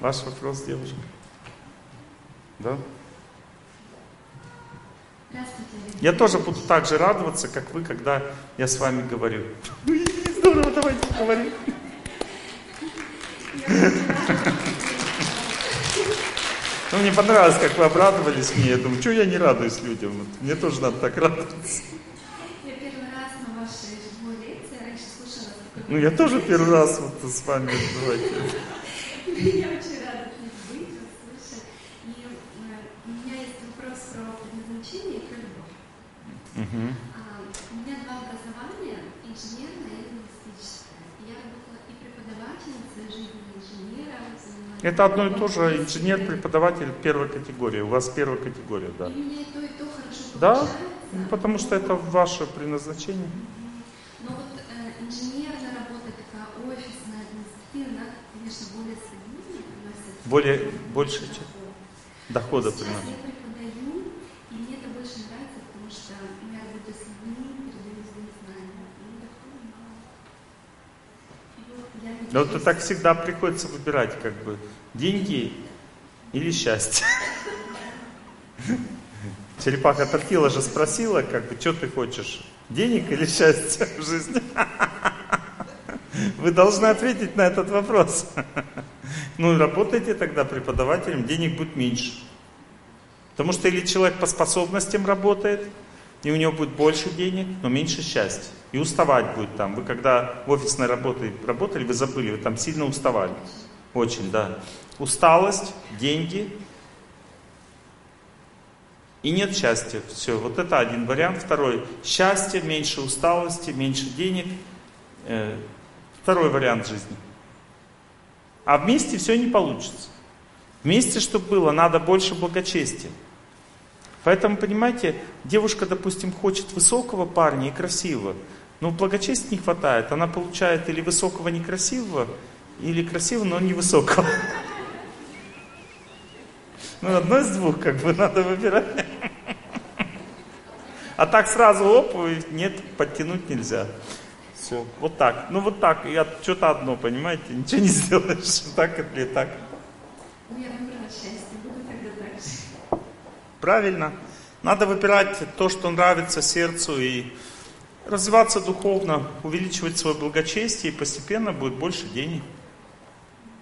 Ваш вопрос, девушка? Да? Я тоже буду так же радоваться, как вы, когда я с вами говорю. Здорово, давайте поговорим. Ну, мне понравилось, как вы обрадовались мне. Я думаю, что я не радуюсь людям? Вот, мне тоже надо так радоваться. Я первый раз на вашей живой лекции, раньше слушала. Ну, я тоже первый раз вот с вами. Давайте. Я очень рада здесь быть, вас слышать. И э, у меня есть вопрос про предназначение и про любовь. Угу. А, у меня два образования, инженерное и лингвистическое. Я работала и преподавательницей жизни инженера. занималась- Это одно и то же. Инженер, преподаватель первой категории. У вас первая категория, да. И у меня и то, и то хорошо Да, ну, потому что это ваше предназначение. Но вот э, инженерная работа, такая офисная, административная, она, конечно, более стабильная, приносит Более, больше чем дохода Сейчас приносит. я преподаю, и мне это больше нравится, потому что я работаю с людьми, передаю свои знания. И дохода мало. И вот я Но вот надеюсь- так всегда приходится выбирать, как бы, деньги или счастье. Черепаха Тортила же спросила, как бы, что ты хочешь, денег или счастья в жизни? Вы должны ответить на этот вопрос. Ну, работайте тогда преподавателем, денег будет меньше. Потому что или человек по способностям работает, и у него будет больше денег, но меньше счастья. И уставать будет там. Вы когда в офисной работе работали, вы забыли, вы там сильно уставали. Очень, да. Усталость, деньги и нет счастья. Все, вот это один вариант. Второй, счастье, меньше усталости, меньше денег. Э, Второй вариант жизни. А вместе все не получится. Вместе, чтобы было, надо больше благочестия. Поэтому, понимаете, девушка, допустим, хочет высокого парня и красивого, но благочестия не хватает. Она получает или высокого некрасивого, или красивого, но невысокого. Ну, одно из двух, как бы, надо выбирать. А так сразу, оп, нет, подтянуть нельзя. Все, вот так. Ну, вот так, и от- что-то одно, понимаете, ничего не сделаешь, так или так. Ну, я выбрала счастье, буду тогда дальше. Правильно. Надо выбирать то, что нравится сердцу и развиваться духовно, увеличивать свое благочестие, и постепенно будет больше денег.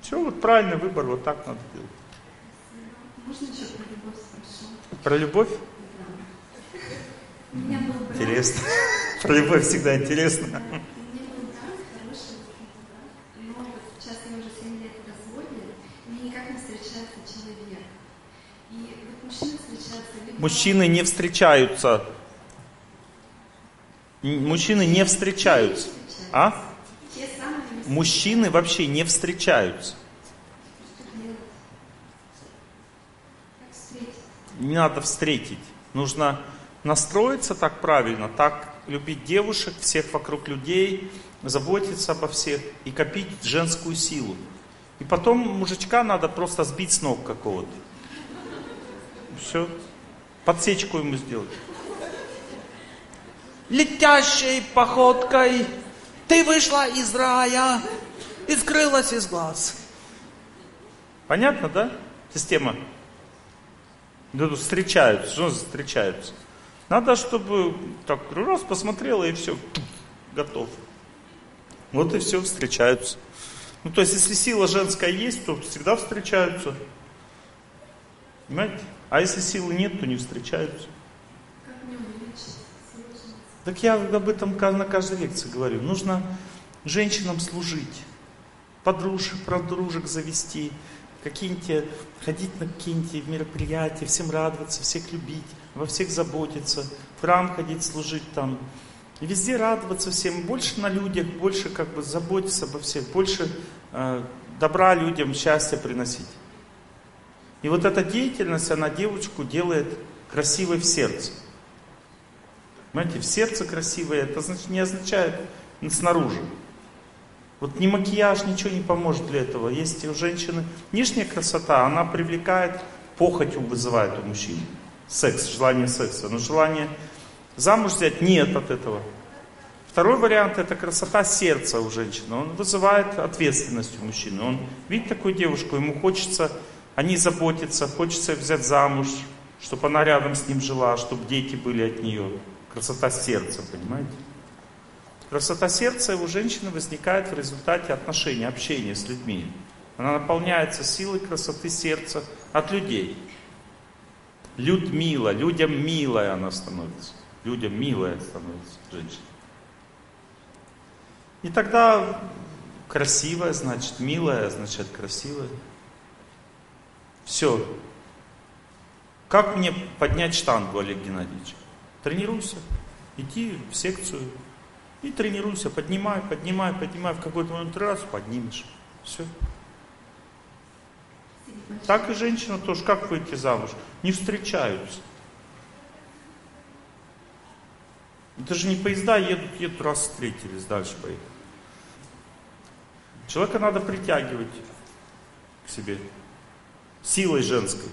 Все, вот правильный выбор, вот так надо делать. Можно еще про любовь спрошу? Про любовь? Брат, Интересно. Про любовь всегда интересно. у меня был брат, хороший брат, но вот сейчас я уже 7 лет в разводе, и мне никак не встречается человек. И вот мужчины встречаются либо... Мужчины не встречаются. Мужчины не встречаются. А? Мужчины вообще не встречаются. Не надо встретить. Нужно настроиться так правильно, так любить девушек, всех вокруг людей, заботиться обо всех и копить женскую силу. И потом мужичка надо просто сбить с ног какого-то. Все. Подсечку ему сделать. Летящей походкой ты вышла из рая и скрылась из глаз. Понятно, да? Система. Да, встречаются, что встречаются? Надо, чтобы так раз посмотрела и все, готов. Вот и все, встречаются. Ну, то есть, если сила женская есть, то всегда встречаются. Понимаете? А если силы нет, то не встречаются. Как мне увеличить силу женщины? Так я об этом на каждой лекции говорю. Нужно женщинам служить, подружек, подружек завести, какие-нибудь, ходить на какие-нибудь мероприятия, всем радоваться, всех любить, во всех заботиться, в храм ходить, служить там. И везде радоваться всем, больше на людях, больше как бы заботиться обо всех, больше э, добра людям, счастья приносить. И вот эта деятельность, она девочку делает красивой в сердце. Понимаете, в сердце красивое, это значит, не означает снаружи. Вот ни макияж, ничего не поможет для этого. Есть у женщины внешняя красота, она привлекает, похотью вызывает у мужчин. Секс, желание секса. Но желание замуж взять нет от этого. Второй вариант это красота сердца у женщины. Он вызывает ответственность у мужчины. Он видит такую девушку, ему хочется о ней заботиться, хочется взять замуж, чтобы она рядом с ним жила, чтобы дети были от нее. Красота сердца, понимаете? Красота сердца у женщины возникает в результате отношений, общения с людьми. Она наполняется силой красоты сердца от людей. Людмила, людям милая она становится. Людям милая становится женщина. И тогда красивая, значит, милая, значит, красивая. Все. Как мне поднять штангу, Олег Геннадьевич? Тренируйся. Иди в секцию и тренируйся. Поднимай, поднимай, поднимай. В какой-то момент раз поднимешь. Все. Так и женщина тоже. Как выйти замуж? Не встречаются. Это же не поезда едут, едут, раз встретились, дальше поехали. Человека надо притягивать к себе силой женской.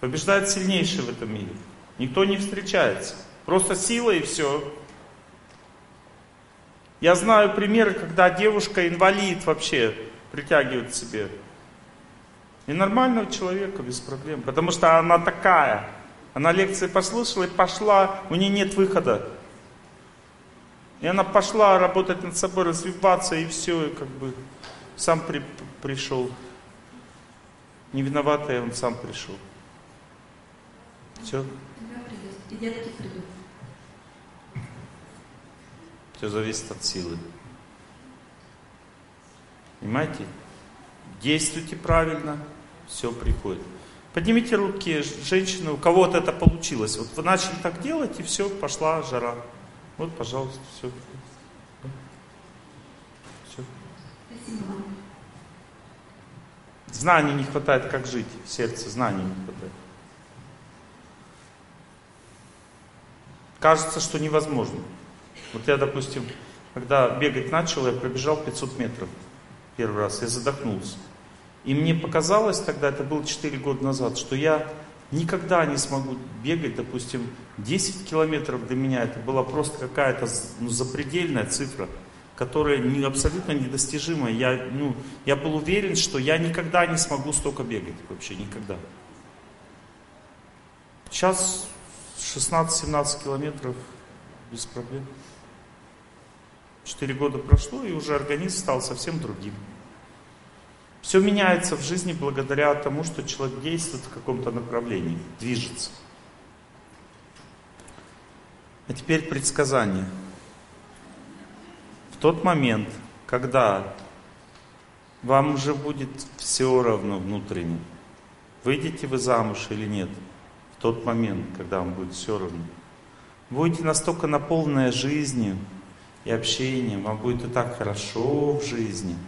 Побеждает сильнейший в этом мире. Никто не встречается. Просто сила и все. Я знаю примеры, когда девушка инвалид вообще притягивает к себе. И нормального человека без проблем. Потому что она такая. Она лекции послушала и пошла, у нее нет выхода. И она пошла работать над собой, развиваться, и все, и как бы сам при, пришел. Не виноватая, он сам пришел. Все. И детки придут. Все зависит от силы. Понимаете? Действуйте правильно, все приходит. Поднимите руки, женщины, у кого-то это получилось. Вот вы начали так делать, и все, пошла жара. Вот, пожалуйста, все. Все. Знаний не хватает, как жить. В сердце знаний не хватает. Кажется, что невозможно. Вот я, допустим, когда бегать начал, я пробежал 500 метров первый раз, я задохнулся. И мне показалось тогда, это было 4 года назад, что я никогда не смогу бегать, допустим, 10 километров для меня это была просто какая-то ну, запредельная цифра, которая не, абсолютно недостижимая. Я, ну, я был уверен, что я никогда не смогу столько бегать, вообще никогда. Сейчас 16-17 километров без проблем. Четыре года прошло, и уже организм стал совсем другим. Все меняется в жизни благодаря тому, что человек действует в каком-то направлении, движется. А теперь предсказание. В тот момент, когда вам уже будет все равно внутренне, выйдете вы замуж или нет, в тот момент, когда вам будет все равно, будете настолько наполненная жизнью и общением, вам будет и так хорошо в жизни –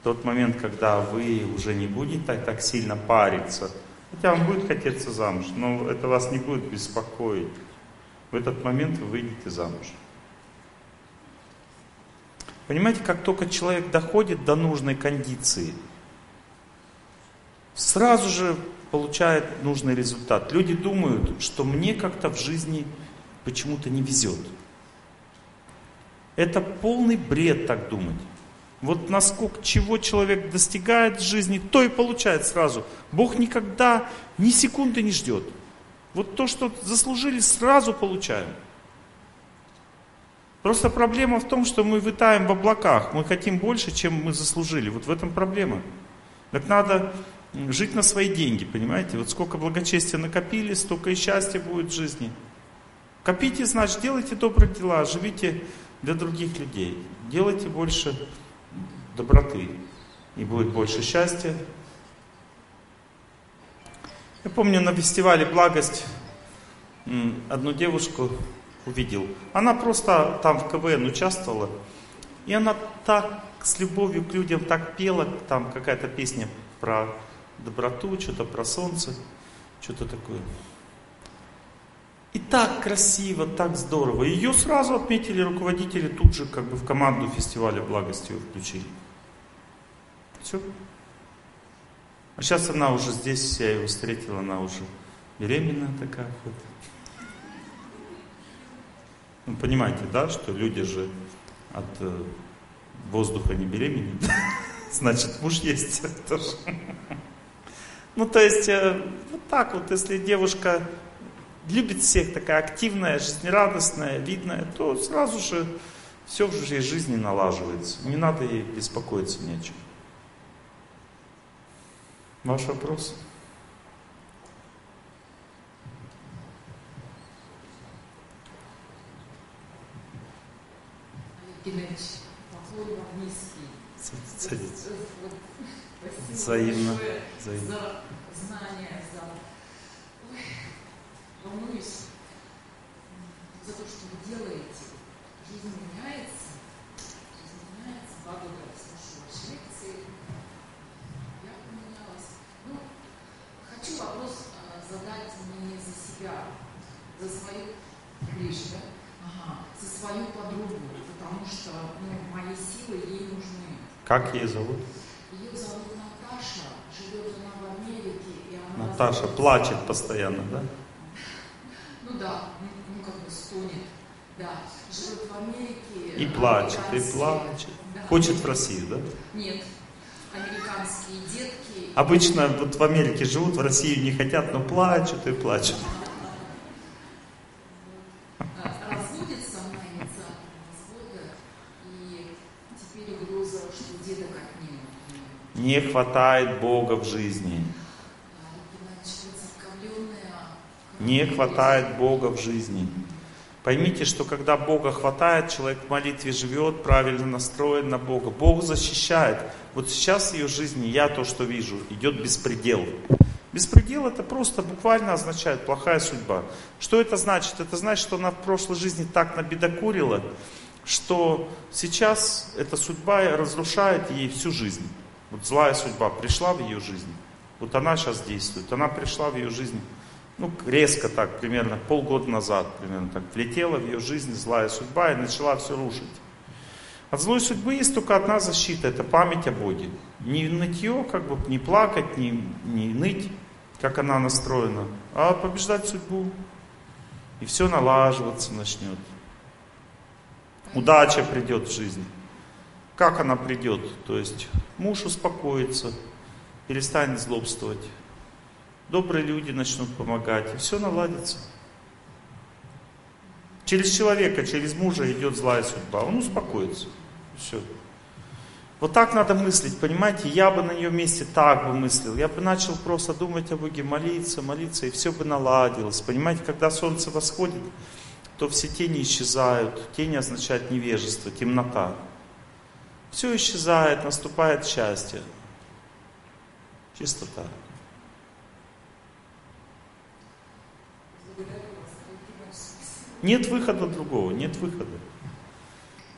в тот момент, когда вы уже не будете так, так сильно париться, хотя вам будет хотеться замуж, но это вас не будет беспокоить. В этот момент вы выйдете замуж. Понимаете, как только человек доходит до нужной кондиции, сразу же получает нужный результат. Люди думают, что мне как-то в жизни почему-то не везет. Это полный бред так думать. Вот насколько чего человек достигает в жизни, то и получает сразу. Бог никогда ни секунды не ждет. Вот то, что заслужили, сразу получаем. Просто проблема в том, что мы витаем в облаках. Мы хотим больше, чем мы заслужили. Вот в этом проблема. Так надо жить на свои деньги, понимаете? Вот сколько благочестия накопили, столько и счастья будет в жизни. Копите, значит, делайте добрые дела, живите для других людей. Делайте больше доброты, и будет больше счастья. Я помню на фестивале «Благость» одну девушку увидел. Она просто там в КВН участвовала, и она так с любовью к людям так пела, там какая-то песня про доброту, что-то про солнце, что-то такое. И так красиво, так здорово. Ее сразу отметили руководители, тут же как бы в команду фестиваля благости ее включили. Все. А сейчас она уже здесь, я ее встретила, она уже беременная такая вот. Ну, понимаете, да, что люди же от э, воздуха не беременеет, значит муж есть тоже. Ну, то есть, э, вот так вот, если девушка любит всех, такая активная, жизнерадостная, видная, то сразу же все в жизни налаживается. Не надо ей беспокоиться ни о чем. Ваш вопрос? Геннадьевич, поклон вам низкий. Садитесь. Спасибо Взаимно. Взаимно. за знания, за... Ой, волнуюсь за то, что вы делаете. Жизнь меняется. Жизнь меняется. Два года слушаю ваши лекции. Я поменялась. Ну, хочу вопрос а, задать не за себя, за свою ближе, ага, за свою подругу, потому что ну, мои силы ей нужны. Как ее зовут? Ее зовут Наташа, живет она в Америке, и она... Наташа плачет постоянно, да? Ну да, ну, ну, как бы стонет, да. Живет в Америке. И плачет, и плачет. Да. Хочет в Россию, да? Нет, американские детки. Обычно вот в Америке живут, в Россию не хотят, но плачут и плачут. разводится она инициатором развода, и теперь угроза, что деток отнимут. Не хватает Бога в жизни. Геннадьевич, вы церковленная. Не хватает Бога в жизни. Поймите, что когда Бога хватает, человек в молитве живет, правильно настроен на Бога. Бог защищает. Вот сейчас в ее жизни я то, что вижу, идет беспредел. Беспредел это просто буквально означает плохая судьба. Что это значит? Это значит, что она в прошлой жизни так набедокурила, что сейчас эта судьба разрушает ей всю жизнь. Вот злая судьба пришла в ее жизнь. Вот она сейчас действует. Она пришла в ее жизнь ну, резко так, примерно полгода назад, примерно так, влетела в ее жизнь злая судьба и начала все рушить. От злой судьбы есть только одна защита, это память о Боге. Не нытье, как бы не плакать, не, не ныть, как она настроена, а побеждать судьбу. И все налаживаться начнет. Удача придет в жизнь. Как она придет? То есть муж успокоится, перестанет злобствовать. Добрые люди начнут помогать, и все наладится. Через человека, через мужа идет злая судьба, он успокоится. Все. Вот так надо мыслить, понимаете? Я бы на ее месте так бы мыслил. Я бы начал просто думать о Боге, молиться, молиться, и все бы наладилось. Понимаете, когда солнце восходит, то все тени исчезают. Тени означает невежество, темнота. Все исчезает, наступает счастье. Чистота. Благодарю вас, Алексей Иванович, спасибо. Нет выхода другого, нет выхода.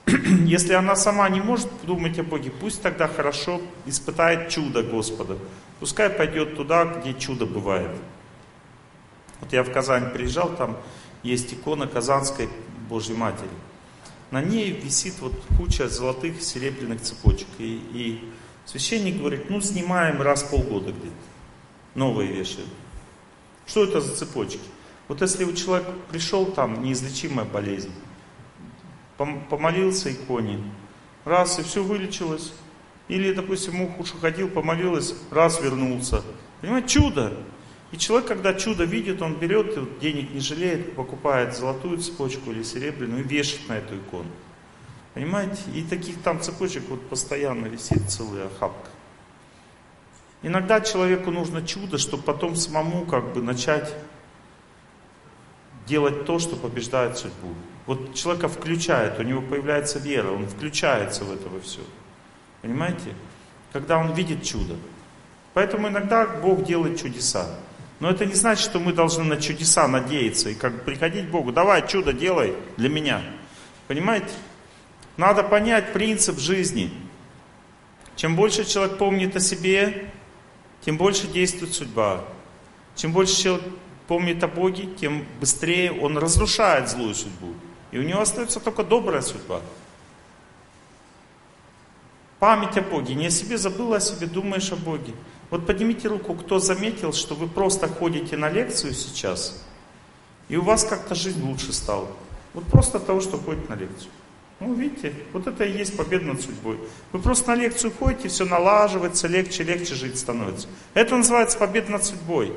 Если она сама не может думать о Боге, пусть тогда хорошо испытает чудо Господа. Пускай пойдет туда, где чудо бывает. Вот я в Казань приезжал, там есть икона Казанской Божьей Матери. На ней висит вот куча золотых серебряных цепочек. И, и священник говорит, ну снимаем раз в полгода где-то. Новые вешаем. Что это за цепочки? Вот если у человека пришел там неизлечимая болезнь, пом- помолился иконе, раз и все вылечилось. Или, допустим, муж уж уходил, помолилась, раз вернулся. Понимаете, чудо. И человек, когда чудо видит, он берет, денег не жалеет, покупает золотую цепочку или серебряную и вешает на эту икону. Понимаете? И таких там цепочек вот постоянно висит целая охапка. Иногда человеку нужно чудо, чтобы потом самому как бы начать делать то, что побеждает судьбу. Вот человека включает, у него появляется вера, он включается в это все. Понимаете? Когда он видит чудо. Поэтому иногда Бог делает чудеса. Но это не значит, что мы должны на чудеса надеяться и как приходить к Богу. Давай чудо делай для меня. Понимаете? Надо понять принцип жизни. Чем больше человек помнит о себе, тем больше действует судьба. Чем больше человек помнит о Боге, тем быстрее он разрушает злую судьбу. И у него остается только добрая судьба. Память о Боге. Не о себе забыл, о себе думаешь о Боге. Вот поднимите руку, кто заметил, что вы просто ходите на лекцию сейчас, и у вас как-то жизнь лучше стала. Вот просто от того, что ходит на лекцию. Ну, видите, вот это и есть победа над судьбой. Вы просто на лекцию ходите, все налаживается, легче, легче жить становится. Это называется победа над судьбой.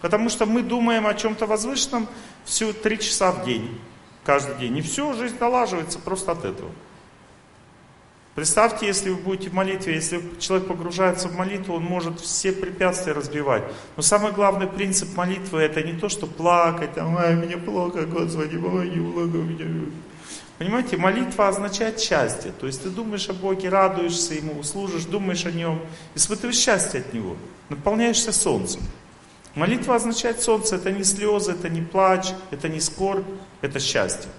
Потому что мы думаем о чем-то возвышенном всю три часа в день, каждый день. И все, жизнь налаживается просто от этого. Представьте, если вы будете в молитве, если человек погружается в молитву, он может все препятствия разбивать. Но самый главный принцип молитвы это не то, что плакать, там, ай, мне плохо, Господи, помоги, благо меня. Понимаете, молитва означает счастье. То есть ты думаешь о Боге, радуешься Ему, служишь, думаешь о Нем, испытываешь счастье от Него, наполняешься солнцем. Молитва означает солнце, это не слезы, это не плач, это не скорбь, это счастье.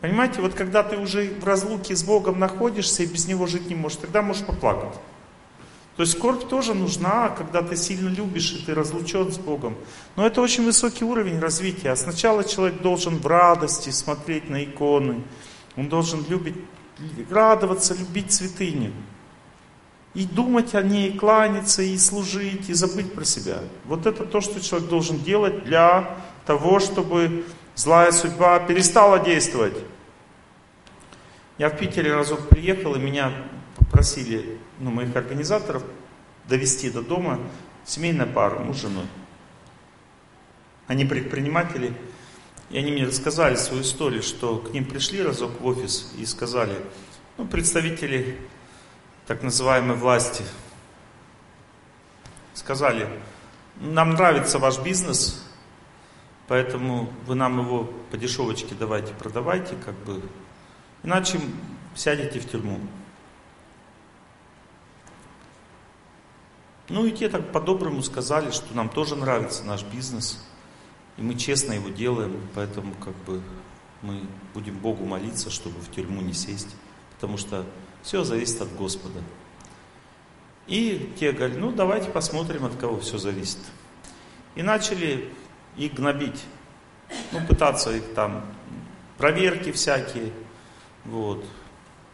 Понимаете, вот когда ты уже в разлуке с Богом находишься и без Него жить не можешь, тогда можешь поплакать. То есть скорбь тоже нужна, когда ты сильно любишь и ты разлучен с Богом. Но это очень высокий уровень развития. А сначала человек должен в радости смотреть на иконы. Он должен любить, радоваться, любить святыню. И думать о ней, кланяться, и служить, и забыть про себя. Вот это то, что человек должен делать для того, чтобы злая судьба перестала действовать. Я в Питере разок приехал, и меня попросили, ну, моих организаторов, довести до дома семейная пара, муж с женой. Они предприниматели, и они мне рассказали свою историю, что к ним пришли разок в офис и сказали, ну, представители так называемой власти, сказали, нам нравится ваш бизнес, Поэтому вы нам его по дешевочке давайте продавайте, как бы. Иначе сядете в тюрьму. Ну и те так по-доброму сказали, что нам тоже нравится наш бизнес. И мы честно его делаем, поэтому как бы мы будем Богу молиться, чтобы в тюрьму не сесть. Потому что все зависит от Господа. И те говорят, ну давайте посмотрим, от кого все зависит. И начали их гнобить. Ну, пытаться их там, проверки всякие, вот,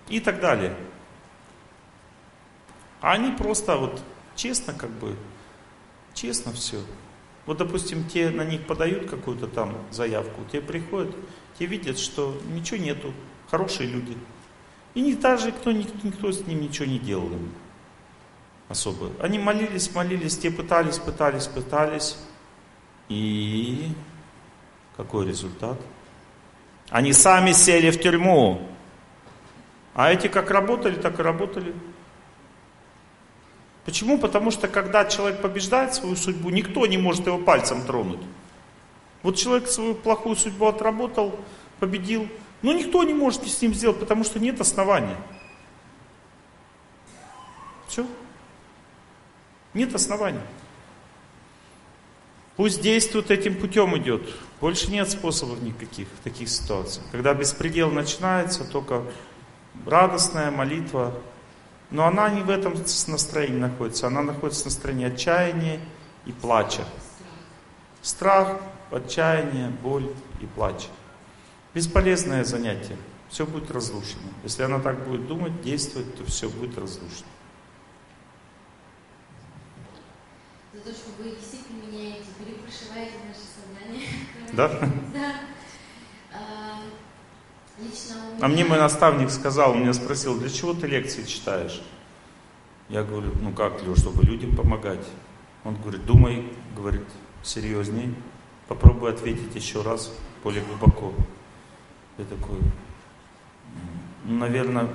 и так далее. А они просто вот честно как бы, честно все. Вот, допустим, те на них подают какую-то там заявку, те приходят, те видят, что ничего нету, хорошие люди. И не даже кто, никто, никто с ним ничего не делал им особо. Они молились, молились, те пытались, пытались, пытались. И какой результат? Они сами сели в тюрьму. А эти как работали, так и работали. Почему? Потому что когда человек побеждает свою судьбу, никто не может его пальцем тронуть. Вот человек свою плохую судьбу отработал, победил, но никто не может с ним сделать, потому что нет основания. Все. Нет оснований. Пусть действует этим путем идет. Больше нет способов никаких в таких ситуациях. Когда беспредел начинается, только радостная молитва. Но она не в этом настроении находится. Она находится в настроении отчаяния и плача. Страх, отчаяние, боль и плач. Бесполезное занятие. Все будет разрушено. Если она так будет думать, действовать, то все будет разрушено. За то, что вы действительно меняете перепрошиваете наше сознание. Да? Да. А, лично у меня... А мне мой наставник сказал, он меня спросил, для чего ты лекции читаешь? Я говорю, ну как, Леш, чтобы людям помогать. Он говорит, думай, говорит, серьезней, попробуй ответить еще раз, более глубоко. Я такой, ну, наверное,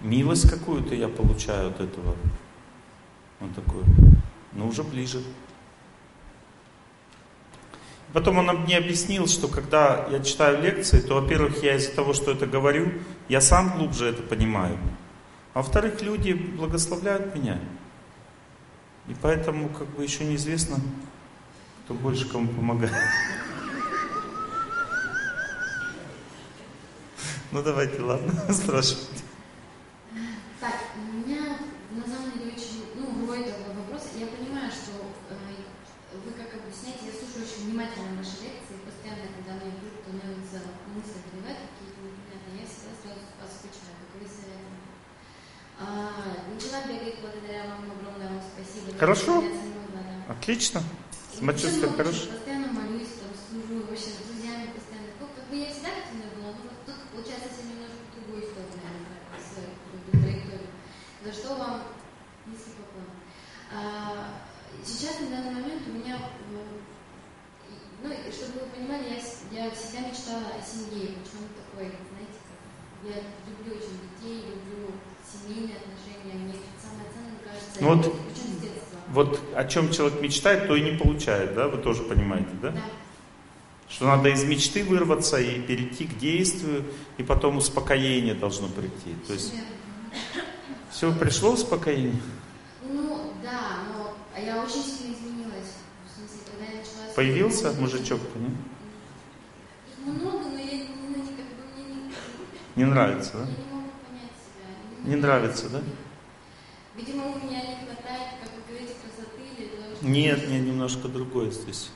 милость какую-то я получаю от этого. Он такой, ну уже ближе. Потом он мне объяснил, что когда я читаю лекции, то, во-первых, я из-за того, что это говорю, я сам глубже это понимаю. А во-вторых, люди благословляют меня. И поэтому, как бы, еще неизвестно, кто больше кому помогает. Ну давайте, ладно, спрашивайте. Так, у меня на самом деле очень, ну, рой этого вопроса. Я понимаю, что э, вы как объясняете, я слушаю очень внимательно ваши лекции, постоянно, когда мне вдруг становится какие-то непонятные, я всегда сразу вас включаю, как вы советуете. А, начала бегать благодаря вам, огромное вам спасибо. Хорошо. Да. Отлично. Много хорошо. Постоянно молюсь, там, служу, вообще с друзьями постоянно. Ну, как бы я всегда получается, если немножко другой другую сторону, наверное, с траекторией. За что вам низкий поклон. А, сейчас, на данный момент, у меня, ну, чтобы вы понимали, я, я всегда мечтала о семье, почему такой, знаете, я люблю очень детей, люблю семейные отношения, мне самое ценное, кажется, ну, вот, причем с детства. Вот о чем человек мечтает, то и не получает, да, вы тоже понимаете, да? Да. Что надо из мечты вырваться и перейти к действию, и потом успокоение должно прийти. То есть все пришло успокоение? Ну, да, но я очень сильно изменилась. В смысле, когда я начала... Появился мужичок-то, нет? Их много, но я ну, не, как бы, мне не... Не нравится, да? Я не могу понять себя. Не нравится, да? Видимо, у меня не хватает, как вы говорите, красоты или. Нет, нет, немножко другое здесь.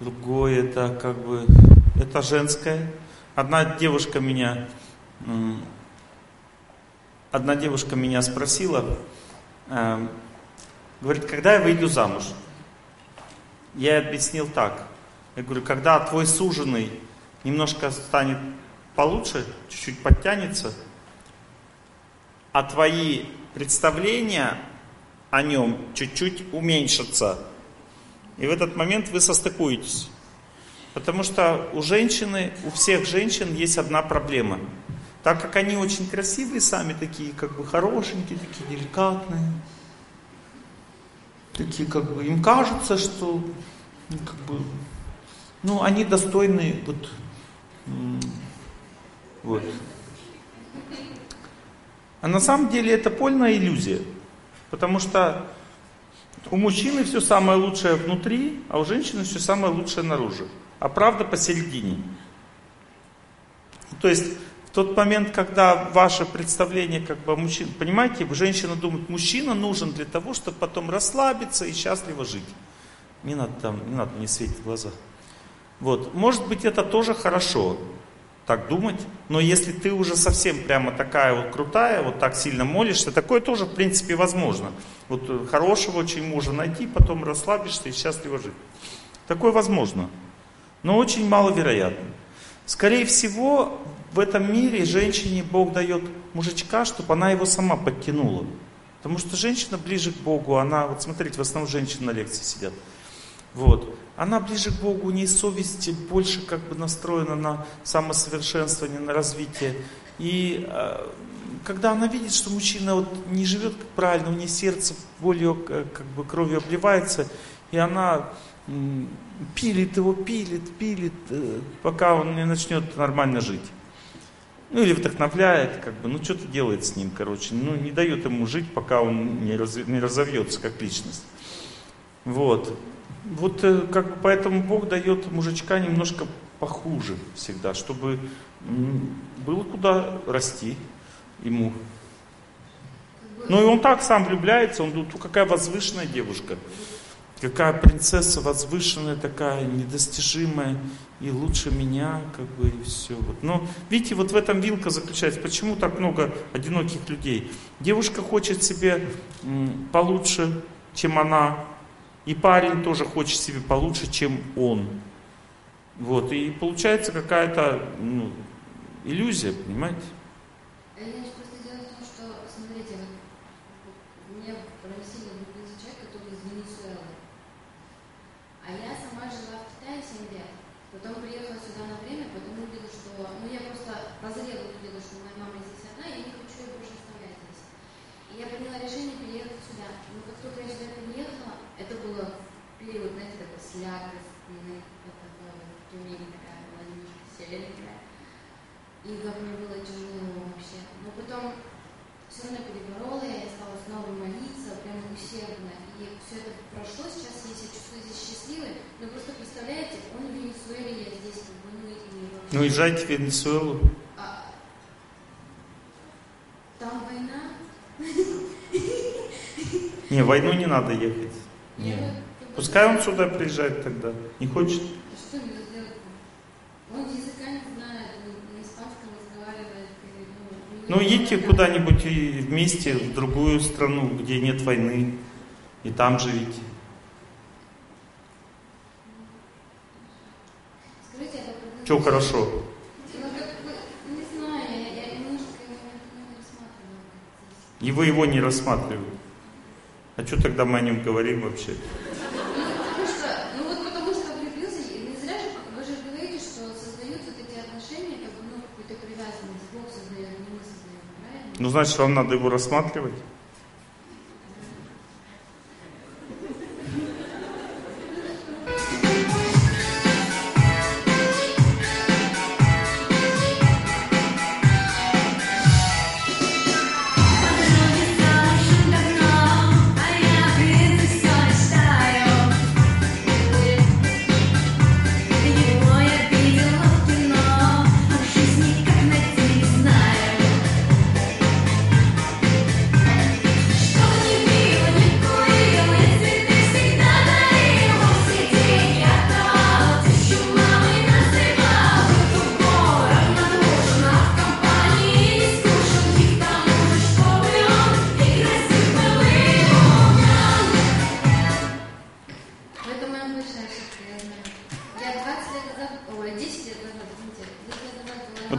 Другое, это как бы, это женское. Одна девушка меня, одна девушка меня спросила, э, говорит, когда я выйду замуж? Я объяснил так. Я говорю, когда твой суженый немножко станет получше, чуть-чуть подтянется, а твои представления о нем чуть-чуть уменьшатся. И в этот момент вы состыкуетесь. Потому что у женщины, у всех женщин есть одна проблема. Так как они очень красивые сами, такие как бы хорошенькие, такие деликатные, такие как бы, им кажется, что ну, как бы, ну, они достойны вот, вот. А на самом деле это полная иллюзия. Потому что у мужчины все самое лучшее внутри, а у женщины все самое лучшее наружу. А правда посередине. То есть в тот момент, когда ваше представление как бы мужчин, понимаете, женщина думает, мужчина нужен для того, чтобы потом расслабиться и счастливо жить. Не надо там, не надо мне светить глаза. Вот, может быть это тоже хорошо, так думать. Но если ты уже совсем прямо такая вот крутая, вот так сильно молишься, такое тоже в принципе возможно. Вот э, хорошего очень мужа найти, потом расслабишься и счастливо жить. Такое возможно, но очень маловероятно. Скорее всего, в этом мире женщине Бог дает мужичка, чтобы она его сама подтянула. Потому что женщина ближе к Богу, она, вот смотрите, в основном женщины на лекции сидят. Вот она ближе к Богу, у нее совесть больше как бы настроена на самосовершенствование, на развитие. И э, когда она видит, что мужчина вот не живет правильно, у нее сердце болью, э, как бы кровью обливается, и она пилит его, пилит, пилит, э, пока он не начнет нормально жить. Ну или вдохновляет, как бы, ну что-то делает с ним, короче, ну не дает ему жить, пока он не разовьется как личность. Вот. Вот э, как бы поэтому Бог дает мужичка немножко похуже всегда, чтобы было куда расти ему. Ну и он так сам влюбляется, он думает, какая возвышенная девушка, какая принцесса возвышенная такая, недостижимая, и лучше меня, как бы, и все. Вот. Но видите, вот в этом вилка заключается, почему так много одиноких людей. Девушка хочет себе получше, чем она, и парень тоже хочет себе получше, чем он. Вот, и получается какая-то ну, иллюзия, понимаете? просто дело в том, что, смотрите, вот мне просили влюбился человек, который из Венесуэлы. А я сама жила в Китае 7 лет. Потом приехала сюда на время, потом увидела, что... Ну, я просто прозрела, увидела, что моя мама здесь одна, и я не хочу ее больше оставлять здесь. И я приняла решение переехать сюда. Но как только я сюда переехала, это было период, знаете, такой слякостный, вот такой вот такая была немножко серенькая. И как мне было тяжело вообще. Но потом все равно переборола, я стала снова молиться, прям усердно. И все это прошло, сейчас я себя чувствую здесь счастливой. Но просто представляете, он в Венесуэле, я здесь как бы, ну и вообще... Ну езжайте в Венесуэлу. А, там война? Не, войну не надо ехать. Нет. Пускай он сюда приезжает тогда. Не хочет? Что мне сделать? Он языка не знает, на испанском разговаривает. Ну, едьте куда-нибудь вместе в другую страну, где нет войны, и там живите. Скажите, Что хорошо? Ну. И вы его не рассматриваете? А что тогда мы о нем говорим вообще? Потому что, ну вот потому что влюбился, и не зря же, вы же говорите, что создаются такие отношения, как бы, ну, какую-то привязанность, Бог создает, не мы создаем, правильно? Ну, значит, вам надо его рассматривать.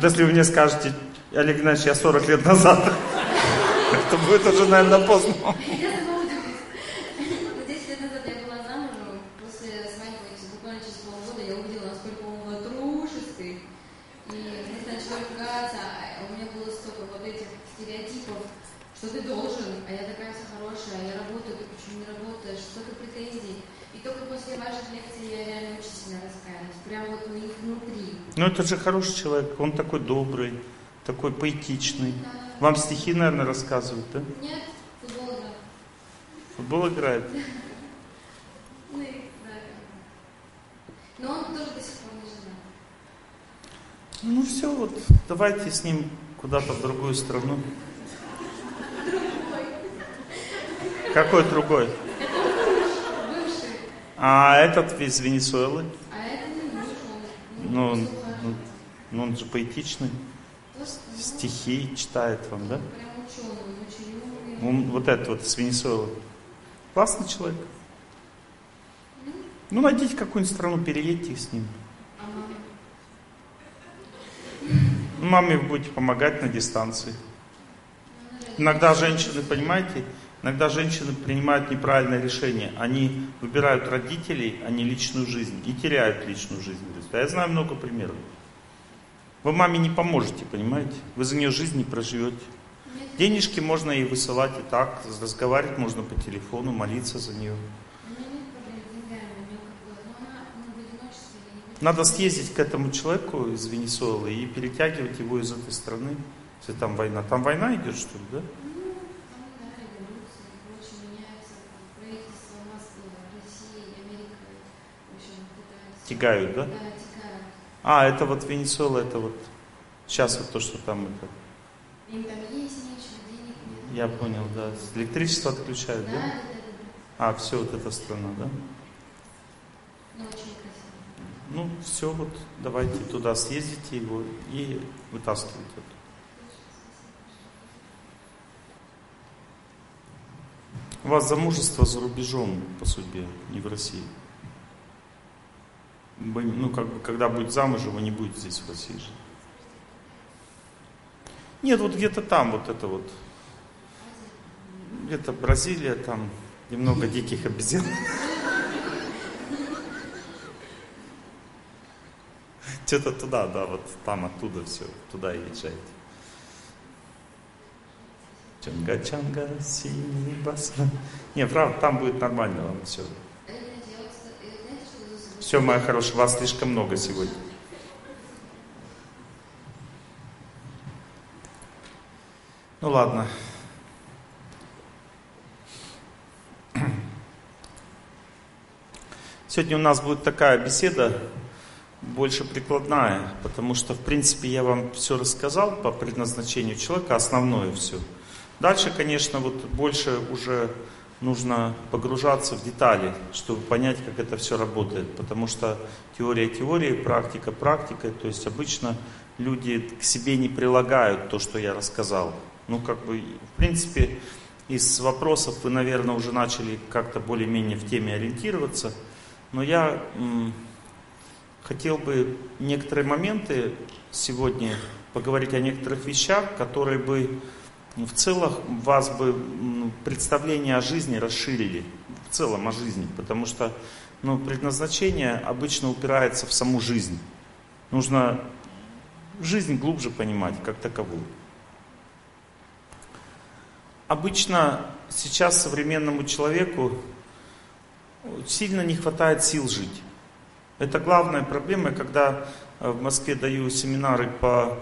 Если вы мне скажете, Олег Геннадьевич, я 40 лет назад, то будет уже, наверное, поздно. Я забыла такое. 10 лет назад я была замужем, после свадьбы, буквально через полгода, я увидела, насколько он латрушистый. И мы начали ругаться, а у меня было столько вот этих стереотипов, что ты должен, а я такая вся хорошая, я работаю, ты почему не работаешь, столько претензий. И только после ваших лекций я реально очень сильно раскаялась, прям вот у них внутри. Ну, это же хороший человек, он такой добрый, такой поэтичный. Да. Вам стихи, наверное, рассказывают, да? Нет, футбол играл. Футбол играет. Ну и да. Но он тоже до сих пор не женат. Ну все, вот давайте с ним куда-то в другую страну. Какой другой? Бывший. А этот из Венесуэлы? А это не он. Ну, ухаживает. ну, он же поэтичный. Стихи читает вам, да? Он вот этот вот из Венесуэлы. Классный человек. Ну, найдите какую-нибудь страну, переедьте с ним. Ну, Маме будете помогать на дистанции. Иногда женщины, понимаете, иногда женщины принимают неправильное решение. Они выбирают родителей, а не личную жизнь. И теряют личную жизнь. А я знаю много примеров. Вы маме не поможете, понимаете? Вы за нее жизнь не проживете. Денежки можно ей высылать и так, разговаривать можно по телефону, молиться за нее. Надо съездить к этому человеку из Венесуэлы и перетягивать его из этой страны, если там война. Там война идет, что ли, да? Тягают, да? Да. А, это вот Венесуэла, это вот сейчас вот то, что там это. Им там есть нечего, денег нет. Я понял, да. Электричество отключают, Да, да? да, да, да. А, все, вот эта страна, да? Очень красиво. Ну, все, вот давайте туда съездите его и вытаскивайте. оттуда. У вас замужество за рубежом, по судьбе, не в России. Вы, ну, как бы, когда будет замужем, вы не будете здесь в России жить. Нет, вот где-то там, вот это вот. Где-то Бразилия, там немного диких обезьян. Что-то туда, да, вот там оттуда все, туда езжайте. Чанга-чанга, синий басна. Не, правда, там будет нормально вам все. А я, знаете, я вот, кстати, э, знаете, что за собой? Все, моя хорошая, вас слишком много сегодня. Ну ладно. Сегодня у нас будет такая беседа, больше прикладная, потому что, в принципе, я вам все рассказал по предназначению человека, основное все. Дальше, конечно, вот больше уже нужно погружаться в детали, чтобы понять, как это все работает. Потому что теория теорией, практика практикой. То есть обычно люди к себе не прилагают то, что я рассказал. Ну, как бы, в принципе, из вопросов вы, наверное, уже начали как-то более-менее в теме ориентироваться. Но я хотел бы некоторые моменты сегодня поговорить о некоторых вещах, которые бы в целом вас бы представление о жизни расширили, в целом о жизни, потому что ну, предназначение обычно упирается в саму жизнь. Нужно жизнь глубже понимать, как таковую. Обычно сейчас современному человеку сильно не хватает сил жить. Это главная проблема, когда э, в Москве даю семинары по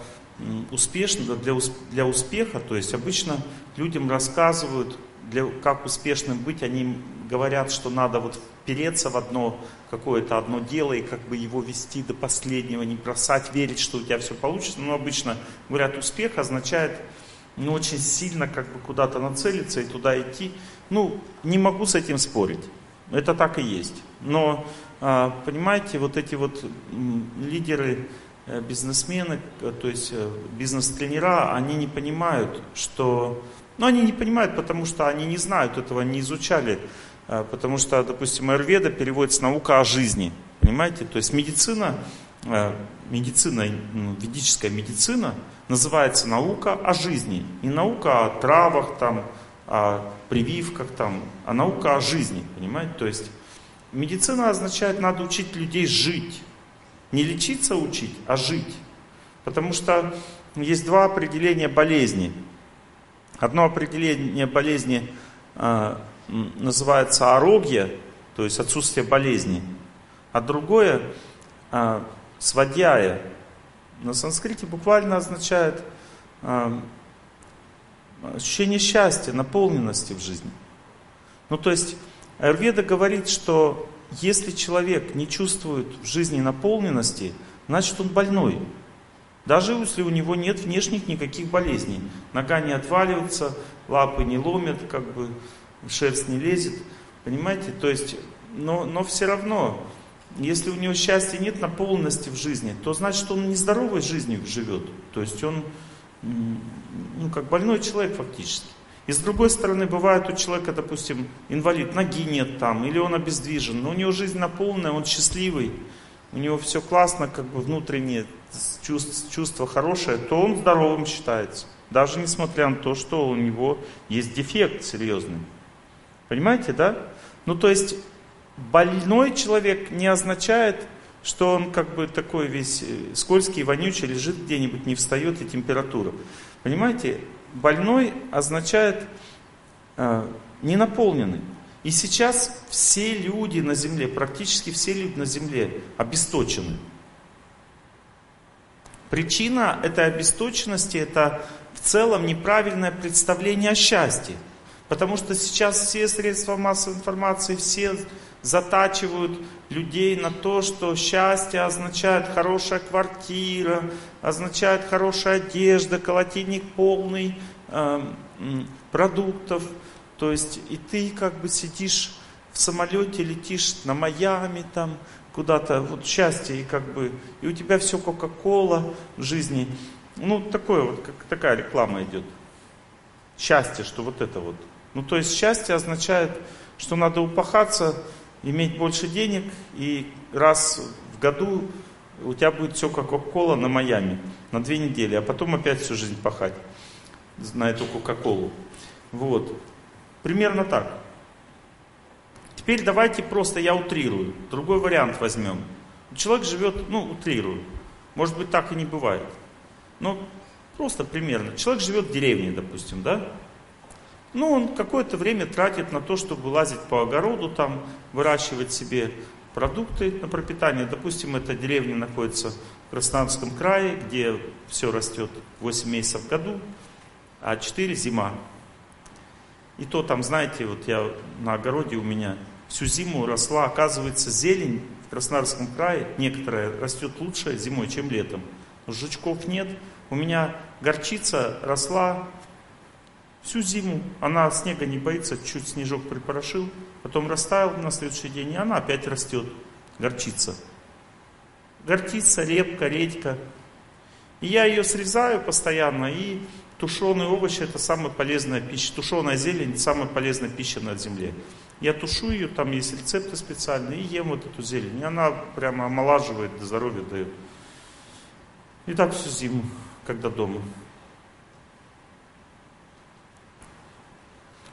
успешно, для, для успеха, то есть обычно людям рассказывают, для, как успешным быть, они говорят, что надо вот впереться в одно какое-то одно дело и как бы его вести до последнего, не бросать, верить, что у тебя все получится. Но обычно говорят, успех означает ну, очень сильно как бы куда-то нацелиться и туда идти. Ну, не могу с этим спорить. Это так и есть. Но, а, понимаете, вот эти вот лидеры, бизнесмены, э, то есть э, бизнес-тренера, они не понимают, что... Ну, они не понимают, потому что они не знают этого, не изучали. Потому что, допустим, Айрведа переводится наука о жизни. Понимаете? То есть медицина, медицина, ну, ведическая медицина называется наука о жизни. Не наука о травах, там, о прививках, там, а наука о жизни, понимаете? То есть медицина означает, надо учить людей жить. Не лечиться учить, а жить. Потому что есть два определения болезни. Одно определение болезни э, называется арогия, то есть отсутствие болезни, а другое э, свадьяя. На санскрите буквально означает э, ощущение счастья, наполненности в жизни. Ну то есть Аюрведа говорит, что если человек не чувствует в жизни наполненности, значит он больной. Даже если у него нет внешних никаких болезней. Нога не отваливается, лапы не ломят, как бы шерсть не лезет. Понимаете? То есть, но, но все равно, если у него счастья нет наполненности в жизни, то значит он нездоровой жизнью живет. То есть он ну, как больной человек фактически. И с другой стороны, бывает у человека, допустим, инвалид, ноги нет там, или он обездвижен, но у него жизнь наполненная, он счастливый, у него все классно, как бы внутреннее чувство, чувство хорошее, то он здоровым считается. Даже несмотря на то, что у него есть дефект серьезный. Понимаете, да? Ну, то есть, больной человек не означает, что он как бы такой весь э, скользкий, вонючий, лежит где-нибудь, не встает и температура. Понимаете, больной означает э, ненаполненный. И сейчас все люди на земле, практически все люди на земле обесточены. Причина этой обесточенности это в целом неправильное представление о счастье. Потому что сейчас все средства массовой информации, все затачивают людей на то, что счастье означает хорошая квартира, означает хорошая одежда, колотильник полный э, продуктов. То есть и ты как бы сидишь в самолете, летишь на Майами там, куда-то, вот счастье, и как бы, и у тебя все Кока-Кола в жизни. Ну, такое вот, как такая реклама идет. Счастье, что вот это вот. Ну, то есть счастье означает, что надо упахаться, иметь больше денег, и раз в году у тебя будет все Кока-Кола на Майами на две недели, а потом опять всю жизнь пахать на эту Кока-Колу. Вот. Примерно так. Теперь давайте просто я утрирую. Другой вариант возьмем. Человек живет, ну, утрирую. Может быть, так и не бывает. Но просто примерно. Человек живет в деревне, допустим, да? Ну, он какое-то время тратит на то, чтобы лазить по огороду, там, выращивать себе продукты на пропитание. Допустим, эта деревня находится в Краснодарском крае, где все растет 8 месяцев в году, а 4 зима. И то там, знаете, вот я на огороде у меня всю зиму росла, оказывается, зелень в Краснодарском крае, некоторая растет лучше зимой, чем летом. Жучков нет. У меня горчица росла Всю зиму она снега не боится, чуть снежок припорошил, потом растаял на следующий день, и она опять растет, горчица. Горчица, репка, редька. И я ее срезаю постоянно, и тушеные овощи это самая полезная пища. Тушеная зелень самая полезная пища на земле. Я тушу ее, там есть рецепты специальные, и ем вот эту зелень. И она прямо омолаживает, здоровье дает. И так всю зиму, когда дома.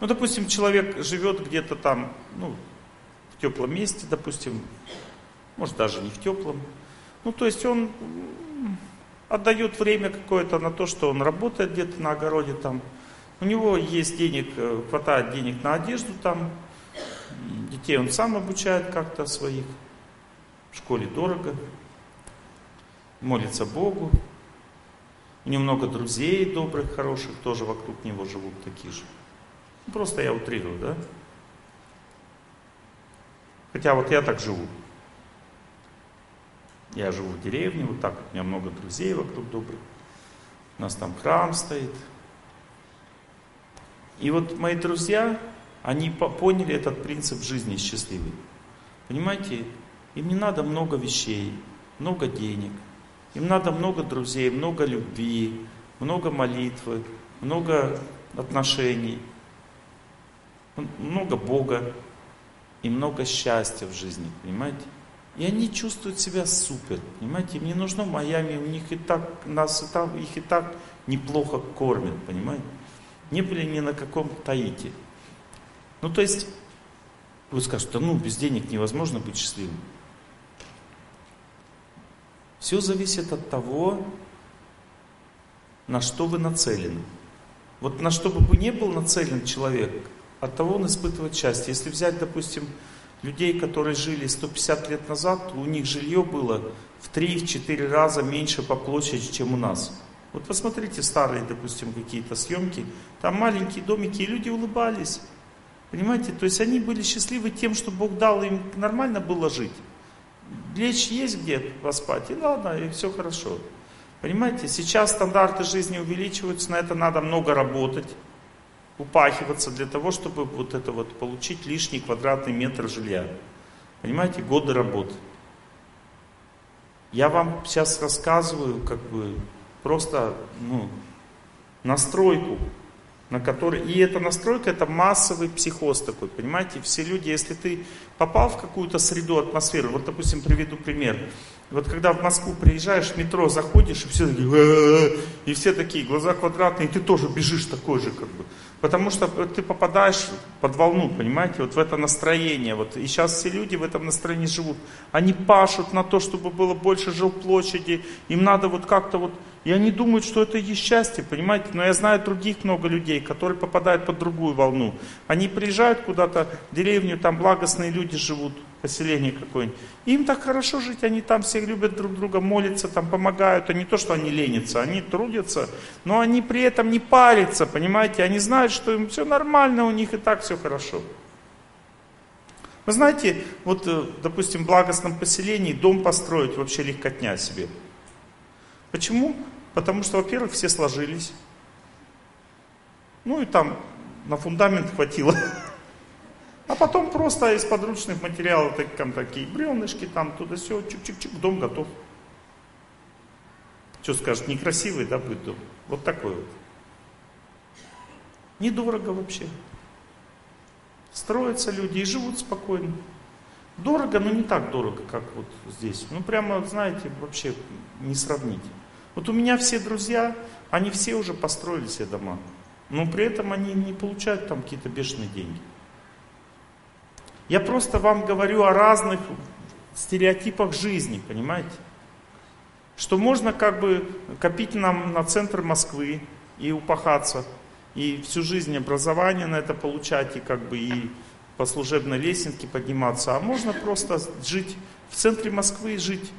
Ну, допустим, человек живет где-то там, ну, в теплом месте, допустим, может даже не в теплом. Ну, то есть он отдает время какое-то на то, что он работает где-то на огороде там. У него есть денег, э, хватает денег на одежду там. Детей он сам обучает как-то своих. В школе дорого. Молится Богу. У него много друзей добрых, хороших, тоже вокруг него живут такие же. Ну, просто я утрирую, да? Хотя вот я так живу. Я живу в деревне, вот так у меня много друзей вокруг добрых. У нас там храм стоит. И вот мои друзья, они поняли этот принцип жизни счастливой. Понимаете, им не надо много вещей, много денег. Им надо много друзей, много любви, много молитвы, много отношений, много Бога и много счастья в жизни, понимаете? И они чувствуют себя супер, понимаете? Им не нужно Майами, у них и так, нас и там, их и так неплохо кормят, понимаете? Не были ни на каком Таити. Ну, то есть, вы скажете, ну, без денег невозможно быть счастливым. Все зависит от того, на что вы нацелены. Вот на что бы не был нацелен человек, от того он испытывает счастье. Если взять, допустим, людей, которые жили 150 лет назад, у них жилье было в 3-4 раза меньше по площади, чем у нас. Вот посмотрите старые, допустим, какие-то съемки, там маленькие домики, и люди улыбались. Понимаете, то есть они были счастливы тем, что Бог дал им нормально было жить. Лечь есть где поспать, и ладно, и все хорошо. Понимаете, сейчас стандарты жизни увеличиваются, на это надо много работать упахиваться для того, чтобы вот это вот получить лишний квадратный метр жилья. Понимаете, годы работы. Я вам сейчас рассказываю как бы просто ну, настройку, на которой... И эта настройка, это массовый психоз такой, понимаете? Все люди, если ты попал в какую-то среду, атмосферу, вот, допустим, приведу пример. Вот когда в Москву приезжаешь, в метро заходишь, и все такие, и все такие, глаза квадратные, и ты тоже бежишь такой же, как бы. Потому что ты попадаешь под волну, понимаете, вот в это настроение. Вот. И сейчас все люди в этом настроении живут. Они пашут на то, чтобы было больше жилплощади. Им надо вот как-то вот... И они думают, что это есть счастье, понимаете. Но я знаю других много людей, которые попадают под другую волну. Они приезжают куда-то в деревню, там благостные люди живут поселение какое-нибудь. Им так хорошо жить, они там все любят друг друга, молятся, там помогают. А не то, что они ленятся, они трудятся, но они при этом не парятся, понимаете. Они знают, что им все нормально, у них и так все хорошо. Вы знаете, вот, э, допустим, в благостном поселении дом построить вообще легкотня себе. Почему? Потому что, во-первых, все сложились. Ну и там на фундамент хватило. А потом просто из подручных материалов, так, там такие бревнышки, там туда все, чик-чик-чик, дом готов. Что скажет, некрасивый, да, будет дом? Вот такой вот. Недорого вообще. Строятся люди и живут спокойно. Дорого, но не так дорого, как вот здесь. Ну, прямо, знаете, вообще не сравнить. Вот у меня все друзья, они все уже построили себе дома. Но при этом они не получают там какие-то бешеные деньги. Я просто вам говорю о разных стереотипах жизни, понимаете? Что можно как бы копить нам на центр Москвы и упахаться, и всю жизнь образование на это получать, и как бы и по служебной лесенке подниматься, а можно просто жить в центре Москвы и жить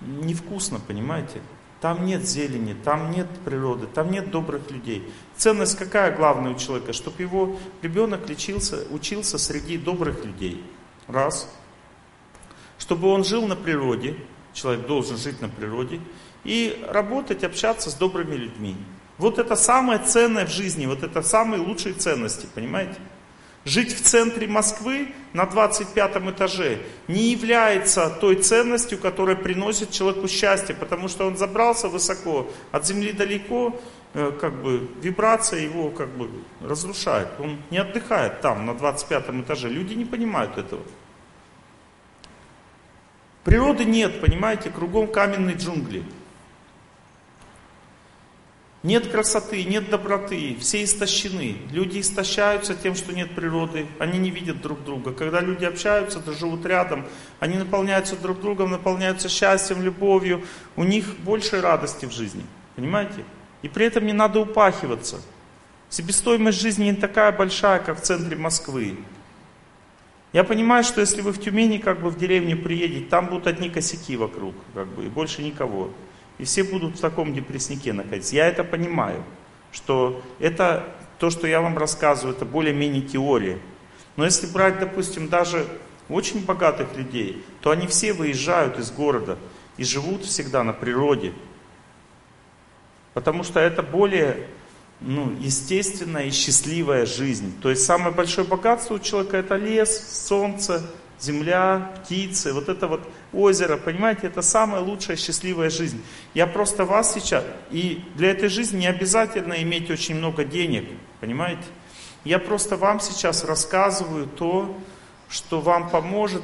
невкусно, понимаете? Там нет зелени, там нет природы, там нет добрых людей. Ценность какая главная у человека? Чтобы его ребенок лечился, учился среди добрых людей. Раз. Чтобы он жил на природе, человек должен жить на природе, и работать, общаться с добрыми людьми. Вот это самое ценное в жизни, вот это самые лучшие ценности, понимаете? Жить в центре Москвы на 25 этаже не является той ценностью, которая приносит человеку счастье, потому что он забрался высоко, от земли далеко, э, как бы вибрация его как бы разрушает. Он не отдыхает там, на 25 этаже. Люди не понимают этого. Природы нет, понимаете, кругом каменные джунгли. Нет красоты, нет доброты, все истощены. Люди истощаются тем, что нет природы, они не видят друг друга. Когда люди общаются, да живут рядом, они наполняются друг другом, наполняются счастьем, любовью, у них больше радости в жизни. Понимаете? И при этом не надо упахиваться. Себестоимость жизни не такая большая, как в центре Москвы. Я понимаю, что если вы в Тюмени, как бы в деревню приедете, там будут одни косяки вокруг, как бы, и больше никого. И все будут в таком депресснике находиться. Я это понимаю, что это то, что я вам рассказываю, это более-менее теория. Но если брать, допустим, даже очень богатых людей, то они все выезжают из города и живут всегда на природе. Потому что это более ну, естественная и счастливая жизнь. То есть самое большое богатство у человека это лес, солнце, земля, птицы, вот это вот озеро, понимаете, это самая лучшая счастливая жизнь. Я просто вас сейчас, и для этой жизни не обязательно иметь очень много денег, понимаете? Я просто вам сейчас рассказываю то, что вам поможет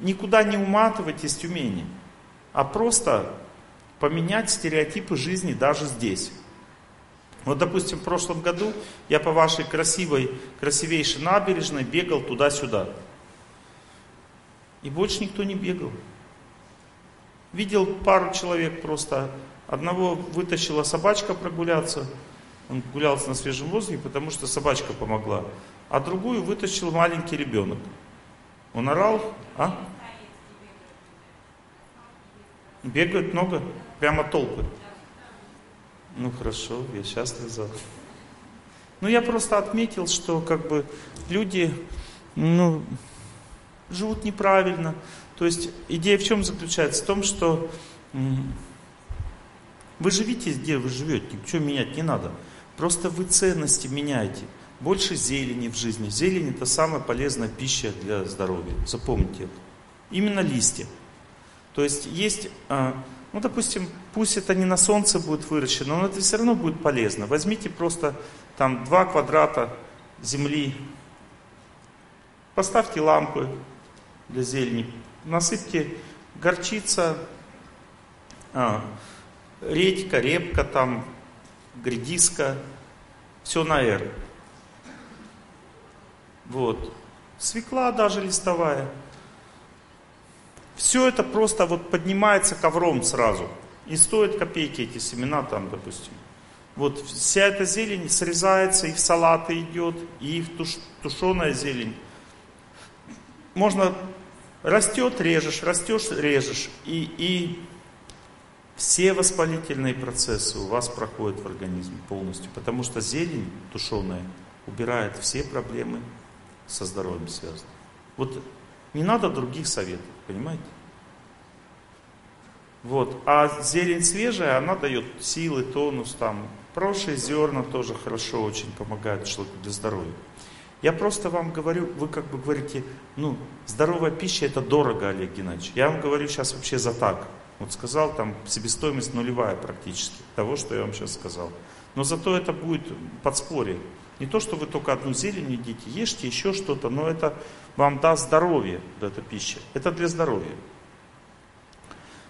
никуда не уматывать из Тюмени, а просто поменять стереотипы жизни даже здесь. Вот, допустим, в прошлом году я по вашей красивой, красивейшей набережной бегал туда-сюда. И больше никто не бегал. Видел пару человек просто. Одного вытащила собачка прогуляться. Он гулялся на свежем воздухе, потому что собачка помогла. А другую вытащил маленький ребенок. Он орал, а? Бегают много, прямо толпы. Ну хорошо, я счастлив за Ну я просто отметил, что как бы люди, ну, живут неправильно. То есть идея в чем заключается? В том, что вы живите, где вы живете, ничего менять не надо. Просто вы ценности меняете. Больше зелени в жизни. Зелень это самая полезная пища для здоровья. Запомните это. Именно листья. То есть есть, а, ну допустим, пусть это не на солнце будет выращено, но это все равно будет полезно. Возьмите просто там два квадрата земли, поставьте лампы, для зелени. Насыпьте горчица, а, редька, репка там, гредиска, все на «Р». Вот. Свекла даже листовая. Все это просто вот поднимается ковром сразу. И стоит копейки эти семена там, допустим. Вот вся эта зелень срезается, и в салаты идет, и в туш, тушеная зелень. Можно Растет, режешь, растешь, режешь. И, и все воспалительные процессы у вас проходят в организме полностью. Потому что зелень тушеная убирает все проблемы со здоровьем связанные. Вот не надо других советов, понимаете? Вот. А зелень свежая, она дает силы, тонус там. Прошие зерна тоже хорошо очень помогают для здоровья. Я просто вам говорю, вы как бы говорите, ну, здоровая пища это дорого, Олег Геннадьевич. Я вам говорю сейчас вообще за так. Вот сказал, там себестоимость нулевая практически, того, что я вам сейчас сказал. Но зато это будет подспорье. Не то, что вы только одну зелень едите, ешьте еще что-то, но это вам даст здоровье, эта пища. Это для здоровья.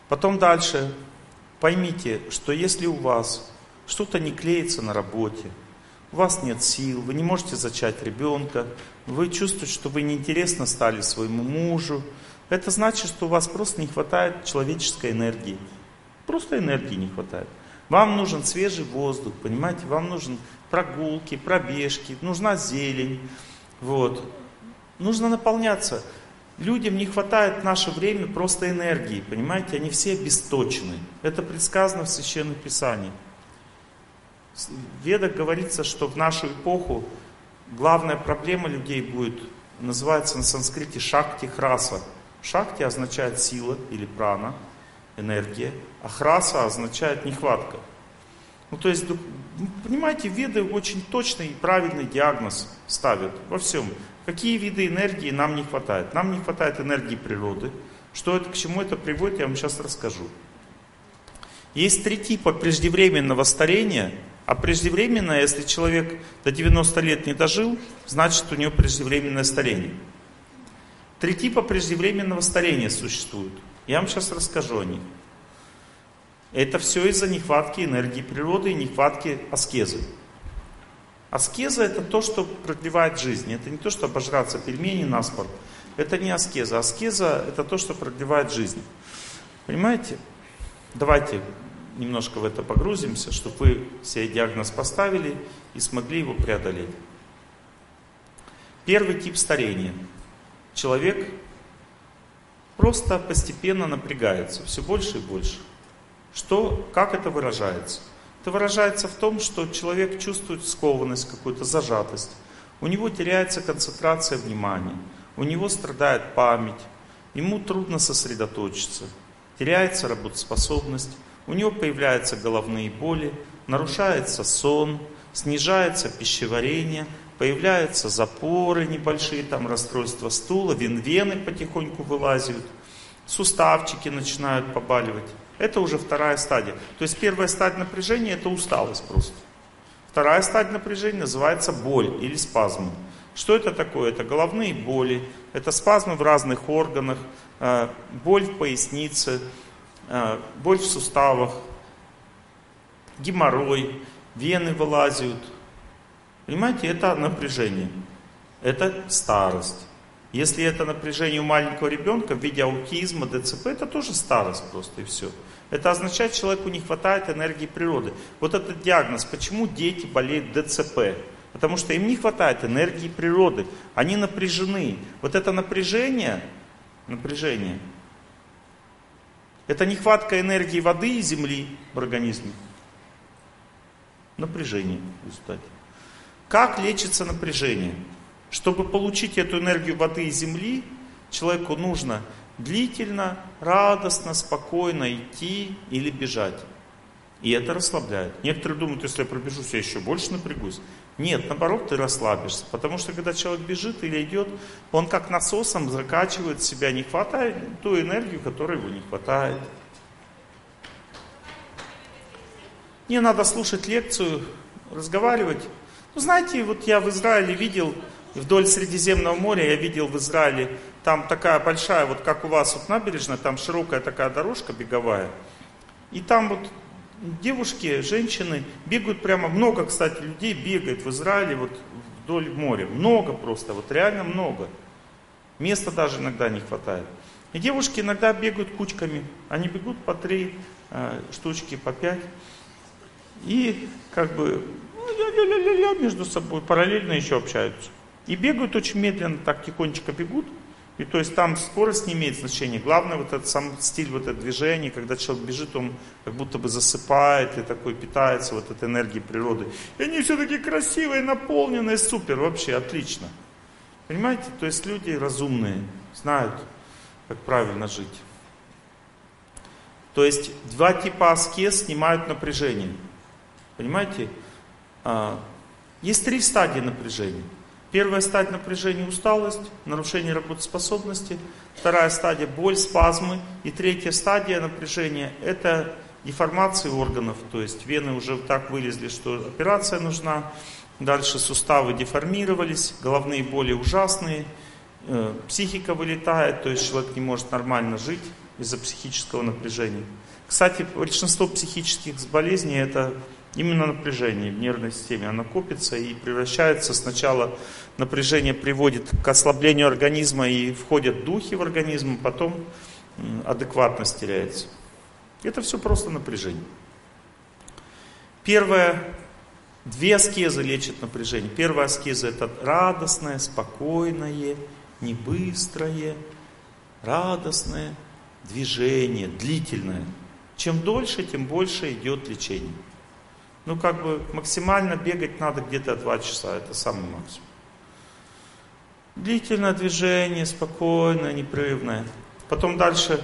Потом дальше. Поймите, что если у вас что-то не клеится на работе, у вас нет сил, вы не можете зачать ребенка, вы чувствуете, что вы неинтересно стали своему мужу. Это значит, что у вас просто не хватает человеческой энергии. Просто энергии не хватает. Вам нужен свежий воздух, понимаете, вам нужен прогулки, пробежки, нужна зелень. Вот. Нужно наполняться. Людям не хватает в наше время просто энергии, понимаете, они все обесточены. Это предсказано в Священном Писании. Ведах говорится, что в нашу эпоху главная проблема людей будет, называется на санскрите шакти храса. Шакти означает сила или прана, энергия, а храса означает нехватка. Ну то есть, понимаете, веды очень точный и правильный диагноз ставят во всем. Какие виды энергии нам не хватает? Нам не хватает энергии природы. Что это, к чему это приводит, я вам сейчас расскажу. Есть три типа преждевременного старения – а преждевременное, если человек до 90 лет не дожил, значит у него преждевременное старение. Три типа преждевременного старения существуют. Я вам сейчас расскажу о них. Это все из-за нехватки энергии природы и нехватки аскезы. Аскеза это то, что продлевает жизнь. Это не то, что обожраться пельмени на спорт. Это не аскеза. Аскеза это то, что продлевает жизнь. Понимаете? Давайте немножко в это погрузимся, чтобы вы себе диагноз поставили и смогли его преодолеть. Первый тип старения. Человек просто постепенно напрягается, все больше и больше. Что, как это выражается? Это выражается в том, что человек чувствует скованность, какую-то зажатость. У него теряется концентрация внимания, у него страдает память, ему трудно сосредоточиться, теряется работоспособность, у него появляются головные боли, нарушается сон, снижается пищеварение, появляются запоры небольшие, там расстройства стула, вены потихоньку вылазят, суставчики начинают побаливать. Это уже вторая стадия. То есть первая стадия напряжения это усталость просто. Вторая стадия напряжения называется боль или спазмы. Что это такое? Это головные боли, это спазмы в разных органах, э, боль в пояснице, боль в суставах, геморрой, вены вылазят. Понимаете, это напряжение. Это старость. Если это напряжение у маленького ребенка в виде аутизма, ДЦП, это тоже старость просто и все. Это означает, человеку не хватает энергии природы. Вот этот диагноз, почему дети болеют ДЦП? Потому что им не хватает энергии природы. Они напряжены. Вот это напряжение, напряжение, это нехватка энергии воды и земли в организме. Напряжение в. Как лечится напряжение? Чтобы получить эту энергию воды и земли, человеку нужно длительно, радостно, спокойно идти или бежать. И это расслабляет. Некоторые думают, если я пробежусь, я еще больше напрягусь. Нет, наоборот, ты расслабишься. Потому что когда человек бежит или идет, он как насосом закачивает себя, не хватает ту энергию, которой его не хватает. Не надо слушать лекцию, разговаривать. Ну, знаете, вот я в Израиле видел Вдоль Средиземного моря я видел в Израиле, там такая большая, вот как у вас вот набережная, там широкая такая дорожка беговая. И там вот девушки, женщины бегают прямо, много, кстати, людей бегает в Израиле вот вдоль моря. Много просто, вот реально много. Места даже иногда не хватает. И девушки иногда бегают кучками. Они бегут по три э, штучки, по пять. И как бы ну, между собой параллельно еще общаются. И бегают очень медленно, так тихонечко бегут. И то есть там скорость не имеет значения. Главное вот этот сам стиль, вот это движение, когда человек бежит, он как будто бы засыпает и такой питается вот этой энергией природы. И они все таки красивые, наполненные, супер, вообще отлично. Понимаете? То есть люди разумные, знают, как правильно жить. То есть два типа аскез снимают напряжение. Понимаете? А, есть три стадии напряжения. Первая стадия напряжения – усталость, нарушение работоспособности. Вторая стадия – боль, спазмы. И третья стадия напряжения – это деформации органов. То есть вены уже так вылезли, что операция нужна. Дальше суставы деформировались, головные боли ужасные, э, психика вылетает, то есть человек не может нормально жить из-за психического напряжения. Кстати, большинство психических болезней это Именно напряжение в нервной системе, оно копится и превращается сначала, напряжение приводит к ослаблению организма и входят духи в организм, потом адекватность теряется. Это все просто напряжение. Первое, две аскезы лечат напряжение. Первая аскеза это радостное, спокойное, не быстрое, радостное движение, длительное. Чем дольше, тем больше идет лечение. Ну, как бы максимально бегать надо где-то 2 часа, это самый максимум. Длительное движение, спокойное, непрерывное. Потом дальше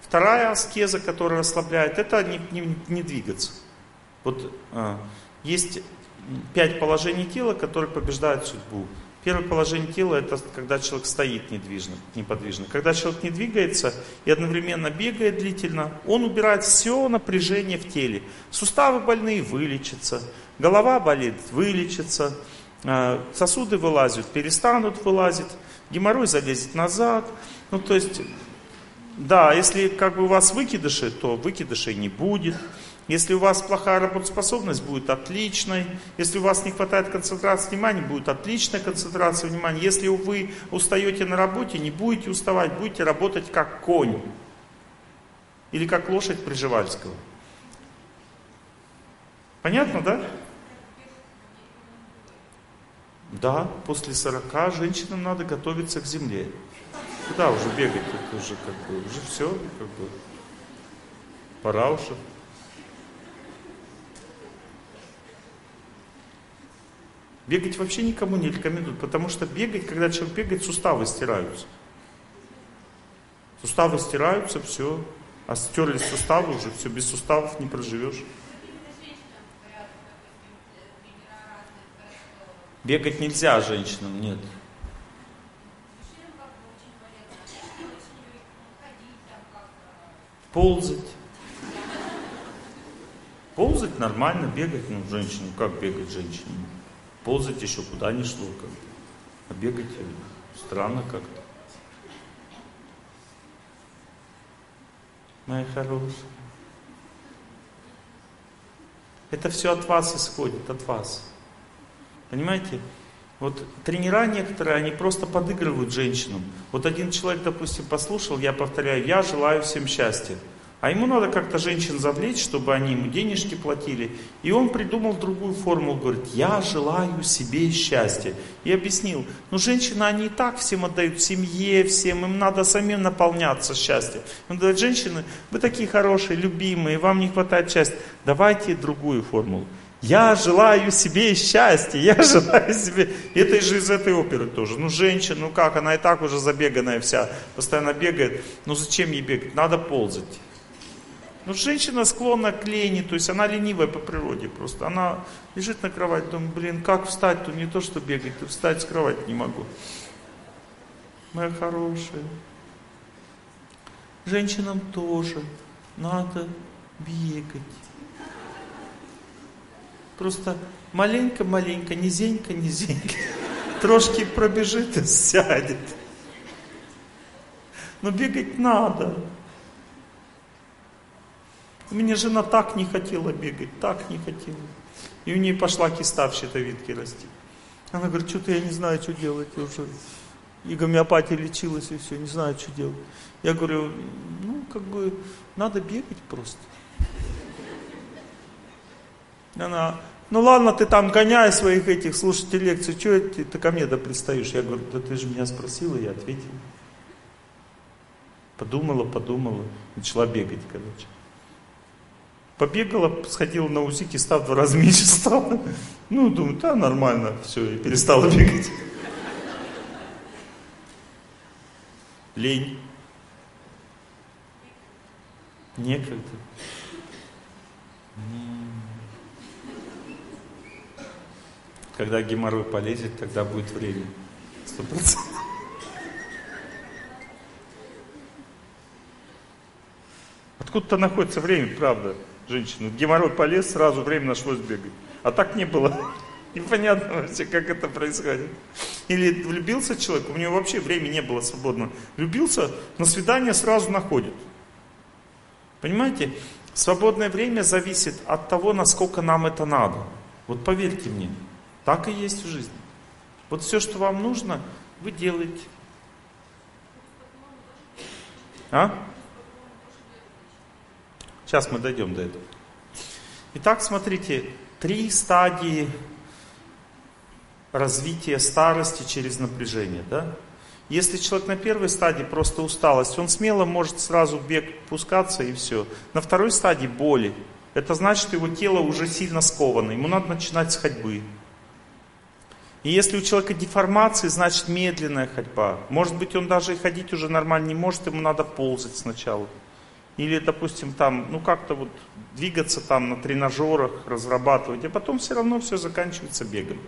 вторая аскеза, которая расслабляет, это не, не, не двигаться. Вот а, есть пять положений тела, которые побеждают судьбу. Первое положение тела это когда человек стоит недвижно, неподвижно. Когда человек не двигается и одновременно бегает длительно, он убирает все напряжение в теле. Суставы больные вылечатся, голова болит, вылечится, а, сосуды вылазят, перестанут вылазить, геморрой залезет назад. Ну то есть Да, если как бы у вас выкидыши, то выкидышей не будет. Если у вас плохая работоспособность, будет отличной. Если у вас не хватает концентрации внимания, будет отличная концентрация внимания. Если вы устаете на работе, не будете уставать, будете работать как конь. Или как лошадь Приживальского. Понятно, да? Да, после 40 женщинам надо готовиться к земле. Куда уже бегать? Это уже как бы, уже все, как бы, пора уже. Бегать вообще никому не рекомендуют, потому что бегать, когда человек бегает, суставы стираются. Суставы стираются, все. А стерлись суставы уже, все, без суставов не проживешь. Бегать нельзя женщинам, нет. Ползать. Ползать нормально, бегать, ну, женщину, как бегать женщине? Ползать еще куда не шло, как -то. А бегать странно как-то. Моя хорошая. Это все от вас исходит, от вас. Понимаете? Вот тренера некоторые, они просто подыгрывают женщинам. Вот один человек, допустим, послушал, я повторяю, я желаю всем счастья. А ему надо как-то женщин завлечь, чтобы они ему денежки платили. И он придумал другую формулу, говорит, я желаю себе счастья. И объяснил, ну женщины, они и так всем отдают, семье, всем, им надо самим наполняться счастьем. Он говорит, женщины, вы такие хорошие, любимые, вам не хватает счастья. Давайте другую формулу. Я желаю себе счастья, я желаю себе... Это же из этой оперы тоже. Ну, женщина, ну как, она и так уже забеганная вся, постоянно бегает. Ну, зачем ей бегать? Надо ползать. Ну, женщина склонна к лени, то есть она ленивая по природе просто. Она лежит на кровати, думает, блин, как встать, то не то, что бегать, то встать с кровати не могу. Моя хорошая. Женщинам тоже надо бегать. Просто маленько-маленько, низенько-низенько. Трошки пробежит и сядет. Но бегать надо. Меня жена так не хотела бегать, так не хотела. И у нее пошла киста в щитовидке расти. Она говорит, что-то я не знаю, что делать уже. И гомеопатия лечилась, и все, не знаю, что делать. Я говорю, ну, как бы, надо бегать просто. Она, ну ладно, ты там гоняй своих этих, слушайте лекции, что ты, ты ко мне да пристаешь? Я говорю, да ты же меня спросила, я ответил. Подумала, подумала, начала бегать, короче. Побегала, сходила на УЗИ, киста в два раза меньше стала. Ну, думаю, да, нормально, все, и перестала бегать. Лень. Некогда. Когда геморрой полезет, тогда будет время. Сто процентов. Откуда-то находится время, правда, женщина. Геморрой полез, сразу время нашлось бегать. А так не было. Непонятно вообще, как это происходит. Или влюбился человек, у него вообще времени не было свободно. Влюбился, на свидание сразу находит. Понимаете? Свободное время зависит от того, насколько нам это надо. Вот поверьте мне. Так и есть в жизни. Вот все, что вам нужно, вы делаете. А? Сейчас мы дойдем до этого. Итак, смотрите, три стадии развития старости через напряжение. Да? Если человек на первой стадии просто усталость, он смело может сразу бег пускаться и все. На второй стадии боли. Это значит, его тело уже сильно сковано. Ему надо начинать с ходьбы. И если у человека деформации, значит медленная ходьба. Может быть, он даже и ходить уже нормально не может, ему надо ползать сначала. Или, допустим, там, ну как-то вот двигаться там на тренажерах, разрабатывать, а потом все равно все заканчивается бегом.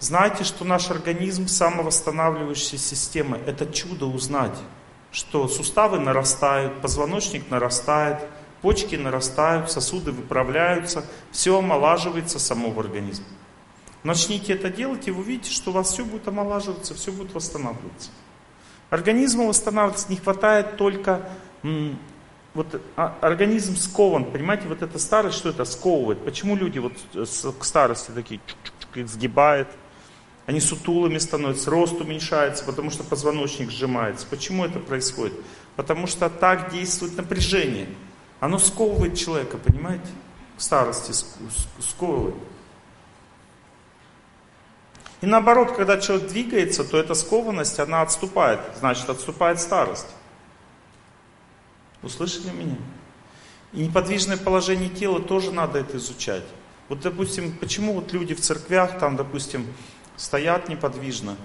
Знайте, что наш организм самовосстанавливающая система. Это чудо узнать, что суставы нарастают, позвоночник нарастает, почки нарастают, сосуды выправляются, все омолаживается само в организме. Начните это делать, и вы увидите, что у вас все будет омолаживаться, все будет восстанавливаться. Организму восстанавливаться не хватает только вот а, организм скован, понимаете, вот эта старость, что это сковывает? Почему люди вот к старости такие чук-чук-чук их сгибает? Они сутулыми становятся, рост уменьшается, потому что позвоночник сжимается. Почему это происходит? Потому что так действует напряжение. Оно сковывает человека, понимаете? К старости сковывает. И наоборот, когда человек двигается, то эта скованность, она отступает. Значит, отступает старость. Услышали меня? И неподвижное положение тела тоже надо это изучать. Вот, допустим, почему вот люди в церквях, там, допустим, стоят неподвижно,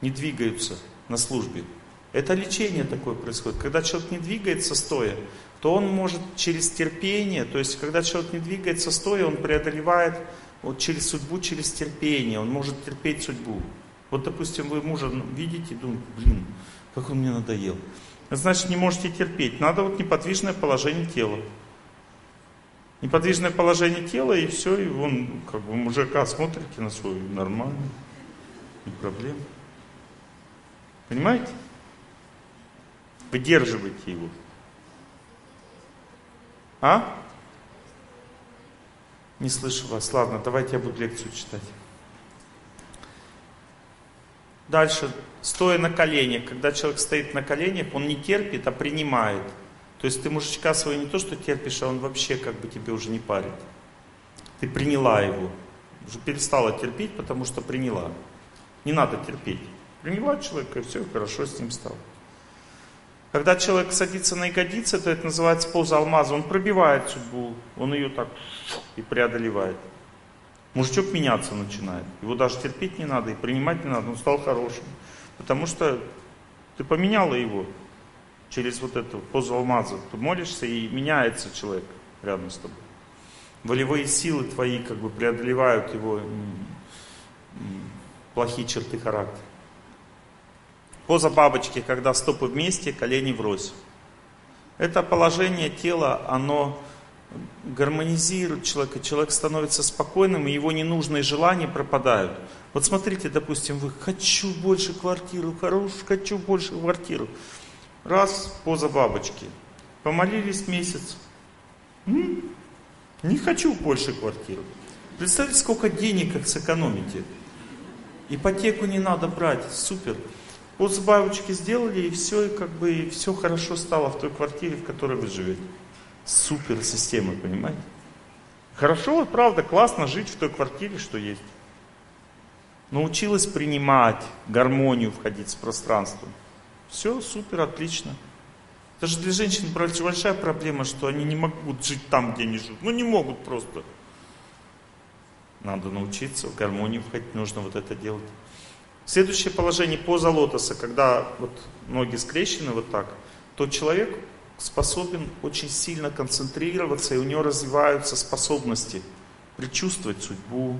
не двигаются на службе. Это лечение такое происходит. Когда человек не двигается стоя, то он может через терпение, то есть когда человек не двигается стоя, он преодолевает вот через судьбу, через терпение, он может терпеть судьбу. Вот, допустим, вы мужа видите думаете, блин, как он мне надоел. Значит, не можете терпеть. Надо вот неподвижное положение тела. Неподвижное положение тела, и все, и вон, как бы мужика смотрите на свой, нормально, не проблема. Понимаете? Выдерживайте его. А? Не слышу вас. Ладно, давайте я буду лекцию читать. Дальше, стоя на коленях. Когда человек стоит на коленях, он не терпит, а принимает. То есть ты мужичка своего не то, что терпишь, а он вообще как бы тебе уже не парит. Ты приняла его. Уже перестала терпеть, потому что приняла. Не надо терпеть. Приняла человека, и все, хорошо с ним стало. Когда человек садится на ягодицы, то это называется поза алмаза. Он пробивает судьбу, он ее так и преодолевает. Мужичок меняться начинает. Его даже терпеть не надо и принимать не надо, он стал хорошим. Потому что ты поменяла его через вот эту позу алмаза. Ты молишься и меняется человек рядом с тобой. Волевые силы твои как бы преодолевают его плохие черты характера. Поза бабочки, когда стопы вместе, колени врозь. Это положение тела, оно гармонизирует человека, человек становится спокойным, и его ненужные желания пропадают. Вот смотрите, допустим, вы «хочу больше квартиру, хорошую, хочу больше квартиру». Раз, поза бабочки. Помолились месяц. М? Не хочу больше квартиру. Представьте, сколько денег как сэкономите. Ипотеку не надо брать, супер. Вот с бабочки сделали, и все, и как бы и все хорошо стало в той квартире, в которой вы живете. Супер система, понимаете? Хорошо, правда, классно жить в той квартире, что есть. Научилась принимать гармонию, входить с пространством. Все, супер, отлично. Даже для женщин большая проблема, что они не могут жить там, где они живут. Ну не могут просто. Надо научиться в гармонию входить, нужно вот это делать. Следующее положение поза лотоса, когда вот ноги скрещены вот так, то человек способен очень сильно концентрироваться, и у него развиваются способности предчувствовать судьбу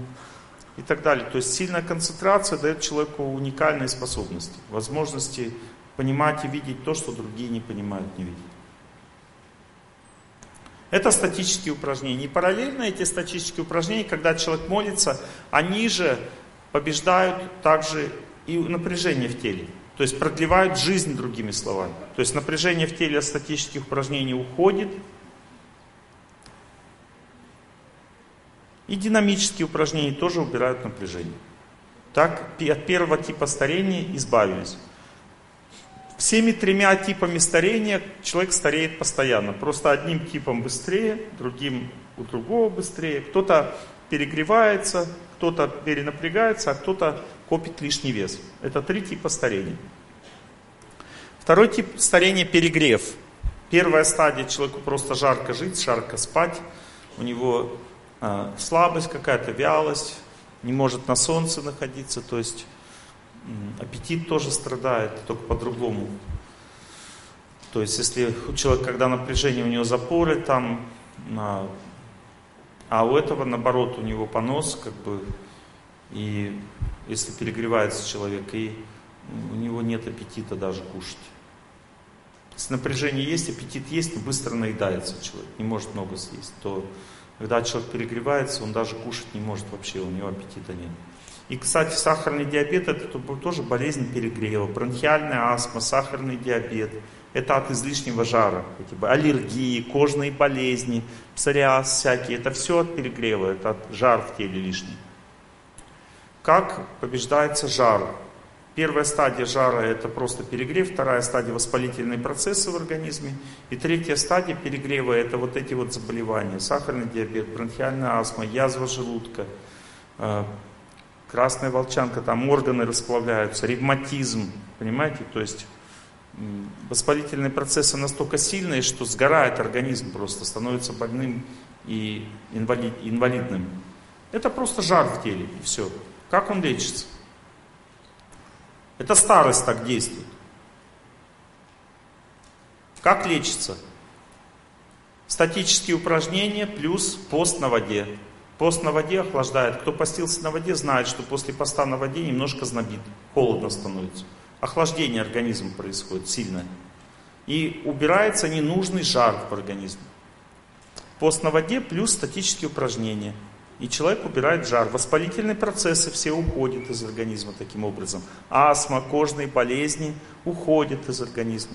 и так далее. То есть сильная концентрация дает человеку уникальные способности, возможности понимать и видеть то, что другие не понимают, не видят. Это статические упражнения. И параллельно эти статические упражнения, когда человек молится, они же побеждают также и напряжение в теле. То есть продлевают жизнь, другими словами. То есть напряжение в теле от статических упражнений уходит. И динамические упражнения тоже убирают напряжение. Так от первого типа старения избавились. Всеми тремя типами старения человек стареет постоянно. Просто одним типом быстрее, другим у другого быстрее. Кто-то перегревается, кто-то перенапрягается, а кто-то копит лишний вес. Это три типа старения. Второй тип старения – перегрев. Первая стадия – человеку просто жарко жить, жарко спать. У него э, слабость какая-то, вялость, не может на солнце находиться, то есть аппетит тоже страдает, только по-другому. То есть если у человека, когда напряжение, у него запоры там, э, а у этого, наоборот, у него понос, как бы, и если перегревается человек, и у него нет аппетита даже кушать. Если напряжение есть, аппетит есть, но быстро наедается человек, не может много съесть, то когда человек перегревается, он даже кушать не может вообще, у него аппетита нет. И, кстати, сахарный диабет это тоже болезнь перегрева, бронхиальная астма, сахарный диабет. Это от излишнего жара. Эти аллергии, кожные болезни, псориаз всякие. Это все от перегрева, это от жар в теле лишний. Как побеждается жар? Первая стадия жара это просто перегрев, вторая стадия воспалительные процессы в организме, и третья стадия перегрева это вот эти вот заболевания, сахарный диабет, бронхиальная астма, язва желудка, э, красная волчанка, там органы расплавляются, ревматизм, понимаете, то есть воспалительные процессы настолько сильные, что сгорает организм просто, становится больным и инвалид, инвалидным. Это просто жар в теле, и все. Как он лечится? Это старость так действует. Как лечится? Статические упражнения плюс пост на воде. Пост на воде охлаждает. Кто постился на воде, знает, что после поста на воде немножко знобит, холодно становится. Охлаждение организма происходит сильное. И убирается ненужный жар в организме. Пост на воде плюс статические упражнения. И человек убирает жар. Воспалительные процессы все уходят из организма таким образом. Астма, кожные болезни уходят из организма.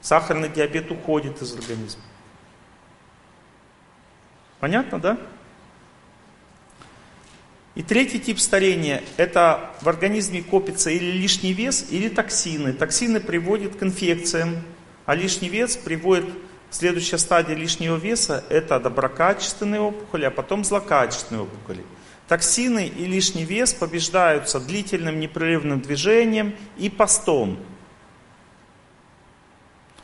Сахарный диабет уходит из организма. Понятно, да? И третий тип старения – это в организме копится или лишний вес, или токсины. Токсины приводят к инфекциям, а лишний вес приводит Следующая стадия лишнего веса – это доброкачественные опухоли, а потом злокачественные опухоли. Токсины и лишний вес побеждаются длительным непрерывным движением и постом.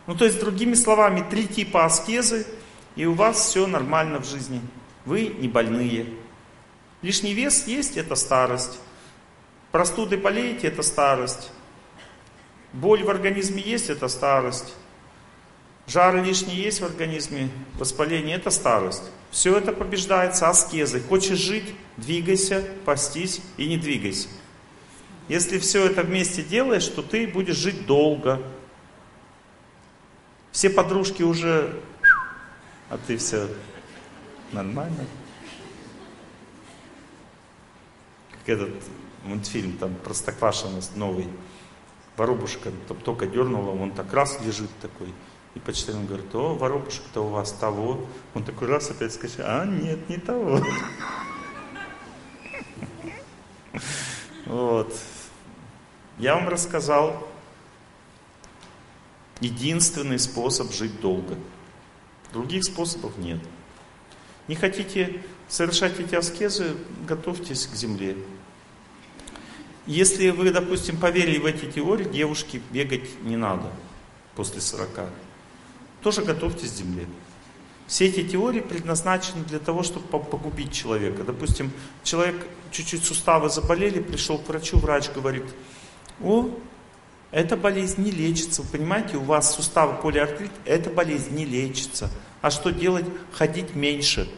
Ну, то есть, другими словами, три типа аскезы, и у вас все нормально в жизни. Вы не больные. Лишний вес есть – это старость. Простуды болеете – это старость. Боль в организме есть – это старость. Жар лишний есть в организме, воспаление – это старость. Все это побеждается аскезой. Хочешь жить – двигайся, постись и не двигайся. Если все это вместе делаешь, то ты будешь жить долго. Все подружки уже, а ты все нормально. Как этот мультфильм там Простоквашино новый. Воробушка только дернула, он так раз лежит такой – и почтальон говорит, о, воробушек-то у вас того. Он такой раз опять скажет, а нет, не того. Вот. Я вам рассказал единственный способ жить долго. Других способов нет. Не хотите совершать эти аскезы, готовьтесь к земле. Если вы, допустим, поверили в эти теории, девушке бегать не надо после 40 тоже готовьтесь к земле. Все эти теории предназначены для того, чтобы погубить человека. Допустим, человек чуть-чуть суставы заболели, пришел к врачу, врач говорит, о, эта болезнь не лечится. Вы понимаете, у вас суставы полиартрит, эта болезнь не лечится. А что делать? Ходить меньше.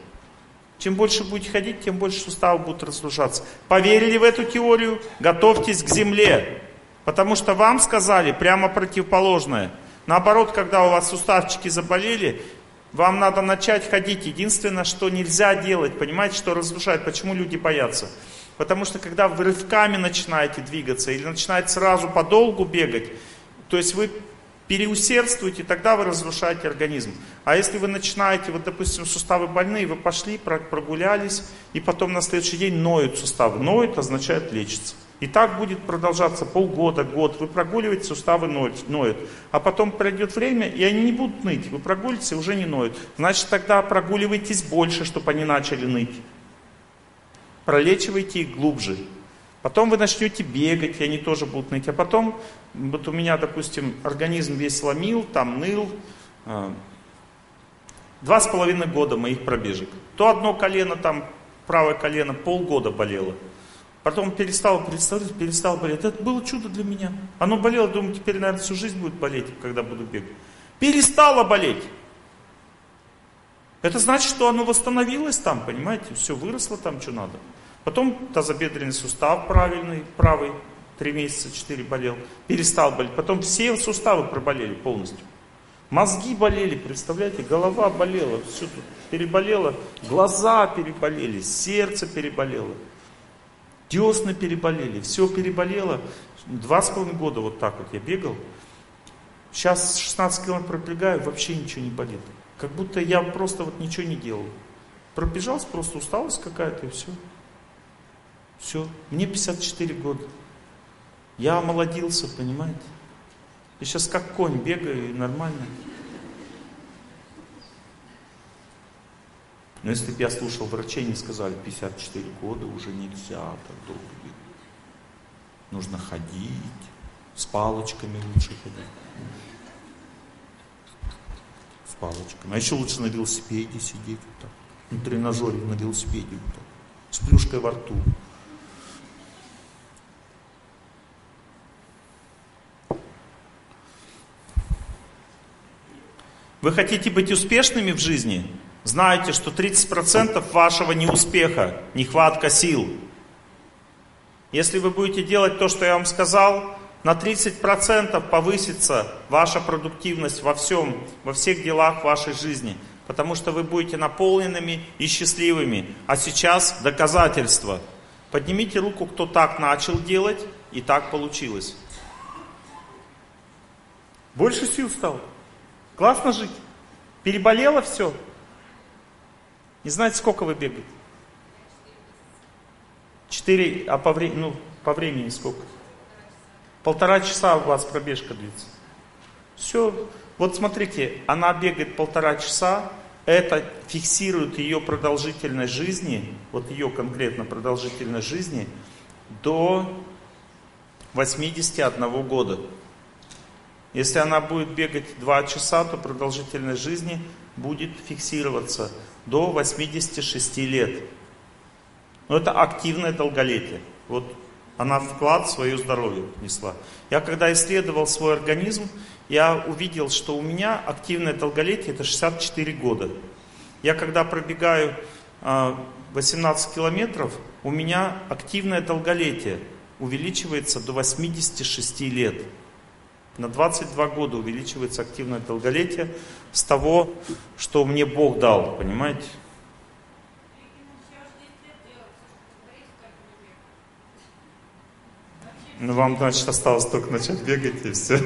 Чем больше будете ходить, тем больше суставы будут разрушаться. Поверили в эту теорию? Готовьтесь к земле. Потому что вам сказали прямо противоположное – Наоборот, когда у вас суставчики заболели, вам надо начать ходить. Единственное, что нельзя делать, понимаете, что разрушает, почему люди боятся? Потому что когда вы рывками начинаете двигаться или начинаете сразу подолгу бегать, то есть вы переусердствуете, тогда вы разрушаете организм. А если вы начинаете, вот допустим, суставы больные, вы пошли, прогулялись, и потом на следующий день ноют суставы. Ноют означает лечится. И так будет продолжаться полгода, год. Вы прогуливаете, суставы ноют, ноют. А потом пройдет время, и они не будут ныть. Вы прогулитесь, и уже не ноют. Значит, тогда прогуливайтесь больше, чтобы они начали ныть. Пролечивайте их глубже. Потом вы начнете бегать, и они тоже будут ныть. А потом, вот у меня, допустим, организм весь ломил, там ныл. А, два с половиной года моих пробежек. То одно колено, там правое колено полгода болело. Потом перестал представлять, перестал болеть. Это было чудо для меня. Оно болело, думаю, теперь, наверное, всю жизнь будет болеть, когда буду бегать. Перестало болеть. Это значит, что оно восстановилось там, понимаете? Все выросло там, что надо. Потом тазобедренный сустав правильный, правый, три месяца, четыре болел. Перестал болеть. Потом все суставы проболели полностью. Мозги болели, представляете, голова болела, все тут переболело, глаза переболели, сердце переболело. Десны переболели, все переболело. Два с половиной года вот так вот я бегал. Сейчас 16 километров пробегаю, вообще ничего не болит. Как будто я просто вот ничего не делал. Пробежался, просто усталость какая-то и все. Все. Мне 54 года. Я омолодился, понимаете? Я сейчас как конь бегаю нормально. Но если бы я слушал врачей, не сказали, 54 года уже нельзя так долго. Нужно ходить, с палочками лучше ходить. С палочками. А еще лучше на велосипеде сидеть вот так. На тренажере на велосипеде вот так. С плюшкой во рту. Вы хотите быть успешными в жизни? Знаете, что 30% вашего неуспеха – нехватка сил. Если вы будете делать то, что я вам сказал, на 30% повысится ваша продуктивность во всем, во всех делах вашей жизни. Потому что вы будете наполненными и счастливыми. А сейчас доказательство. Поднимите руку, кто так начал делать, и так получилось. Больше сил стало. Классно жить. Переболело все. Не знаете, сколько вы бегаете? Четыре, а по, вре, ну, по времени сколько? Полтора часа у вас пробежка длится. Все. Вот смотрите, она бегает полтора часа, это фиксирует ее продолжительность жизни, вот ее конкретно продолжительность жизни, до 81 года. Если она будет бегать 2 часа, то продолжительность жизни будет фиксироваться до 86 лет. Но это активное долголетие. Вот она вклад в свое здоровье внесла. Я когда исследовал свой организм, я увидел, что у меня активное долголетие это 64 года. Я когда пробегаю 18 а, километров, у меня активное долголетие увеличивается до 86 лет. На 22 года увеличивается активное долголетие с того, что мне Бог дал, понимаете? Ну, вам, значит, осталось только начать бегать и все.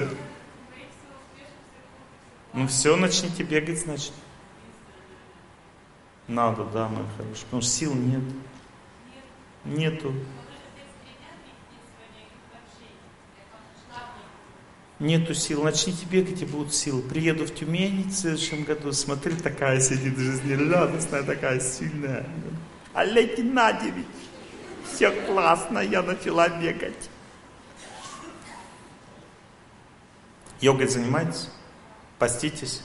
Ну, все, начните бегать, значит. Надо, да, мой хороший. Потому что сил нет. Нету. Нету сил, начните бегать и будут силы. Приеду в Тюмень в следующем году, смотри, такая сидит жизнерадостная, такая сильная. Олег Геннадьевич, все классно, я начала бегать. Йогой занимаетесь? Поститесь?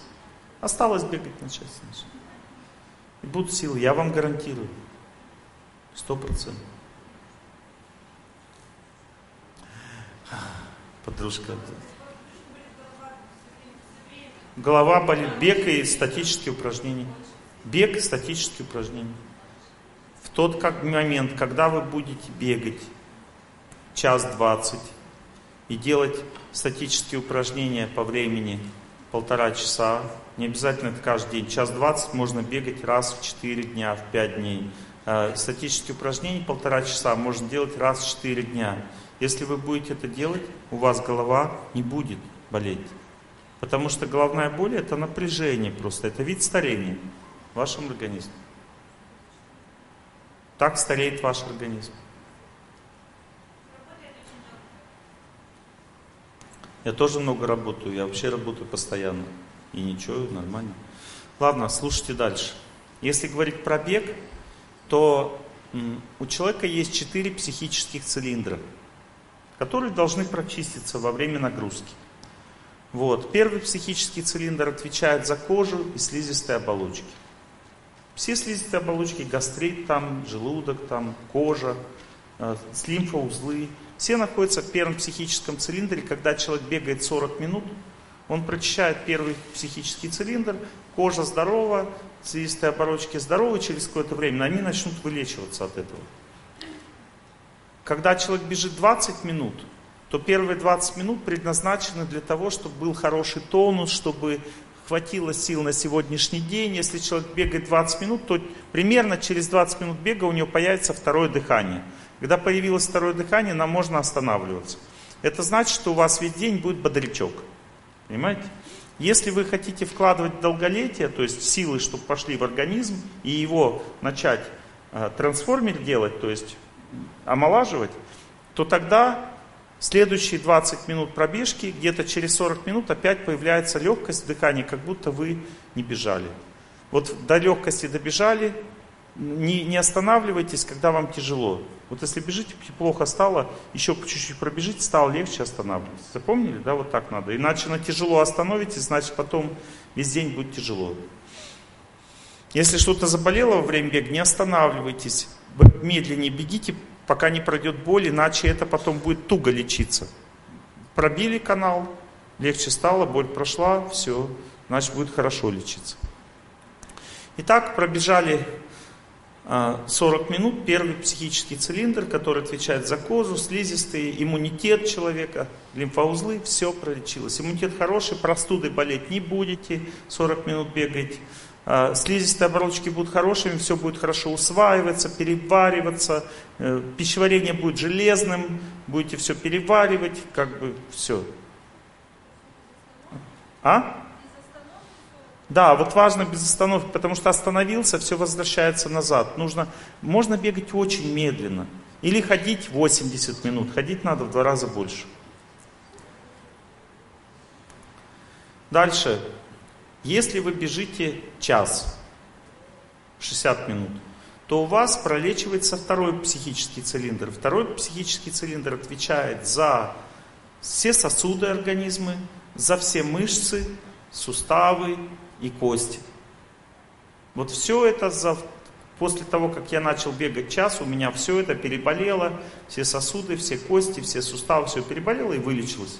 Осталось бегать начать. И будут силы, я вам гарантирую. Сто процентов. Подружка. Голова болит. Бег и статические упражнения. Бег и статические упражнения. В тот как момент, когда вы будете бегать час двадцать и делать статические упражнения по времени полтора часа, не обязательно это каждый день, час двадцать можно бегать раз в четыре дня, в пять дней. Э, статические упражнения полтора часа можно делать раз в четыре дня. Если вы будете это делать, у вас голова не будет болеть. Потому что головная боль это напряжение просто, это вид старения в вашем организме. Так стареет ваш организм. Я тоже много работаю, я вообще работаю постоянно. И ничего, нормально. Ладно, слушайте дальше. Если говорить про бег, то у человека есть четыре психических цилиндра, которые должны прочиститься во время нагрузки. Вот. Первый психический цилиндр отвечает за кожу и слизистые оболочки. Все слизистые оболочки, гастрит там, желудок там, кожа, э, лимфоузлы, все находятся в первом психическом цилиндре. Когда человек бегает 40 минут, он прочищает первый психический цилиндр, кожа здорова, слизистые оболочки здоровы, через какое-то время они начнут вылечиваться от этого. Когда человек бежит 20 минут, то первые 20 минут предназначены для того, чтобы был хороший тонус, чтобы хватило сил на сегодняшний день. Если человек бегает 20 минут, то примерно через 20 минут бега у него появится второе дыхание. Когда появилось второе дыхание, нам можно останавливаться. Это значит, что у вас весь день будет бодрячок. Понимаете? Если вы хотите вкладывать долголетие, то есть силы, чтобы пошли в организм, и его начать э, трансформер делать, то есть омолаживать, то тогда следующие 20 минут пробежки, где-то через 40 минут опять появляется легкость в дыхании, как будто вы не бежали. Вот до легкости добежали, не, не останавливайтесь, когда вам тяжело. Вот если бежите, плохо стало, еще чуть-чуть пробежите, стало легче, останавливайтесь. Запомнили? Да, вот так надо. Иначе на тяжело остановитесь, значит потом весь день будет тяжело. Если что-то заболело во время бега, не останавливайтесь. Медленнее бегите, пока не пройдет боль, иначе это потом будет туго лечиться. Пробили канал, легче стало, боль прошла, все, значит будет хорошо лечиться. Итак, пробежали 40 а, минут, первый психический цилиндр, который отвечает за козу, слизистые, иммунитет человека, лимфоузлы, все пролечилось. Иммунитет хороший, простудой болеть не будете, 40 минут бегаете. А, слизистые оболочки будут хорошими, все будет хорошо усваиваться, перевариваться, э, пищеварение будет железным, будете все переваривать, как бы все. А? Да, вот важно без остановки, потому что остановился, все возвращается назад. Нужно, можно бегать очень медленно. Или ходить 80 минут. Ходить надо в два раза больше. Дальше. Если вы бежите час, 60 минут, то у вас пролечивается второй психический цилиндр. Второй психический цилиндр отвечает за все сосуды организма, за все мышцы, суставы, и кости. Вот все это за, после того, как я начал бегать час, у меня все это переболело, все сосуды, все кости, все суставы, все переболело и вылечилось.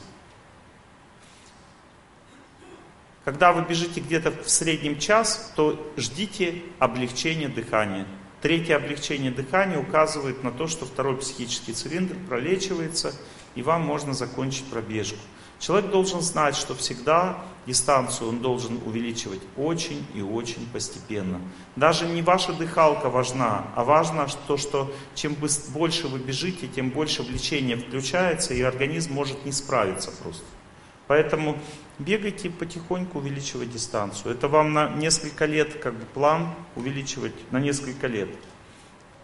Когда вы бежите где-то в среднем час, то ждите облегчения дыхания. Третье облегчение дыхания указывает на то, что второй психический цилиндр пролечивается, и вам можно закончить пробежку. Человек должен знать, что всегда дистанцию он должен увеличивать очень и очень постепенно. Даже не ваша дыхалка важна, а важно то, что чем больше вы бежите, тем больше влечение включается, и организм может не справиться просто. Поэтому бегайте потихоньку, увеличивать дистанцию. Это вам на несколько лет, как бы план увеличивать на несколько лет.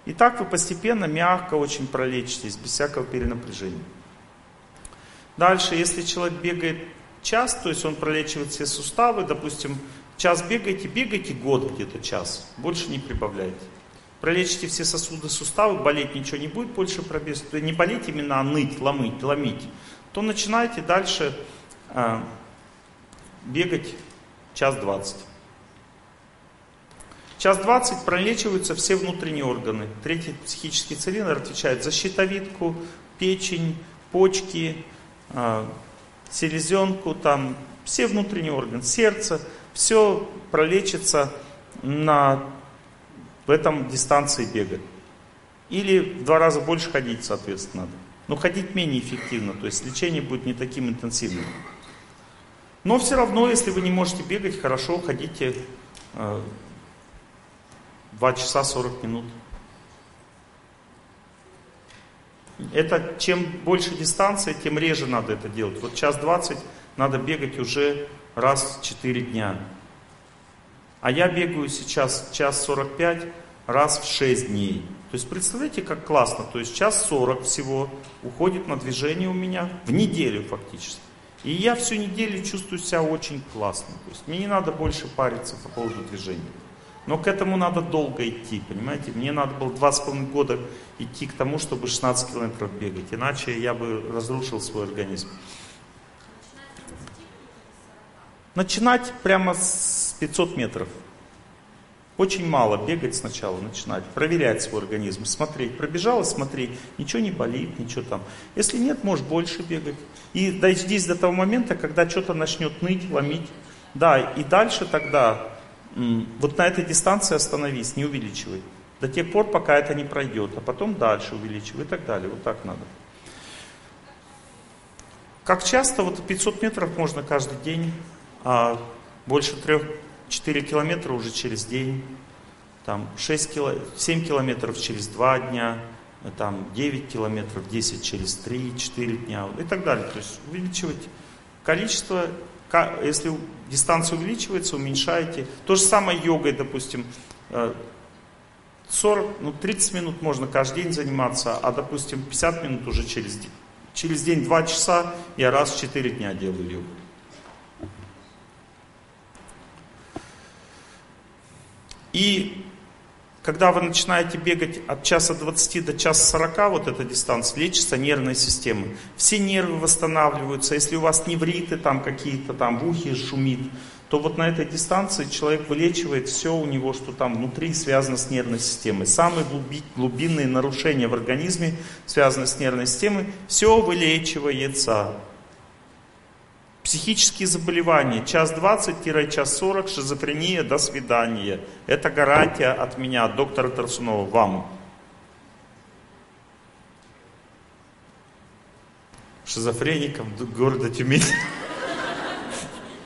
И так вы постепенно, мягко очень пролечитесь, без всякого перенапряжения. Дальше, если человек бегает час, то есть он пролечивает все суставы, допустим, час бегаете, бегайте год где-то час, больше не прибавляйте. Пролечите все сосуды, суставы, болеть ничего не будет больше пробег, не болеть именно, а ныть, ломить, ломить, то начинайте дальше э, бегать час двадцать. Час двадцать пролечиваются все внутренние органы. Третий психический цилиндр отвечает за щитовидку, печень, почки, а, селезенку, там все внутренние органы, сердце, все пролечится на, в этом дистанции бега. Или в два раза больше ходить, соответственно, надо. Но ходить менее эффективно, то есть лечение будет не таким интенсивным. Но все равно, если вы не можете бегать, хорошо, ходите э, 2 часа 40 минут. Это чем больше дистанция, тем реже надо это делать. Вот час двадцать надо бегать уже раз в 4 дня. А я бегаю сейчас час 45 раз в 6 дней. То есть представляете, как классно. То есть час 40 всего уходит на движение у меня в неделю фактически. И я всю неделю чувствую себя очень классно. То есть мне не надо больше париться по поводу движения. Но к этому надо долго идти, понимаете? Мне надо было два с половиной года идти к тому, чтобы 16 километров бегать. Иначе я бы разрушил свой организм. Начинать прямо с 500 метров. Очень мало бегать сначала, начинать, проверять свой организм, смотреть. Пробежала, смотри, ничего не болит, ничего там. Если нет, можешь больше бегать. И дождись до того момента, когда что-то начнет ныть, ломить. Да, и дальше тогда вот на этой дистанции остановись, не увеличивай. До тех пор, пока это не пройдет, а потом дальше увеличивай и так далее. Вот так надо. Как часто, вот 500 метров можно каждый день, а больше 3-4 километра уже через день, там 6 кило, 7 километров через 2 дня там 9 километров, 10 через 3-4 дня и так далее. То есть увеличивать количество, если дистанция увеличивается, уменьшаете. То же самое йогой, допустим, 40, ну 30 минут можно каждый день заниматься, а допустим 50 минут уже через день. Через день 2 часа я раз в 4 дня делаю йогу. И когда вы начинаете бегать от часа 20 до часа 40, вот эта дистанция, лечится нервная система. Все нервы восстанавливаются. Если у вас невриты там какие-то, там в ухе шумит, то вот на этой дистанции человек вылечивает все у него, что там внутри связано с нервной системой. Самые глубинные нарушения в организме, связанные с нервной системой, все вылечивается. Психические заболевания, час 20-час 40, шизофрения, до свидания. Это гарантия от меня, от доктора Тарсунова, вам. Шизофреникам города Тюмень.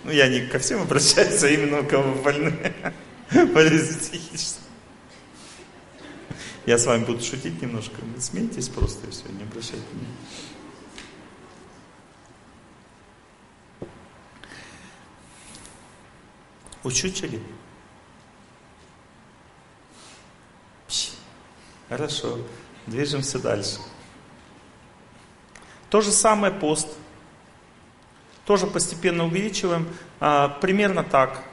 Ну, я не ко всем обращаюсь, а именно у кого больны. Болезнь психическая. Я с вами буду шутить немножко. Смейтесь просто и все, не обращайте внимания. Учутили? Хорошо. Движемся дальше. То же самое пост. Тоже постепенно увеличиваем. А, примерно так.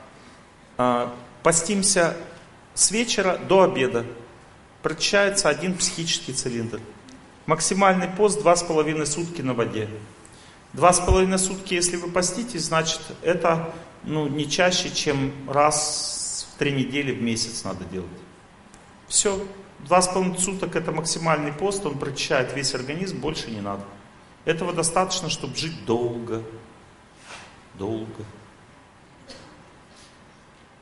А, постимся с вечера до обеда. Прочищается один психический цилиндр. Максимальный пост два с половиной сутки на воде. Два с половиной сутки, если вы поститесь, значит, это ну, не чаще, чем раз в три недели в месяц надо делать. Все. Два с половиной суток это максимальный пост, он прочищает весь организм, больше не надо. Этого достаточно, чтобы жить долго. Долго.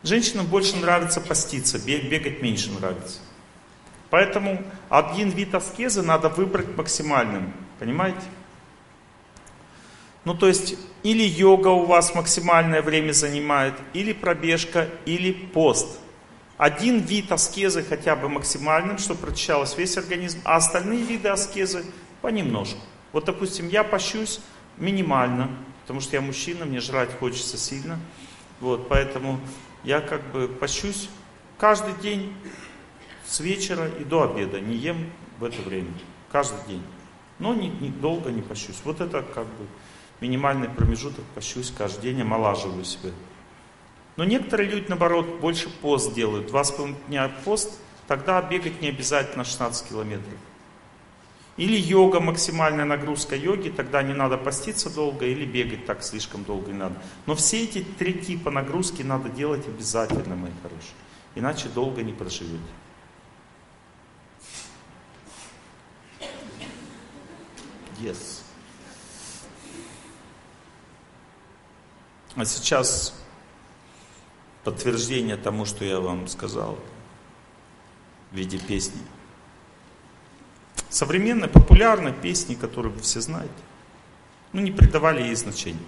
Женщинам больше нравится поститься, бегать меньше нравится. Поэтому один вид аскезы надо выбрать максимальным. Понимаете? Ну, то есть, или йога у вас максимальное время занимает, или пробежка, или пост. Один вид аскезы хотя бы максимальным, чтобы прочищалось весь организм, а остальные виды аскезы понемножку. Вот, допустим, я пощусь минимально, потому что я мужчина, мне жрать хочется сильно. Вот, поэтому я как бы пощусь каждый день с вечера и до обеда, не ем в это время, каждый день. Но не, не, долго не пощусь. Вот это как бы минимальный промежуток пощусь каждый день, омолаживаю себя. Но некоторые люди, наоборот, больше пост делают. Два с половиной дня пост, тогда бегать не обязательно 16 километров. Или йога, максимальная нагрузка йоги, тогда не надо поститься долго, или бегать так слишком долго не надо. Но все эти три типа нагрузки надо делать обязательно, мои хорошие. Иначе долго не проживете. Yes. А сейчас подтверждение тому, что я вам сказал в виде песни. Современной, популярной песни, которую вы все знаете. Ну, не придавали ей значения.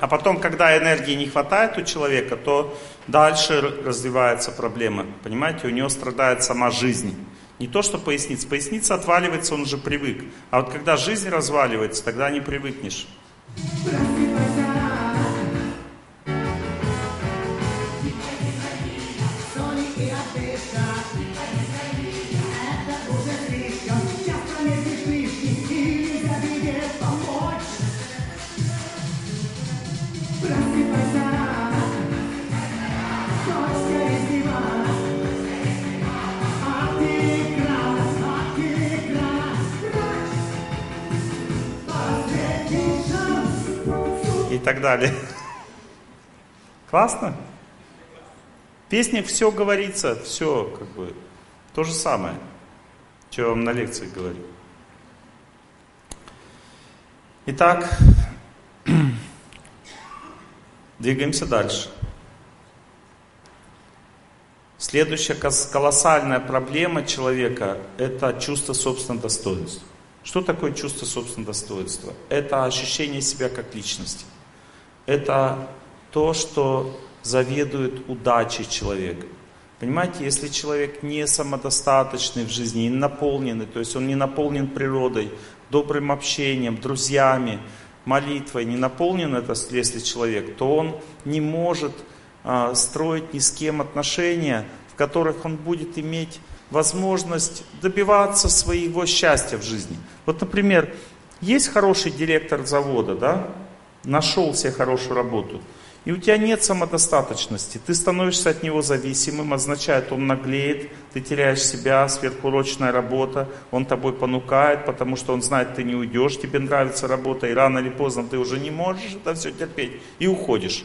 А потом, когда энергии не хватает у человека, то дальше развивается проблема. Понимаете, у него страдает сама жизнь. Не то, что поясница. Поясница отваливается, он уже привык. А вот когда жизнь разваливается, тогда не привыкнешь. Так далее. Классно? В песнях все говорится, все как бы то же самое, что я вам на лекции говорю. Итак, двигаемся дальше. Следующая колоссальная проблема человека – это чувство собственного достоинства. Что такое чувство собственного достоинства? Это ощущение себя как личности. Это то, что заведует удачей человека. Понимаете, если человек не самодостаточный в жизни, не наполненный, то есть он не наполнен природой, добрым общением, друзьями, молитвой, не наполнен это, если человек, то он не может а, строить ни с кем отношения, в которых он будет иметь возможность добиваться своего счастья в жизни. Вот, например, есть хороший директор завода, да, нашел себе хорошую работу – и у тебя нет самодостаточности, ты становишься от него зависимым, означает, он наглеет, ты теряешь себя, сверхурочная работа, он тобой понукает, потому что он знает, ты не уйдешь, тебе нравится работа, и рано или поздно ты уже не можешь это все терпеть, и уходишь.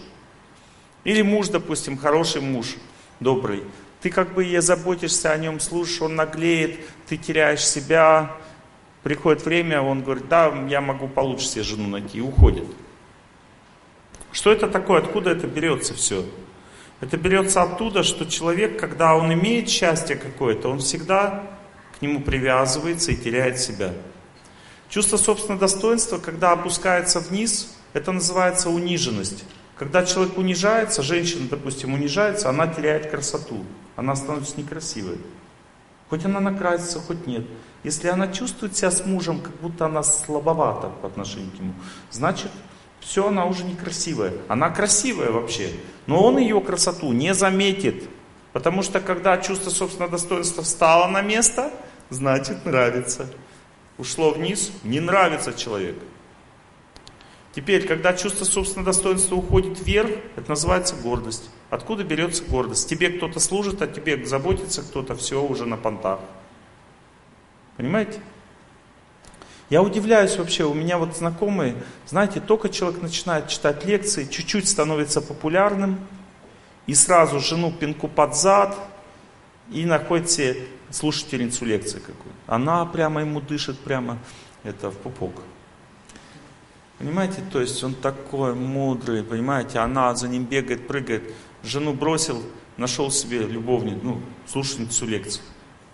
Или муж, допустим, хороший муж, добрый, ты как бы и заботишься о нем, слушаешь, он наглеет, ты теряешь себя, приходит время, он говорит, да, я могу получше себе жену найти, и уходит. Что это такое? Откуда это берется все? Это берется оттуда, что человек, когда он имеет счастье какое-то, он всегда к нему привязывается и теряет себя. Чувство собственного достоинства, когда опускается вниз, это называется униженность. Когда человек унижается, женщина, допустим, унижается, она теряет красоту. Она становится некрасивой. Хоть она накрасится, хоть нет. Если она чувствует себя с мужем, как будто она слабовата по отношению к нему, значит, все, она уже некрасивая. Она красивая вообще, но он ее красоту не заметит. Потому что когда чувство собственного достоинства встало на место, значит нравится. Ушло вниз, не нравится человек. Теперь, когда чувство собственного достоинства уходит вверх, это называется гордость. Откуда берется гордость? Тебе кто-то служит, а тебе заботится кто-то, все уже на понтах. Понимаете? Я удивляюсь вообще, у меня вот знакомые, знаете, только человек начинает читать лекции, чуть-чуть становится популярным, и сразу жену пинку под зад, и находит себе слушательницу лекции какую-то. Она прямо ему дышит прямо это в пупок. Понимаете, то есть он такой мудрый, понимаете, она за ним бегает, прыгает. Жену бросил, нашел себе любовницу, ну, слушательницу лекции.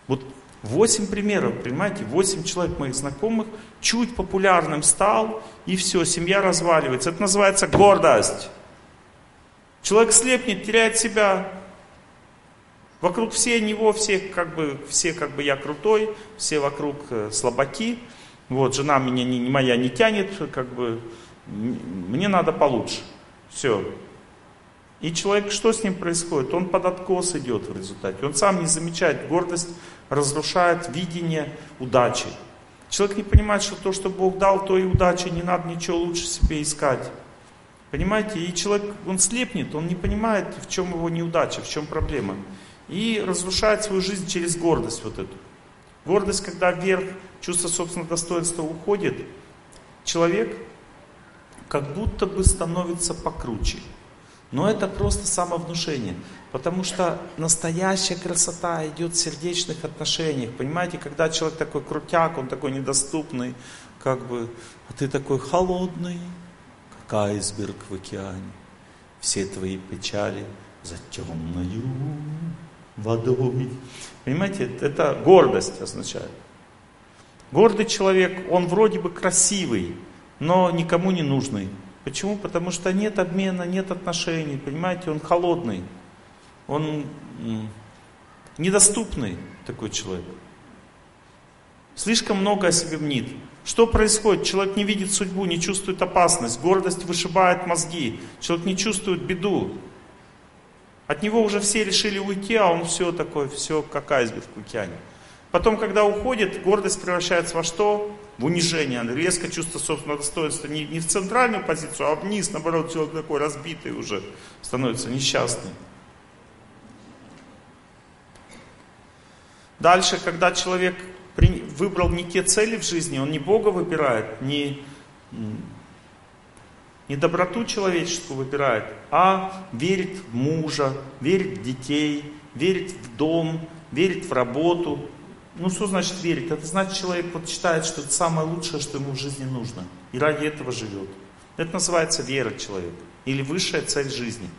Вот Восемь примеров, понимаете, восемь человек моих знакомых чуть популярным стал, и все, семья разваливается. Это называется гордость. Человек слепнет, теряет себя. Вокруг все него, все как бы, все как бы я крутой, все вокруг э, слабаки. Вот, жена меня не, моя не тянет, как бы, мне надо получше. Все. И человек, что с ним происходит? Он под откос идет в результате. Он сам не замечает гордость разрушает видение удачи. Человек не понимает, что то, что Бог дал, то и удача, не надо ничего лучше себе искать. Понимаете? И человек, он слепнет, он не понимает, в чем его неудача, в чем проблема. И разрушает свою жизнь через гордость вот эту. Гордость, когда вверх чувство собственного достоинства уходит, человек как будто бы становится покруче. Но это просто самовнушение. Потому что настоящая красота идет в сердечных отношениях. Понимаете, когда человек такой крутяк, он такой недоступный, как бы, а ты такой холодный, как айсберг в океане. Все твои печали за темною водой. Понимаете, это гордость означает. Гордый человек, он вроде бы красивый, но никому не нужный. Почему? Потому что нет обмена, нет отношений, понимаете, он холодный. Он недоступный такой человек. Слишком много о себе мнит. Что происходит? Человек не видит судьбу, не чувствует опасность, гордость вышибает мозги, человек не чувствует беду. От него уже все решили уйти, а он все такое, все как айсберг в океане. Потом, когда уходит, гордость превращается во что? В унижение. Резко чувство собственного достоинства не, не в центральную позицию, а вниз, наоборот, человек такой разбитый уже становится несчастный. Дальше, когда человек выбрал не те цели в жизни, он не Бога выбирает, не, не доброту человеческую выбирает, а верит в мужа, верит в детей, верит в дом, верит в работу. Ну что значит верит? Это значит человек вот считает, что это самое лучшее, что ему в жизни нужно. И ради этого живет. Это называется вера человека. Или высшая цель жизни.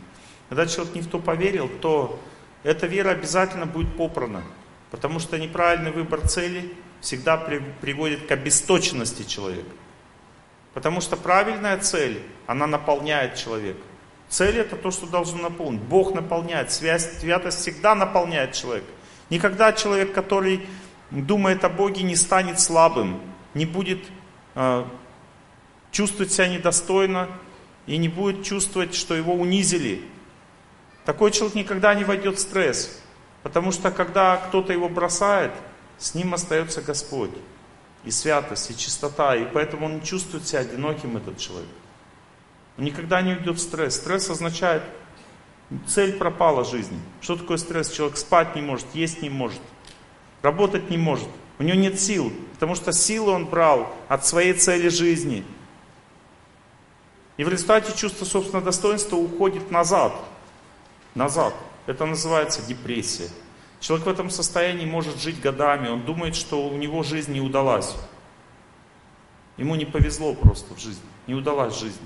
Когда человек не в то поверил, то эта вера обязательно будет попрана. Потому что неправильный выбор цели всегда при, приводит к обесточенности человека. Потому что правильная цель, она наполняет человека. Цель это то, что должно наполнить. Бог наполняет, связь, святость всегда наполняет человека. Никогда человек, который думает о Боге, не станет слабым, не будет э, чувствовать себя недостойно и не будет чувствовать, что его унизили. Такой человек никогда не войдет в стресс, потому что когда кто-то его бросает, с ним остается Господь. И святость, и чистота, и поэтому он чувствует себя одиноким, этот человек. Он никогда не уйдет в стресс. Стресс означает, цель пропала жизни. Что такое стресс? Человек спать не может, есть не может, работать не может. У него нет сил, потому что силы он брал от своей цели жизни. И в результате чувство собственного достоинства уходит назад. Назад. Это называется депрессия. Человек в этом состоянии может жить годами, он думает, что у него жизнь не удалась. Ему не повезло просто в жизни, не удалась жизнь.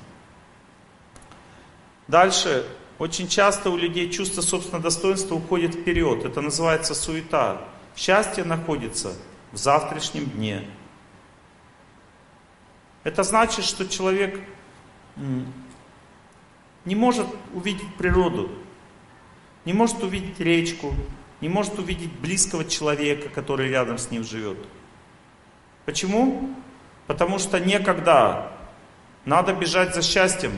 Дальше, очень часто у людей чувство собственного достоинства уходит вперед. Это называется суета. Счастье находится в завтрашнем дне. Это значит, что человек не может увидеть природу, не может увидеть речку, не может увидеть близкого человека, который рядом с ним живет. Почему? Потому что некогда. Надо бежать за счастьем.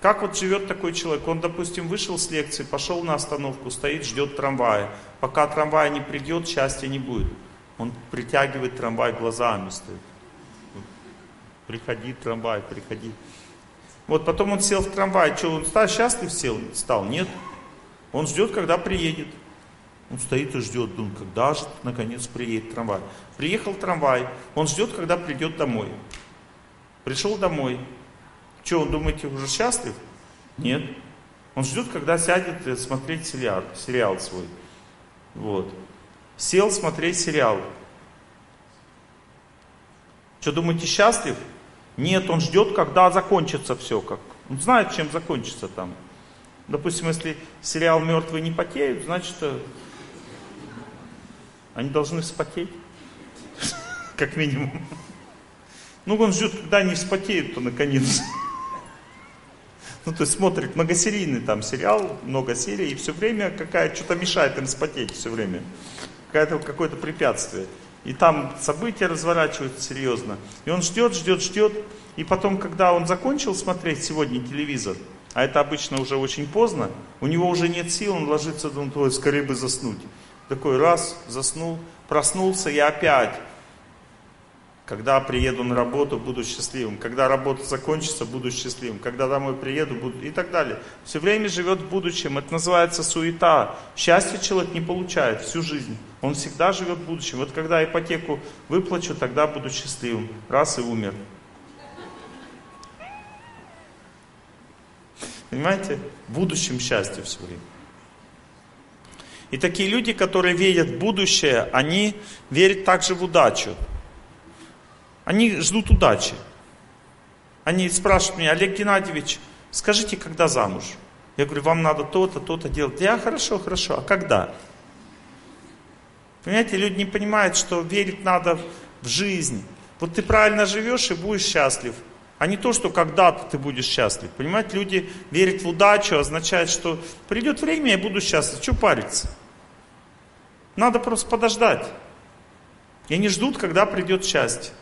Как вот живет такой человек? Он, допустим, вышел с лекции, пошел на остановку, стоит, ждет трамвая. Пока трамвай не придет, счастья не будет. Он притягивает трамвай глазами стоит. Приходи, трамвай, приходи. Вот потом он сел в трамвай. Что, он стал счастлив сел? Стал? Нет. Он ждет, когда приедет. Он стоит и ждет, думает, когда же наконец приедет трамвай. Приехал трамвай, он ждет, когда придет домой. Пришел домой, что, он думаете, уже счастлив? Нет. Он ждет, когда сядет смотреть сериал, сериал свой. Вот. Сел смотреть сериал. Что, думаете, счастлив? Нет, он ждет, когда закончится все. Как. Он знает, чем закончится там. Допустим, если сериал «Мертвые не потеют», значит, э, они должны вспотеть. Как минимум. Ну, он ждет, когда они вспотеют, то наконец. Ну, то есть смотрит многосерийный там сериал, много серий, и все время какая что-то мешает им спотеть все время. Какое-то какое препятствие. И там события разворачиваются серьезно. И он ждет, ждет, ждет. И потом, когда он закончил смотреть сегодня телевизор, а это обычно уже очень поздно, у него уже нет сил, он ложится, думает, ой, скорее бы заснуть. Такой раз, заснул, проснулся и опять когда приеду на работу, буду счастливым. Когда работа закончится, буду счастливым. Когда домой приеду, буду... И так далее. Все время живет в будущем. Это называется суета. Счастье человек не получает всю жизнь. Он всегда живет в будущем. Вот когда ипотеку выплачу, тогда буду счастливым. Раз и умер. Понимаете? В будущем счастье все время. И такие люди, которые верят в будущее, они верят также в удачу. Они ждут удачи. Они спрашивают меня, Олег Геннадьевич, скажите, когда замуж? Я говорю, вам надо то-то, то-то делать. Я, хорошо, хорошо, а когда? Понимаете, люди не понимают, что верить надо в жизнь. Вот ты правильно живешь и будешь счастлив. А не то, что когда-то ты будешь счастлив. Понимаете, люди верят в удачу, означает, что придет время, я буду счастлив. Что париться? Надо просто подождать. И они ждут, когда придет счастье.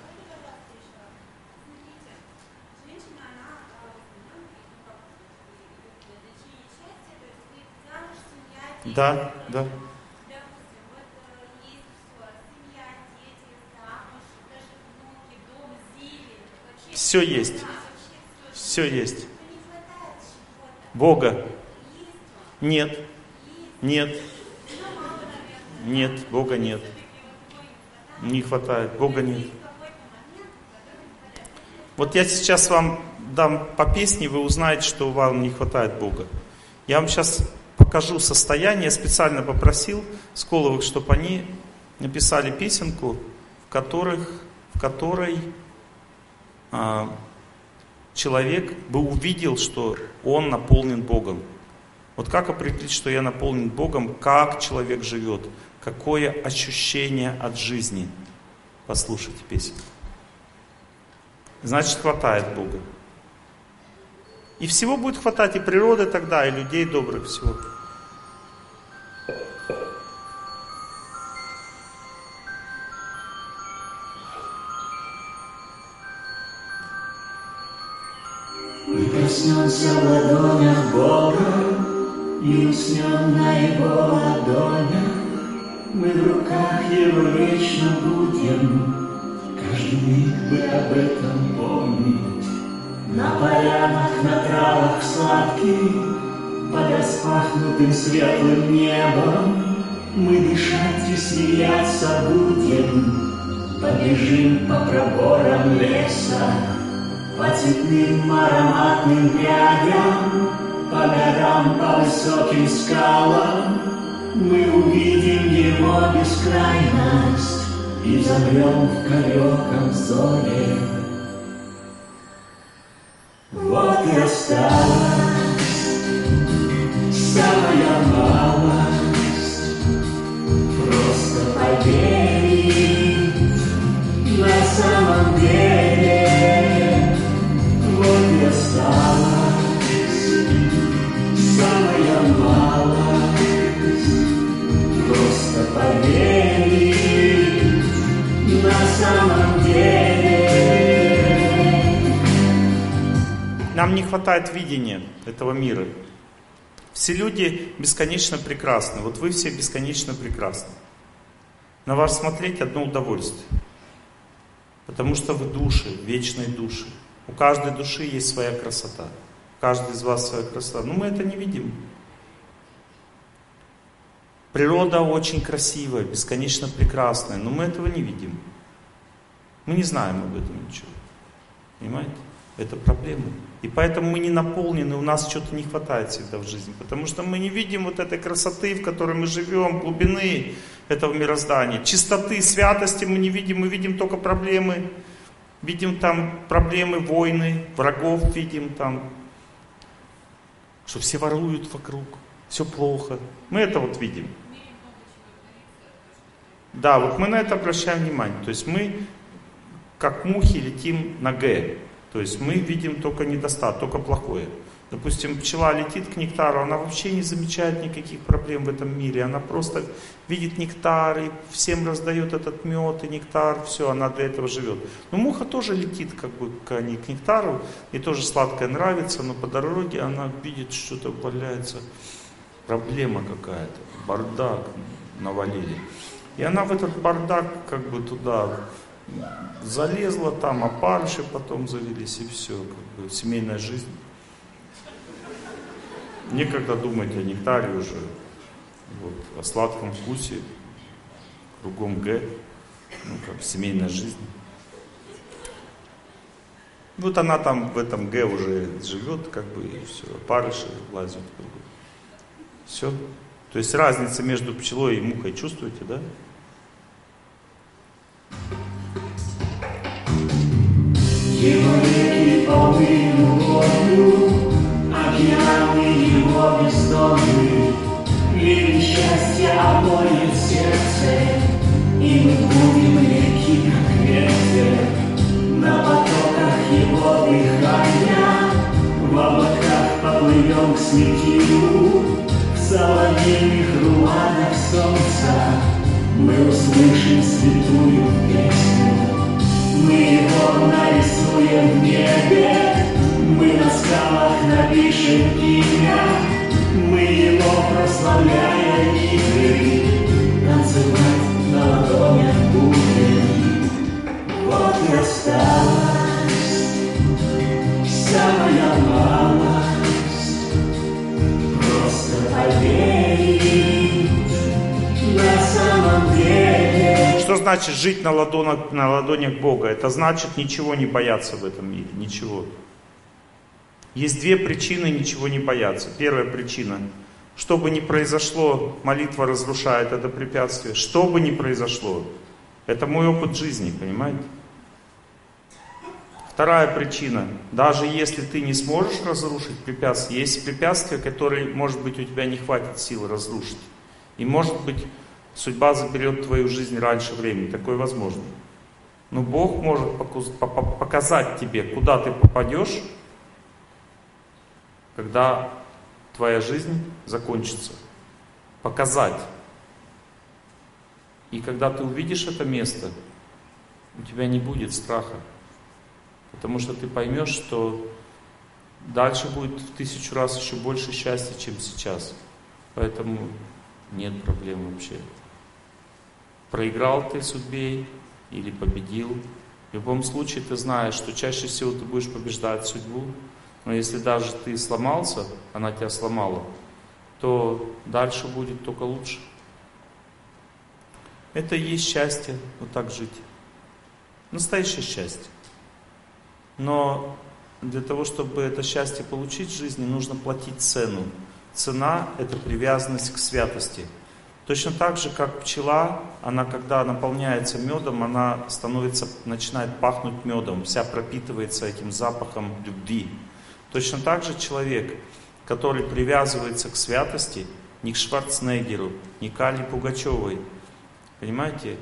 Да, да. Все есть. Все есть. Бога. Нет. Нет. Нет, Бога нет. Не хватает, Бога нет. Вот я сейчас вам дам по песне, вы узнаете, что вам не хватает Бога. Я вам сейчас покажу состояние. Специально попросил Сколовых, чтобы они написали песенку, в, которых, в которой а, человек бы увидел, что он наполнен Богом. Вот как определить, что я наполнен Богом, как человек живет, какое ощущение от жизни. Послушайте песню. Значит, хватает Бога. И всего будет хватать, и природы тогда, и людей добрых, всего. Мы проснемся в ладонях Бога И уснем на Его ладонях Мы в руках Его вечно будем. Каждый миг бы об этом помнить. На полянах, на травах сладких Под распахнутым светлым небом Мы дышать и смеяться будем. Побежим по проборам леса По цветным ароматным прядям По горам, по высоким скалам Мы увидим его бескрайность И замрем в далеком зоре. Вот и осталась самая малость. Просто поверить самом деле Нам не хватает видения этого мира. Все люди бесконечно прекрасны. Вот вы все бесконечно прекрасны. На вас смотреть одно удовольствие. Потому что вы души, вечные души. У каждой души есть своя красота. У каждой из вас своя красота. Но мы это не видим. Природа очень красивая, бесконечно прекрасная, но мы этого не видим. Мы не знаем об этом ничего. Понимаете? Это проблема. И поэтому мы не наполнены, у нас что-то не хватает всегда в жизни. Потому что мы не видим вот этой красоты, в которой мы живем, глубины этого мироздания. Чистоты, святости мы не видим, мы видим только проблемы. Видим там проблемы, войны, врагов видим там. Что все воруют вокруг, все плохо. Мы это вот видим. Да, вот мы на это обращаем внимание. То есть мы, как мухи, летим на Г. То есть мы видим только недостаток, только плохое. Допустим, пчела летит к нектару, она вообще не замечает никаких проблем в этом мире. Она просто видит нектар и всем раздает этот мед и нектар, все, она для этого живет. Но муха тоже летит как бы к, не к нектару, и тоже сладкое нравится, но по дороге она видит, что-то валяется, проблема какая-то, бардак навалили. И она в этот бардак как бы туда залезла, там опарыши потом завелись, и все, как бы семейная жизнь. Некогда думать о нектаре уже, вот, о сладком вкусе, кругом Г, ну как семейная жизнь. Вот она там в этом Г уже живет, как бы, и все, опарыши лазят. Бы. Все. То есть разница между пчелой и мухой чувствуете, да? Его реки полны любовью, океаны его бездонны. Ливень счастья омоет сердце, и мы будем реки, как ветер. На потоках его дыхания, в облаках поплывем к светилу, в соловьиных руанах солнца мы услышим святую песню. Мы его нарисуем в небе, мы на скалах напишем имя, мы его прославляя игры, танцевать на ладонях будем. Вот и осталась самая малость, значит жить на ладонях, на ладонях Бога? Это значит ничего не бояться в этом мире, ничего. Есть две причины ничего не бояться. Первая причина. Что бы ни произошло, молитва разрушает это препятствие. Что бы ни произошло. Это мой опыт жизни, понимаете? Вторая причина. Даже если ты не сможешь разрушить препятствие, есть препятствия, которые, может быть, у тебя не хватит сил разрушить. И может быть, судьба заберет твою жизнь раньше времени. Такое возможно. Но Бог может показать тебе, куда ты попадешь, когда твоя жизнь закончится. Показать. И когда ты увидишь это место, у тебя не будет страха. Потому что ты поймешь, что дальше будет в тысячу раз еще больше счастья, чем сейчас. Поэтому нет проблем вообще. Проиграл ты судьбе или победил. В любом случае ты знаешь, что чаще всего ты будешь побеждать судьбу. Но если даже ты сломался, она тебя сломала, то дальше будет только лучше. Это и есть счастье, вот так жить. Настоящее счастье. Но для того, чтобы это счастье получить в жизни, нужно платить цену. Цена – это привязанность к святости. Точно так же, как пчела, она когда наполняется медом, она становится, начинает пахнуть медом, вся пропитывается этим запахом любви. Точно так же человек, который привязывается к святости, не к Шварценеггеру, не к Али Пугачевой, понимаете,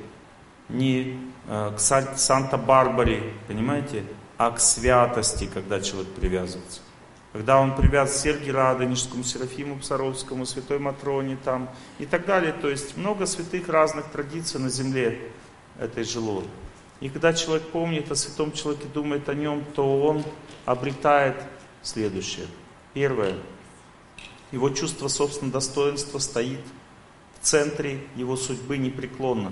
не э, к Санта-Барбаре, понимаете, а к святости, когда человек привязывается. Когда он привязан к Сергию Радонежскому, Серафиму Псаровскому, Святой Матроне там и так далее. То есть много святых разных традиций на земле этой жило. И когда человек помнит о святом человеке, думает о нем, то он обретает следующее. Первое. Его чувство собственного достоинства стоит в центре его судьбы непреклонно.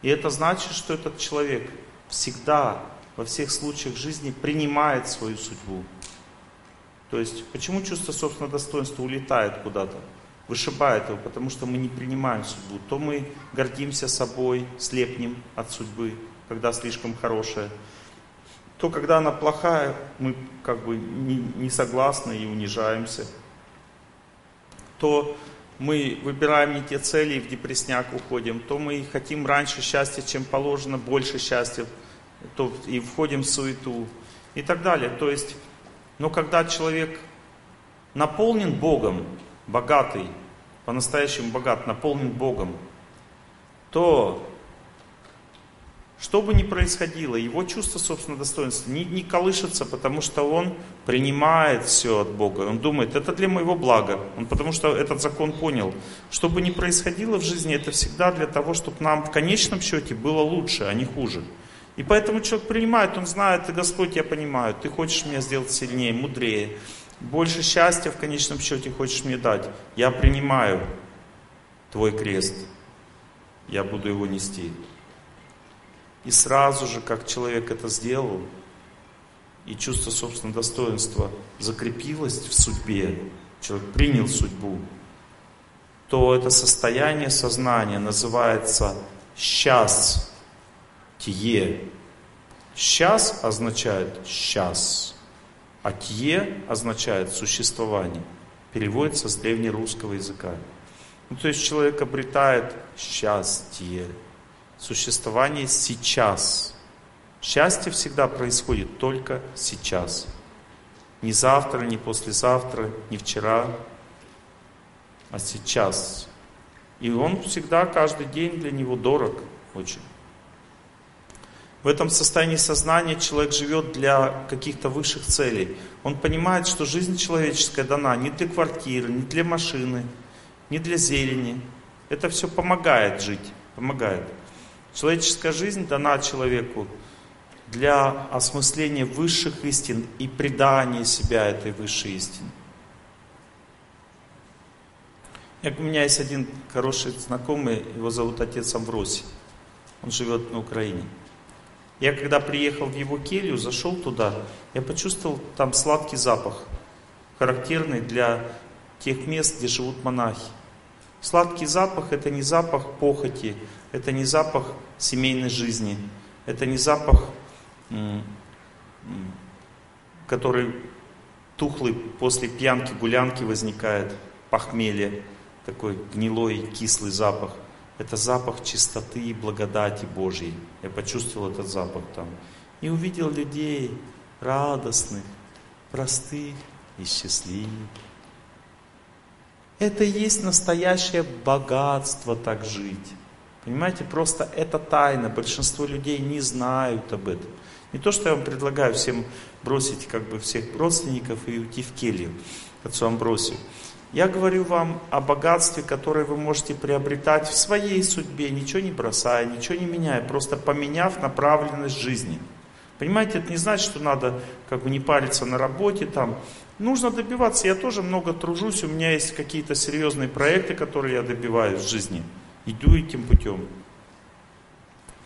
И это значит, что этот человек всегда во всех случаях жизни принимает свою судьбу. То есть, почему чувство собственного достоинства улетает куда-то, вышибает его? Потому что мы не принимаем судьбу. То мы гордимся собой, слепнем от судьбы, когда слишком хорошая. То, когда она плохая, мы как бы не, не согласны и унижаемся. То мы выбираем не те цели и в депресняк уходим. То мы хотим раньше счастья, чем положено, больше счастья то и входим в суету и так далее. То есть, но когда человек наполнен Богом, богатый, по-настоящему богат, наполнен Богом, то что бы ни происходило, его чувство собственного достоинства не, не колышется, потому что он принимает все от Бога. Он думает, это для моего блага. Он потому что этот закон понял. Что бы ни происходило в жизни, это всегда для того, чтобы нам в конечном счете было лучше, а не хуже. И поэтому человек принимает, он знает, Господь, я понимаю, ты хочешь меня сделать сильнее, мудрее, больше счастья в конечном счете хочешь мне дать. Я принимаю твой крест, я буду его нести. И сразу же, как человек это сделал, и чувство собственного достоинства закрепилось в судьбе, человек принял судьбу, то это состояние сознания называется «сейчас», Тие. Сейчас означает сейчас, а тие означает существование. Переводится с древнерусского языка. Ну, то есть человек обретает счастье, существование сейчас. Счастье всегда происходит только сейчас. Не завтра, не послезавтра, не вчера, а сейчас. И он всегда, каждый день для него дорог очень. В этом состоянии сознания человек живет для каких-то высших целей. Он понимает, что жизнь человеческая дана не для квартиры, не для машины, не для зелени. Это все помогает жить, помогает. Человеческая жизнь дана человеку для осмысления высших истин и предания себя этой высшей истине. У меня есть один хороший знакомый, его зовут отец Амвросий. Он живет на Украине. Я когда приехал в его келью, зашел туда, я почувствовал там сладкий запах, характерный для тех мест, где живут монахи. Сладкий запах это не запах похоти, это не запах семейной жизни, это не запах, который тухлый после пьянки, гулянки возникает похмелье, такой гнилой, кислый запах. Это запах чистоты и благодати Божьей. Я почувствовал этот запах там. И увидел людей радостных, простых и счастливых. Это и есть настоящее богатство так жить. Понимаете, просто это тайна. Большинство людей не знают об этом. Не то, что я вам предлагаю всем бросить как бы всех родственников и уйти в келью отцу Амбросию. Я говорю вам о богатстве, которое вы можете приобретать в своей судьбе, ничего не бросая, ничего не меняя, просто поменяв направленность жизни. Понимаете, это не значит, что надо как бы не париться на работе там. Нужно добиваться. Я тоже много тружусь, у меня есть какие-то серьезные проекты, которые я добиваюсь в жизни. Иду этим путем.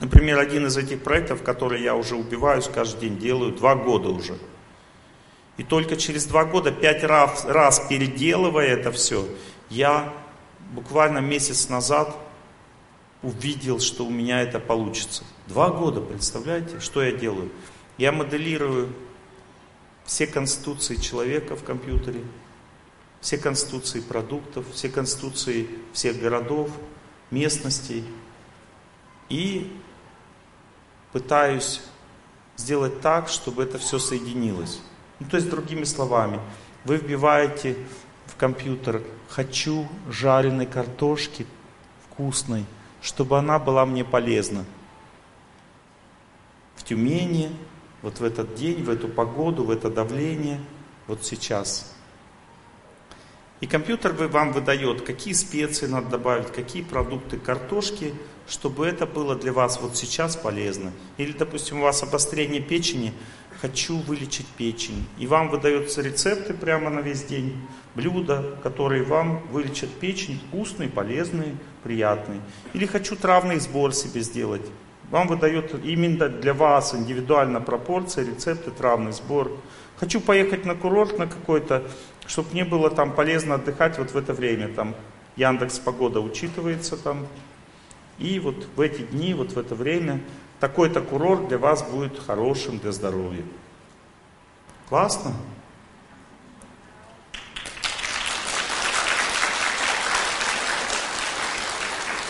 Например, один из этих проектов, который я уже убиваюсь каждый день, делаю два года уже – и только через два года, пять раз, раз переделывая это все, я буквально месяц назад увидел, что у меня это получится. Два года, представляете, что я делаю? Я моделирую все конституции человека в компьютере, все конституции продуктов, все конституции всех городов, местностей. И пытаюсь сделать так, чтобы это все соединилось. Ну, то есть, другими словами, вы вбиваете в компьютер «хочу жареной картошки вкусной, чтобы она была мне полезна». В Тюмени, вот в этот день, в эту погоду, в это давление, вот сейчас. И компьютер вам выдает, какие специи надо добавить, какие продукты картошки, чтобы это было для вас вот сейчас полезно. Или, допустим, у вас обострение печени – хочу вылечить печень. И вам выдаются рецепты прямо на весь день, блюда, которые вам вылечат печень, вкусные, полезные, приятные. Или хочу травный сбор себе сделать. Вам выдает именно для вас индивидуально пропорция, рецепты, травный сбор. Хочу поехать на курорт на какой-то, чтобы мне было там полезно отдыхать вот в это время. Там Яндекс Погода учитывается там. И вот в эти дни, вот в это время такой-то курорт для вас будет хорошим для здоровья. Классно?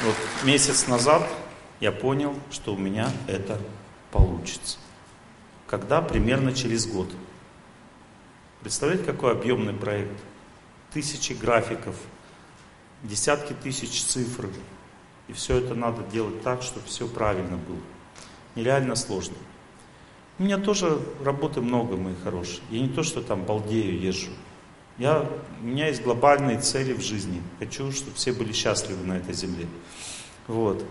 Вот месяц назад я понял, что у меня это получится. Когда? Примерно через год. Представляете, какой объемный проект? Тысячи графиков, десятки тысяч цифр. И все это надо делать так, чтобы все правильно было нереально сложно. У меня тоже работы много, мои хорошие. Я не то, что там балдею, езжу. Я, у меня есть глобальные цели в жизни. Хочу, чтобы все были счастливы на этой земле. Вот.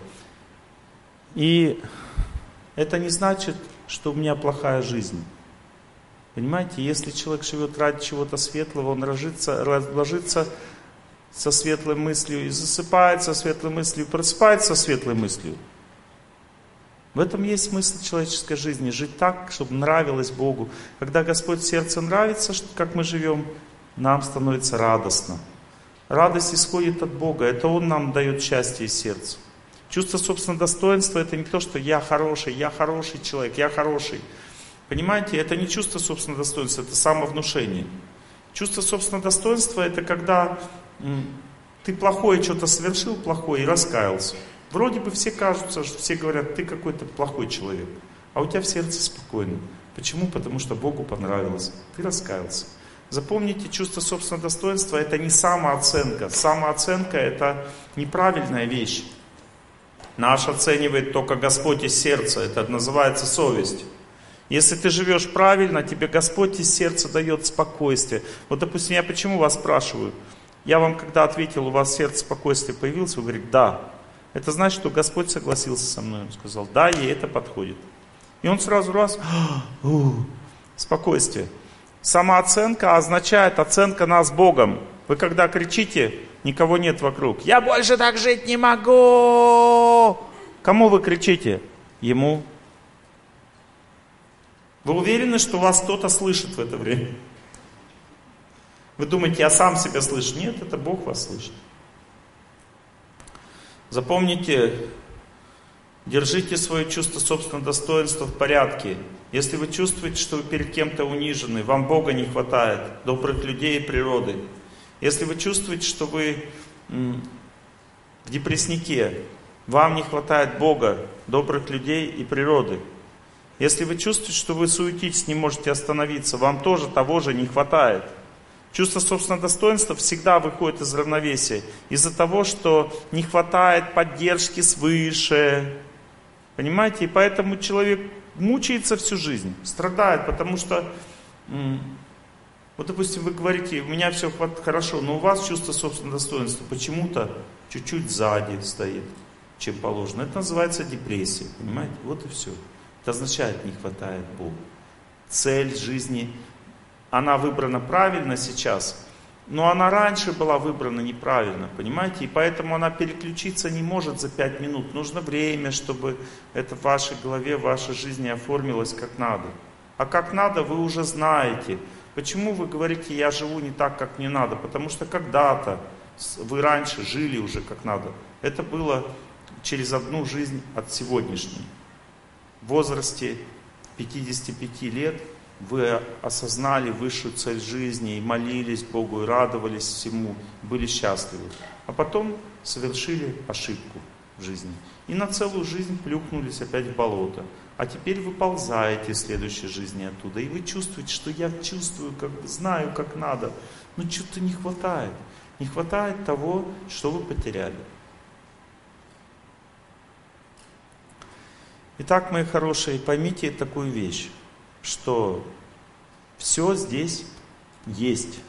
И это не значит, что у меня плохая жизнь. Понимаете, если человек живет ради чего-то светлого, он ложится, ложится со светлой мыслью и засыпает со светлой мыслью, и просыпается со светлой мыслью. В этом есть смысл человеческой жизни, жить так, чтобы нравилось Богу. Когда Господь сердце нравится, как мы живем, нам становится радостно. Радость исходит от Бога, это Он нам дает счастье из сердца. Чувство собственного достоинства это не то, что я хороший, я хороший человек, я хороший. Понимаете, это не чувство собственного достоинства, это самовнушение. Чувство собственного достоинства это когда ты плохое что-то совершил, плохое и раскаялся. Вроде бы все кажутся, что все говорят, ты какой-то плохой человек, а у тебя в сердце спокойно. Почему? Потому что Богу понравилось. Ты раскаялся. Запомните, чувство собственного достоинства это не самооценка. Самооценка это неправильная вещь. Наш оценивает только Господь из сердца. Это называется совесть. Если ты живешь правильно, тебе Господь из сердца дает спокойствие. Вот, допустим, я почему вас спрашиваю? Я вам когда ответил, у вас сердце спокойствие появилось, вы говорите, да. Это значит, что Господь согласился со мной. Он сказал, да, ей это подходит. И он сразу раз, спокойствие. Самооценка означает оценка нас Богом. Вы когда кричите, никого нет вокруг. Я больше так жить не могу. Кому вы кричите? Ему. Вы уверены, что вас кто-то слышит в это время? Вы думаете, я сам себя слышу? Нет, это Бог вас слышит. Запомните, Держите свое чувство собственного достоинства в порядке. Если вы чувствуете, что вы перед кем-то унижены, вам Бога не хватает, добрых людей и природы. Если вы чувствуете, что вы в депресснике, вам не хватает Бога, добрых людей и природы. Если вы чувствуете, что вы суетитесь, не можете остановиться, вам тоже того же не хватает. Чувство собственного достоинства всегда выходит из равновесия. Из-за того, что не хватает поддержки свыше. Понимаете? И поэтому человек мучается всю жизнь, страдает, потому что, вот допустим, вы говорите, у меня все хорошо, но у вас чувство собственного достоинства почему-то чуть-чуть сзади стоит, чем положено. Это называется депрессия, понимаете? Вот и все. Это означает, не хватает Бога. Цель жизни, она выбрана правильно сейчас, но она раньше была выбрана неправильно, понимаете? И поэтому она переключиться не может за пять минут. Нужно время, чтобы это в вашей голове, в вашей жизни оформилось как надо. А как надо, вы уже знаете. Почему вы говорите, я живу не так, как мне надо? Потому что когда-то вы раньше жили уже как надо. Это было через одну жизнь от сегодняшней. В возрасте 55 лет вы осознали высшую цель жизни и молились Богу, и радовались всему, были счастливы. А потом совершили ошибку в жизни. И на целую жизнь плюхнулись опять в болото. А теперь вы ползаете в следующей жизни оттуда. И вы чувствуете, что я чувствую, как знаю, как надо. Но что-то не хватает. Не хватает того, что вы потеряли. Итак, мои хорошие, поймите такую вещь что все здесь есть.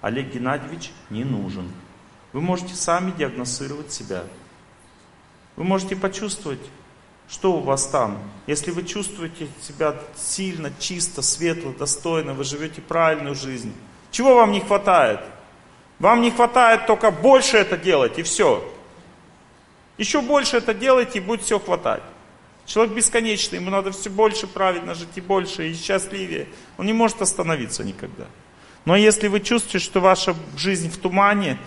Олег Геннадьевич не нужен. Вы можете сами диагностировать себя. Вы можете почувствовать, что у вас там. Если вы чувствуете себя сильно, чисто, светло, достойно, вы живете правильную жизнь. Чего вам не хватает? Вам не хватает только больше это делать и все. Еще больше это делайте и будет все хватать. Человек бесконечный, ему надо все больше правильно жить и больше, и счастливее. Он не может остановиться никогда. Но если вы чувствуете, что ваша жизнь в тумане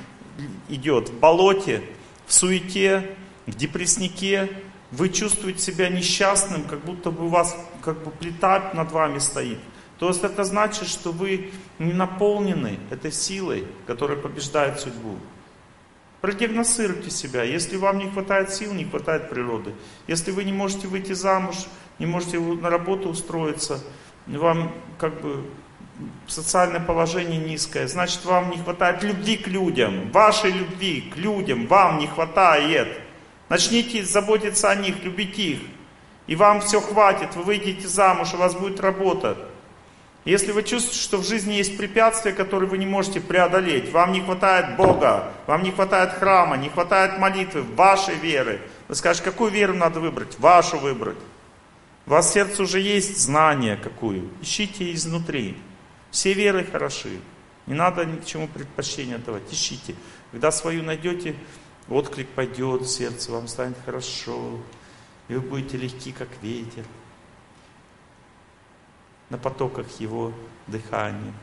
идет, в болоте, в суете, в депресснике, вы чувствуете себя несчастным, как будто бы у вас как бы плита над вами стоит. То есть это значит, что вы не наполнены этой силой, которая побеждает судьбу. Продиагностируйте себя. Если вам не хватает сил, не хватает природы. Если вы не можете выйти замуж, не можете на работу устроиться, вам как бы социальное положение низкое, значит вам не хватает любви к людям, вашей любви к людям вам не хватает. Начните заботиться о них, любить их. И вам все хватит, вы выйдете замуж, у вас будет работа. Если вы чувствуете, что в жизни есть препятствия, которые вы не можете преодолеть, вам не хватает Бога, вам не хватает храма, не хватает молитвы, вашей веры, вы скажете, какую веру надо выбрать? Вашу выбрать. У вас в сердце уже есть знание какую. Ищите изнутри. Все веры хороши. Не надо ни к чему предпочтения давать. Ищите. Когда свою найдете, отклик пойдет сердце, вам станет хорошо. И вы будете легки, как ветер на потоках Его дыхания.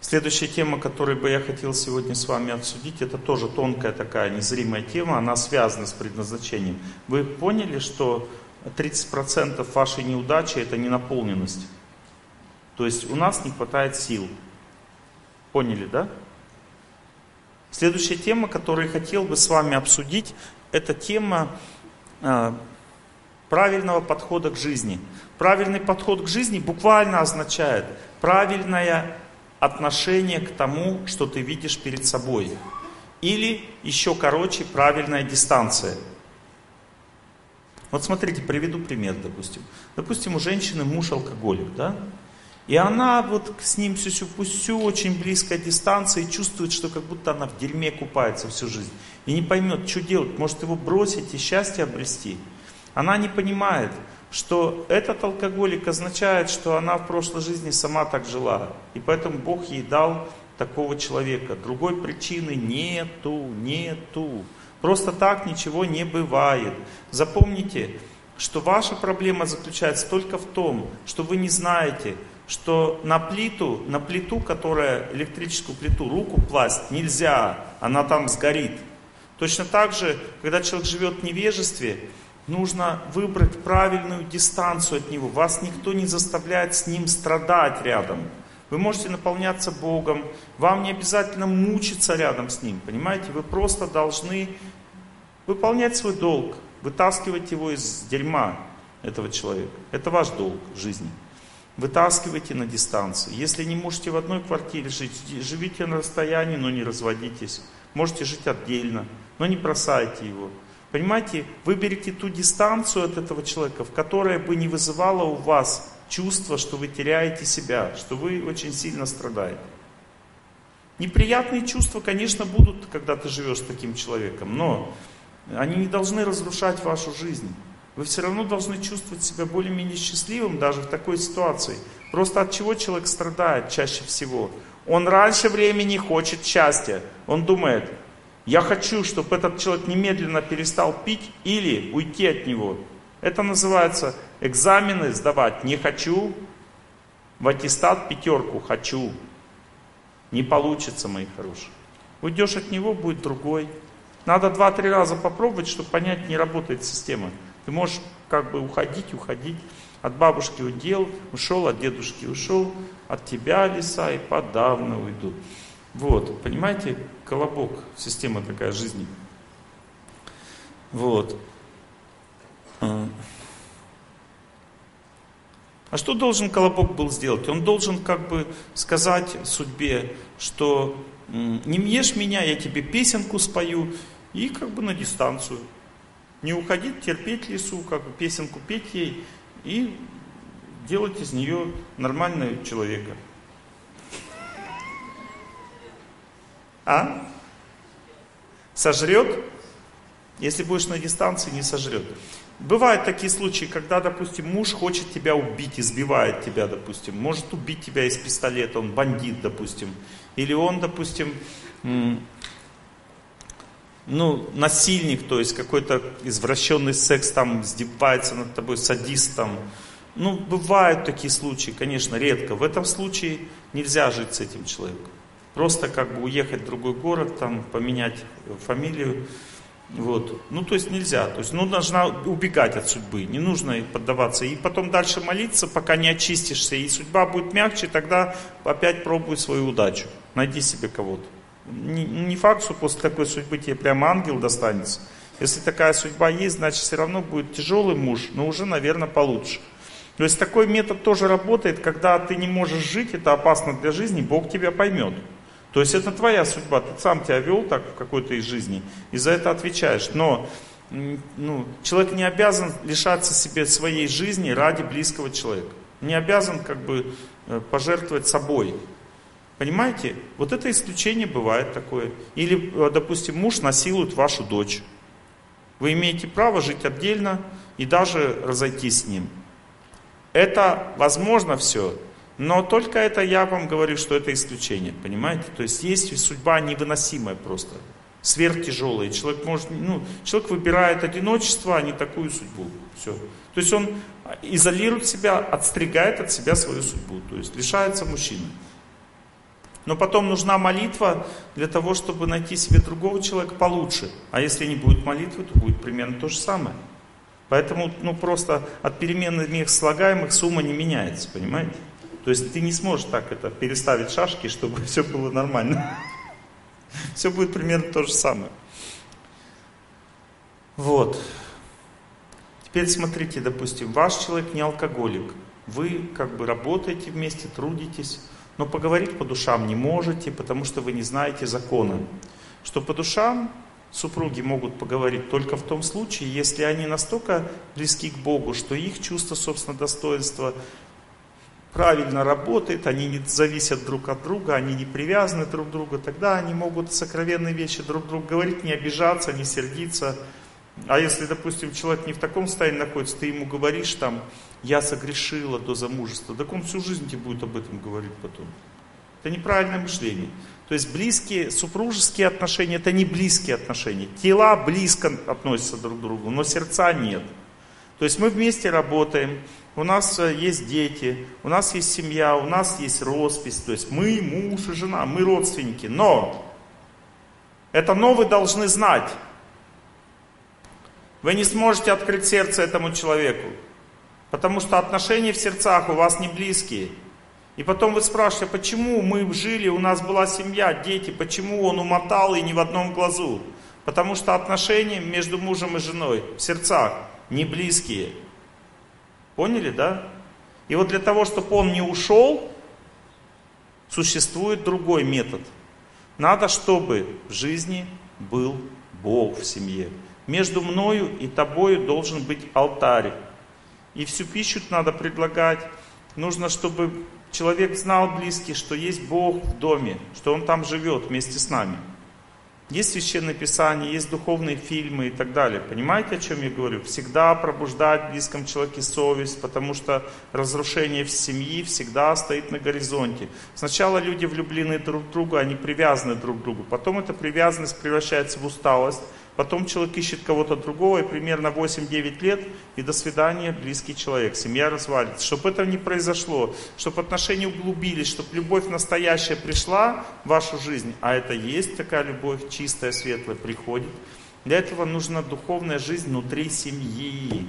Следующая тема, которую бы я хотел сегодня с вами обсудить, это тоже тонкая такая незримая тема, она связана с предназначением. Вы поняли, что 30% вашей неудачи это ненаполненность? То есть у нас не хватает сил. Поняли, да? Следующая тема, которую хотел бы с вами обсудить, это тема э, правильного подхода к жизни. Правильный подход к жизни буквально означает правильное отношение к тому, что ты видишь перед собой. Или еще короче, правильная дистанция. Вот смотрите, приведу пример, допустим. Допустим, у женщины муж алкоголик, да? И она вот с ним сюсю-пусю, очень близкая дистанция, и чувствует, что как будто она в дерьме купается всю жизнь. И не поймет, что делать, может его бросить и счастье обрести. Она не понимает, что этот алкоголик означает, что она в прошлой жизни сама так жила. И поэтому Бог ей дал такого человека. Другой причины нету, нету. Просто так ничего не бывает. Запомните, что ваша проблема заключается только в том, что вы не знаете, что на плиту, на плиту, которая электрическую плиту, руку пласть нельзя, она там сгорит. Точно так же, когда человек живет в невежестве, нужно выбрать правильную дистанцию от него. Вас никто не заставляет с ним страдать рядом. Вы можете наполняться Богом, вам не обязательно мучиться рядом с Ним, понимаете? Вы просто должны выполнять свой долг, вытаскивать его из дерьма этого человека. Это ваш долг жизни. Вытаскивайте на дистанции. Если не можете в одной квартире жить, живите на расстоянии, но не разводитесь. Можете жить отдельно, но не бросайте его. Понимаете, выберите ту дистанцию от этого человека, в которой бы не вызывала у вас чувство, что вы теряете себя, что вы очень сильно страдаете. Неприятные чувства, конечно, будут, когда ты живешь с таким человеком, но они не должны разрушать вашу жизнь. Вы все равно должны чувствовать себя более-менее счастливым даже в такой ситуации. Просто от чего человек страдает чаще всего? Он раньше времени хочет счастья. Он думает, я хочу, чтобы этот человек немедленно перестал пить или уйти от него. Это называется экзамены сдавать не хочу, в аттестат пятерку хочу. Не получится, мои хорошие. Уйдешь от него, будет другой. Надо два-три раза попробовать, чтобы понять, не работает система. Ты можешь как бы уходить, уходить. От бабушки удел, ушел, от дедушки ушел, от тебя леса и подавно уйдут. Вот, понимаете, колобок, система такая жизни. Вот. А. а что должен Колобок был сделать? Он должен как бы сказать судьбе, что не ешь меня, я тебе песенку спою, и как бы на дистанцию. Не уходить, терпеть лесу, как песенку петь ей, и делать из нее нормального человека. А? Сожрет? Если будешь на дистанции, не сожрет. Бывают такие случаи, когда, допустим, муж хочет тебя убить, избивает тебя, допустим, может убить тебя из пистолета, он бандит, допустим, или он, допустим, ну, насильник, то есть какой-то извращенный секс там издевается над тобой, садист там. Ну, бывают такие случаи, конечно, редко. В этом случае нельзя жить с этим человеком. Просто как бы уехать в другой город, там, поменять фамилию, вот. Ну, то есть нельзя. То есть, ну, должна убегать от судьбы. Не нужно поддаваться. И потом дальше молиться, пока не очистишься. И судьба будет мягче, тогда опять пробуй свою удачу. Найди себе кого-то. Не, не факт, что после такой судьбы тебе прямо ангел достанется. Если такая судьба есть, значит все равно будет тяжелый муж, но уже, наверное, получше. То есть такой метод тоже работает, когда ты не можешь жить, это опасно для жизни, Бог тебя поймет. То есть это твоя судьба, ты сам тебя вел так в какой-то из жизни, и за это отвечаешь. Но ну, человек не обязан лишаться себе своей жизни ради близкого человека. Не обязан как бы э, пожертвовать собой. Понимаете? Вот это исключение бывает такое. Или, э, допустим, муж насилует вашу дочь. Вы имеете право жить отдельно и даже разойтись с ним. Это возможно все, но только это я вам говорю, что это исключение, понимаете? То есть есть судьба невыносимая просто, сверхтяжелая. Человек, может, ну, человек выбирает одиночество, а не такую судьбу. Все. То есть он изолирует себя, отстригает от себя свою судьбу, то есть лишается мужчины. Но потом нужна молитва для того, чтобы найти себе другого человека получше. А если не будет молитвы, то будет примерно то же самое. Поэтому ну, просто от переменных слагаемых сумма не меняется, понимаете? То есть ты не сможешь так это переставить шашки, чтобы все было нормально. Все будет примерно то же самое. Вот. Теперь смотрите, допустим, ваш человек не алкоголик. Вы как бы работаете вместе, трудитесь, но поговорить по душам не можете, потому что вы не знаете закона. Что по душам супруги могут поговорить только в том случае, если они настолько близки к Богу, что их чувство собственного достоинства правильно работает, они не зависят друг от друга, они не привязаны друг к другу, тогда они могут сокровенные вещи друг другу говорить, не обижаться, не сердиться. А если, допустим, человек не в таком состоянии находится, ты ему говоришь там, я согрешила до замужества, так он всю жизнь тебе будет об этом говорить потом. Это неправильное мышление. То есть близкие супружеские отношения это не близкие отношения. Тела близко относятся друг к другу, но сердца нет. То есть мы вместе работаем, у нас э, есть дети, у нас есть семья, у нас есть роспись. То есть мы муж и жена, мы родственники. Но это но вы должны знать. Вы не сможете открыть сердце этому человеку. Потому что отношения в сердцах у вас не близкие. И потом вы спрашиваете, почему мы жили, у нас была семья, дети, почему он умотал и ни в одном глазу? Потому что отношения между мужем и женой в сердцах не близкие. Поняли, да? И вот для того, чтобы он не ушел, существует другой метод. Надо, чтобы в жизни был Бог в семье. Между мною и тобою должен быть алтарь. И всю пищу надо предлагать. Нужно, чтобы человек знал близкий, что есть Бог в доме, что Он там живет вместе с нами. Есть священное писание, есть духовные фильмы и так далее. Понимаете, о чем я говорю? Всегда пробуждать в близком человеке совесть, потому что разрушение в семьи всегда стоит на горизонте. Сначала люди влюблены друг в друга, они привязаны друг к другу. Потом эта привязанность превращается в усталость, Потом человек ищет кого-то другого, и примерно 8-9 лет, и до свидания, близкий человек, семья развалится. Чтобы это не произошло, чтобы отношения углубились, чтобы любовь настоящая пришла в вашу жизнь, а это есть такая любовь, чистая, светлая, приходит. Для этого нужна духовная жизнь внутри семьи.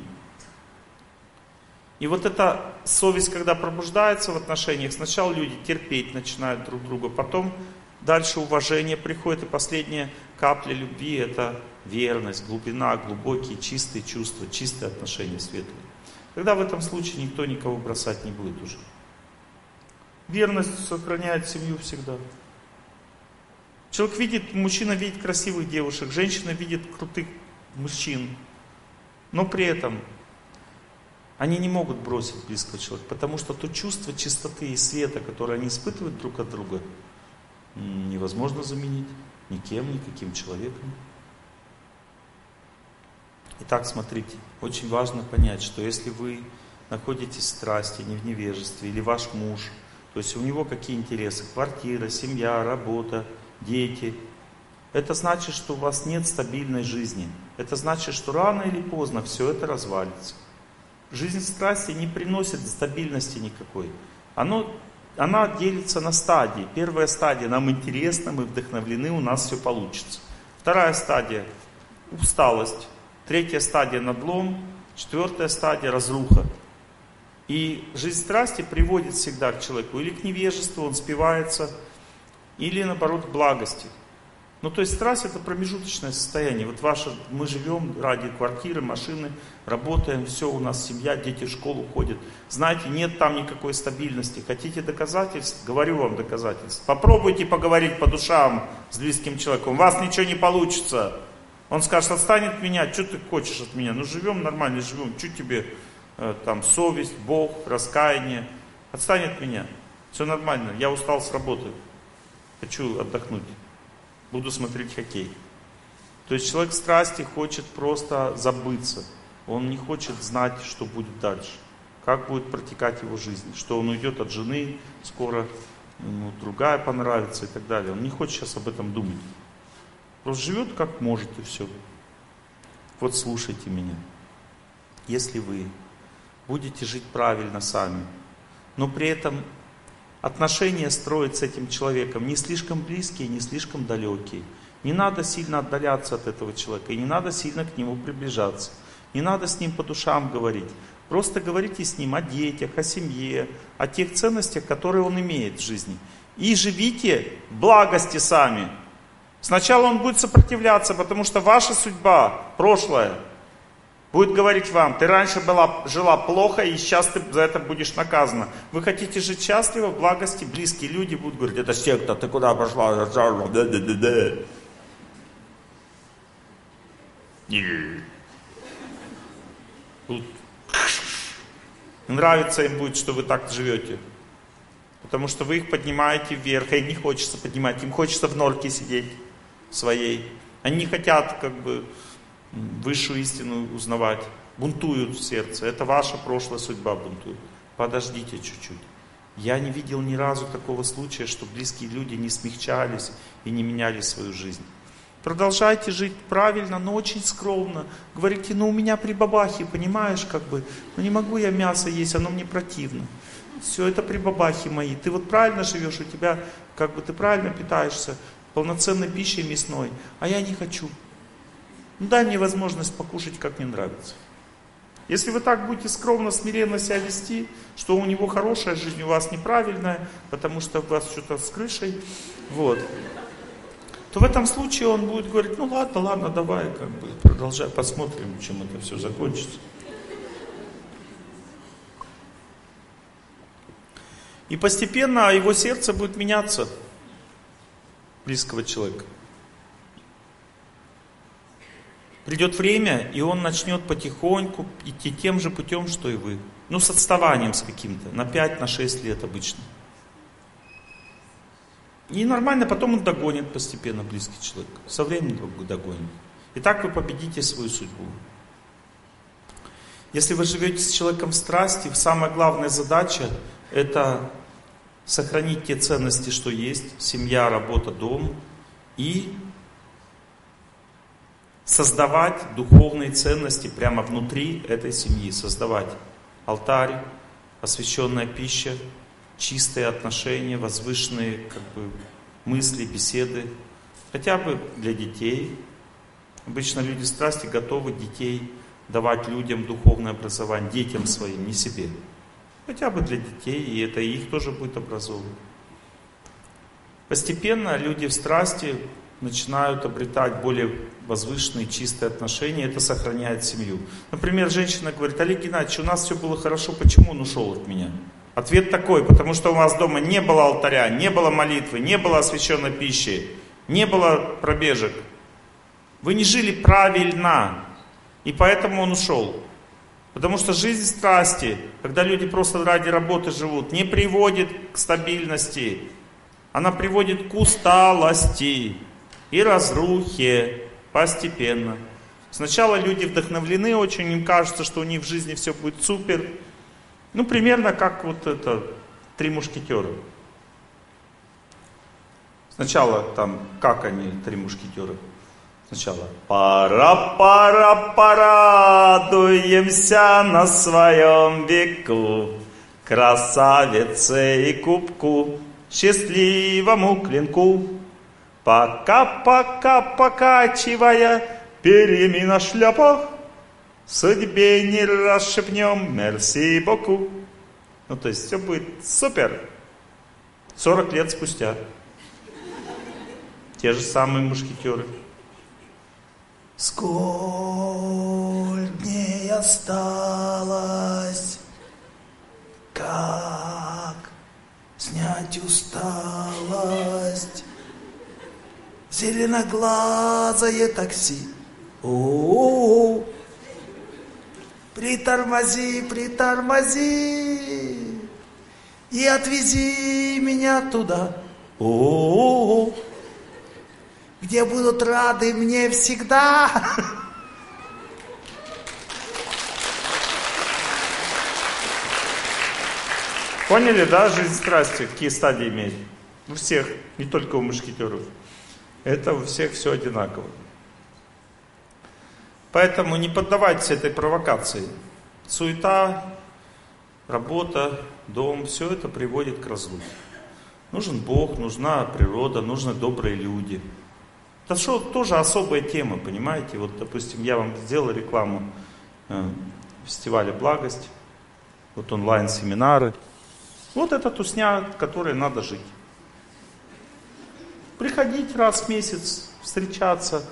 И вот эта совесть, когда пробуждается в отношениях, сначала люди терпеть начинают друг друга, потом дальше уважение приходит, и последняя капля любви это верность, глубина, глубокие, чистые чувства, чистые отношения светлые. Тогда в этом случае никто никого бросать не будет уже. Верность сохраняет семью всегда. Человек видит, мужчина видит красивых девушек, женщина видит крутых мужчин. Но при этом они не могут бросить близкого человека, потому что то чувство чистоты и света, которое они испытывают друг от друга, невозможно заменить никем, никаким человеком. Итак, смотрите, очень важно понять, что если вы находитесь в страсти, не в невежестве, или ваш муж, то есть у него какие интересы, квартира, семья, работа, дети, это значит, что у вас нет стабильной жизни. Это значит, что рано или поздно все это развалится. Жизнь страсти не приносит стабильности никакой. Оно, она делится на стадии. Первая стадия, нам интересно, мы вдохновлены, у нас все получится. Вторая стадия, усталость. Третья стадия надлом, четвертая стадия разруха. И жизнь страсти приводит всегда к человеку или к невежеству, он спивается, или наоборот к благости. Ну то есть страсть это промежуточное состояние. Вот ваше, мы живем ради квартиры, машины, работаем, все, у нас семья, дети в школу ходят. Знаете, нет там никакой стабильности. Хотите доказательств? Говорю вам доказательств. Попробуйте поговорить по душам с близким человеком. У вас ничего не получится. Он скажет, отстань от меня, что ты хочешь от меня? Ну живем нормально, живем, что тебе э, там совесть, Бог, раскаяние. Отстань от меня, все нормально, я устал с работы, хочу отдохнуть, буду смотреть хоккей. То есть человек страсти хочет просто забыться, он не хочет знать, что будет дальше, как будет протекать его жизнь, что он уйдет от жены, скоро ему другая понравится и так далее. Он не хочет сейчас об этом думать. Просто живет как может и все. Вот слушайте меня. Если вы будете жить правильно сами, но при этом отношения строить с этим человеком не слишком близкие, не слишком далекие. Не надо сильно отдаляться от этого человека, и не надо сильно к нему приближаться. Не надо с ним по душам говорить. Просто говорите с ним о детях, о семье, о тех ценностях, которые он имеет в жизни. И живите благости сами. Сначала он будет сопротивляться, потому что ваша судьба, прошлое, будет говорить вам, ты раньше была, жила плохо, и сейчас ты за это будешь наказана. Вы хотите жить счастливо, в благости, близкие люди будут говорить, это секта, ты куда пошла? Нравится им будет, что вы так живете. Потому что вы их поднимаете вверх, а им не хочется поднимать, им хочется в норке сидеть своей. Они не хотят как бы высшую истину узнавать. Бунтуют в сердце. Это ваша прошлая судьба бунтует. Подождите чуть-чуть. Я не видел ни разу такого случая, что близкие люди не смягчались и не меняли свою жизнь. Продолжайте жить правильно, но очень скромно. Говорите, ну у меня при бабахе, понимаешь, как бы, ну не могу я мясо есть, оно мне противно. Все это при бабахе мои. Ты вот правильно живешь, у тебя, как бы ты правильно питаешься, полноценной пищей мясной, а я не хочу. Ну дай мне возможность покушать, как мне нравится. Если вы так будете скромно, смиренно себя вести, что у него хорошая жизнь, у вас неправильная, потому что у вас что-то с крышей, вот, то в этом случае он будет говорить, ну ладно, ладно, давай, как бы, продолжай, посмотрим, чем это все закончится. И постепенно его сердце будет меняться, близкого человека. Придет время, и он начнет потихоньку идти тем же путем, что и вы. Ну, с отставанием с каким-то, на 5, на 6 лет обычно. И нормально, потом он догонит постепенно близкий человек. Со временем догонит. И так вы победите свою судьбу. Если вы живете с человеком в страсти, самая главная задача – это сохранить те ценности, что есть, семья, работа, дом, и создавать духовные ценности прямо внутри этой семьи, создавать алтарь, освященная пища, чистые отношения, возвышенные как бы, мысли, беседы, хотя бы для детей. Обычно люди страсти готовы детей давать людям духовное образование, детям своим, не себе. Хотя бы для детей, и это их тоже будет образовывать. Постепенно люди в страсти начинают обретать более возвышенные, чистые отношения, это сохраняет семью. Например, женщина говорит, Олег Геннадьевич, у нас все было хорошо, почему он ушел от меня? Ответ такой, потому что у вас дома не было алтаря, не было молитвы, не было освященной пищи, не было пробежек. Вы не жили правильно, и поэтому он ушел. Потому что жизнь страсти, когда люди просто ради работы живут, не приводит к стабильности. Она приводит к усталости и разрухе постепенно. Сначала люди вдохновлены очень, им кажется, что у них в жизни все будет супер. Ну, примерно как вот это, три мушкетера. Сначала там, как они, три мушкетера? Сначала пара-пара порадуемся на своем веку, красавице и кубку, счастливому клинку. Пока-пока покачивая перьями на шляпах, Судьбе не расшепнем, мерси боку. Ну, то есть все будет супер. 40 лет спустя. Те же самые мушкетеры. Сколь дней осталось, как снять усталость, Зеленоглазое такси. О-о-о. Притормози, притормози. И отвези меня туда. О-о-о. Где будут рады мне всегда. Поняли, да, жизнь страсти, какие стадии имеет? У всех, не только у мушкетеров. Это у всех все одинаково. Поэтому не поддавайтесь этой провокации. Суета, работа, дом, все это приводит к разлуке. Нужен Бог, нужна природа, нужны добрые люди. Это что, тоже особая тема, понимаете? Вот, допустим, я вам сделал рекламу э, фестиваля «Благость», вот онлайн-семинары. Вот это тусня, которой надо жить. Приходить раз в месяц, встречаться,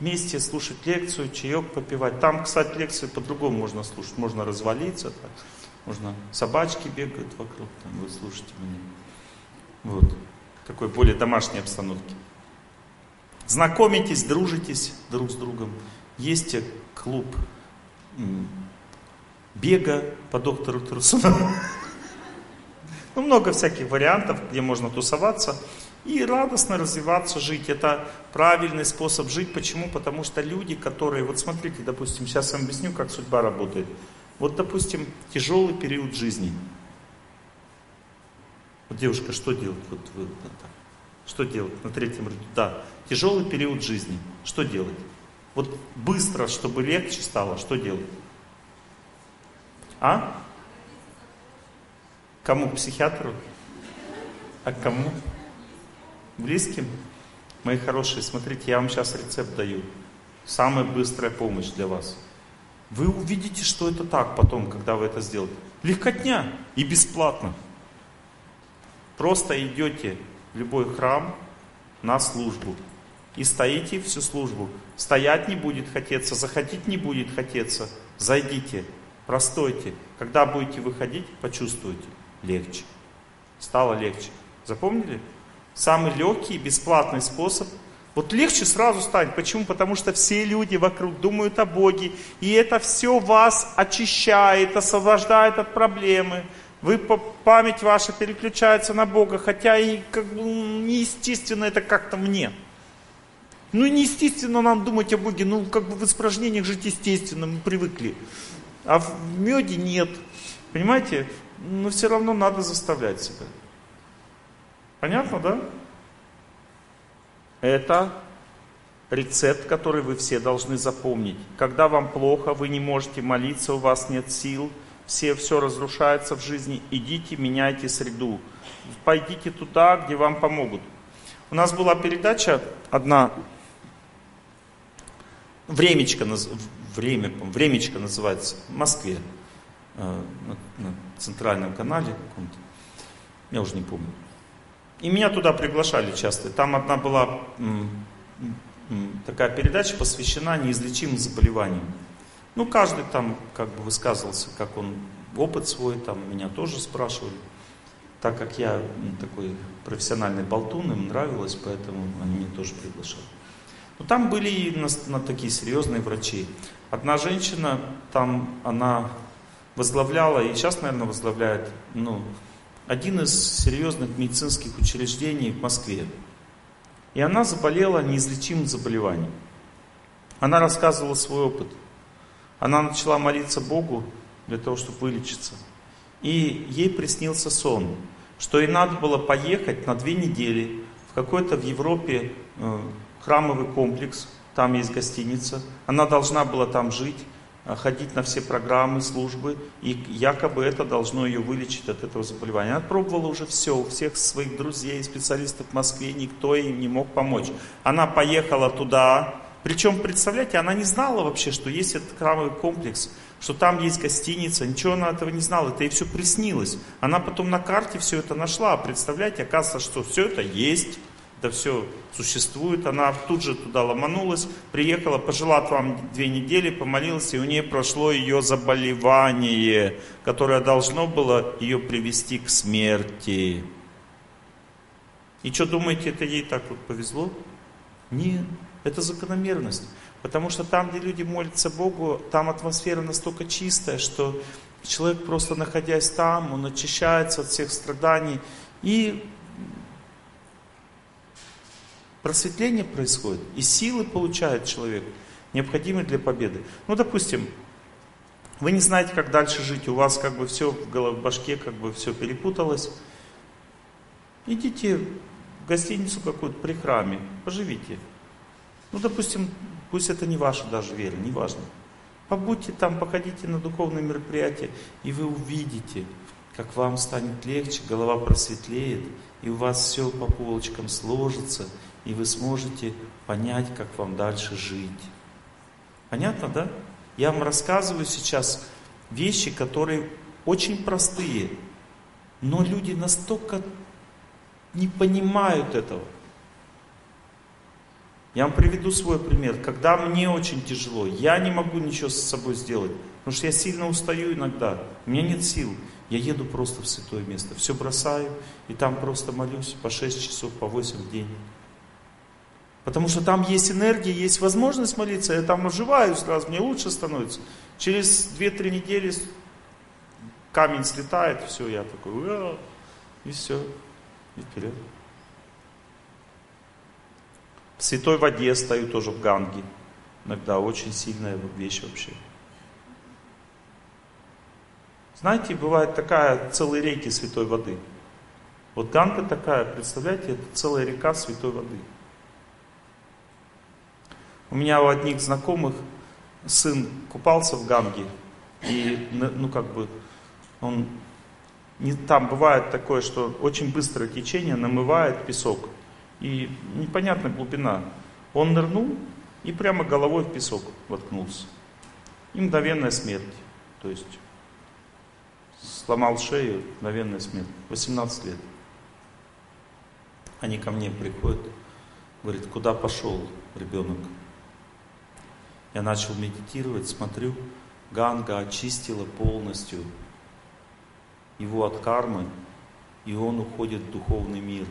вместе слушать лекцию, чаек попивать. Там, кстати, лекции по-другому можно слушать. Можно развалиться, так. можно собачки бегают вокруг, там, вы слушаете меня. Вот. Такой более домашней обстановки. Знакомитесь, дружитесь друг с другом. Есть клуб бега по доктору Турсуну. Ну, много всяких вариантов, где можно тусоваться и радостно развиваться, жить. Это правильный способ жить. Почему? Потому что люди, которые, вот смотрите, допустим, сейчас я вам объясню, как судьба работает. Вот, допустим, тяжелый период жизни. Вот девушка, что делать? Вот вы, да, так. Что делать на третьем ряду? Да, тяжелый период жизни. Что делать? Вот быстро, чтобы легче стало, что делать? А? Кому? К психиатру? А к кому? Близким? Мои хорошие, смотрите, я вам сейчас рецепт даю. Самая быстрая помощь для вас. Вы увидите, что это так потом, когда вы это сделаете. Легкотня и бесплатно. Просто идете любой храм на службу. И стоите всю службу. Стоять не будет хотеться, заходить не будет хотеться. Зайдите, простойте. Когда будете выходить, почувствуйте. Легче. Стало легче. Запомнили? Самый легкий, бесплатный способ. Вот легче сразу станет. Почему? Потому что все люди вокруг думают о Боге. И это все вас очищает, освобождает от проблемы. Вы, память ваша переключается на Бога, хотя и как бы неестественно это как-то мне. Ну, неестественно нам думать о Боге, ну, как бы в испражнениях жить естественно, мы привыкли. А в меде нет. Понимаете? Но все равно надо заставлять себя. Понятно, да? Это рецепт, который вы все должны запомнить. Когда вам плохо, вы не можете молиться, у вас нет сил, все, все разрушается в жизни, идите, меняйте среду. Пойдите туда, где вам помогут. У нас была передача одна, Времечко, время, Времечко называется, в Москве, э, на, на центральном канале каком-то, я уже не помню. И меня туда приглашали часто. Там одна была такая передача, посвящена неизлечимым заболеваниям. Ну, каждый там как бы высказывался, как он опыт свой, там меня тоже спрашивали. Так как я такой профессиональный болтун, им нравилось, поэтому они меня тоже приглашали. Но там были и на, на такие серьезные врачи. Одна женщина, там она возглавляла, и сейчас, наверное, возглавляет, ну, один из серьезных медицинских учреждений в Москве. И она заболела неизлечимым заболеванием. Она рассказывала свой опыт. Она начала молиться Богу для того, чтобы вылечиться. И ей приснился сон, что ей надо было поехать на две недели в какой-то в Европе э, храмовый комплекс, там есть гостиница. Она должна была там жить. Э, ходить на все программы, службы, и якобы это должно ее вылечить от этого заболевания. Она пробовала уже все, у всех своих друзей, специалистов в Москве, никто им не мог помочь. Она поехала туда, причем, представляете, она не знала вообще, что есть этот храмовый комплекс, что там есть гостиница, ничего она этого не знала, это ей все приснилось. Она потом на карте все это нашла, представляете, оказывается, что все это есть это все существует. Она тут же туда ломанулась, приехала, пожила там две недели, помолилась, и у нее прошло ее заболевание, которое должно было ее привести к смерти. И что думаете, это ей так вот повезло? Нет, это закономерность. Потому что там, где люди молятся Богу, там атмосфера настолько чистая, что человек просто находясь там, он очищается от всех страданий и просветление происходит, и силы получает человек, необходимые для победы. Ну, допустим, вы не знаете, как дальше жить, у вас как бы все в, голове, в башке, как бы все перепуталось. Идите в гостиницу какую-то при храме, поживите. Ну, допустим, пусть это не ваша даже вера, не важно. Побудьте там, походите на духовные мероприятия, и вы увидите, как вам станет легче, голова просветлеет, и у вас все по полочкам сложится, и вы сможете понять, как вам дальше жить. Понятно, да? Я вам рассказываю сейчас вещи, которые очень простые, но люди настолько не понимают этого. Я вам приведу свой пример. Когда мне очень тяжело, я не могу ничего с собой сделать, потому что я сильно устаю иногда, у меня нет сил. Я еду просто в святое место, все бросаю и там просто молюсь по 6 часов, по 8 в день. Потому что там есть энергия, есть возможность молиться, я там оживаю сразу, мне лучше становится. Через 2-3 недели камень слетает, все, я такой, и все, и вперед. В святой воде стою тоже в ганге. Иногда очень сильная вещь вообще. Знаете, бывает такая целые реки святой воды. Вот Ганга такая, представляете, это целая река святой воды. У меня у одних знакомых сын купался в Ганге, и, ну, как бы, он, не, там бывает такое, что очень быстрое течение намывает песок, и непонятная глубина. Он нырнул и прямо головой в песок воткнулся. И мгновенная смерть. То есть сломал шею, мгновенная смерть. 18 лет. Они ко мне приходят, говорят, куда пошел ребенок? Я начал медитировать, смотрю, Ганга очистила полностью его от кармы, и он уходит в духовный мир.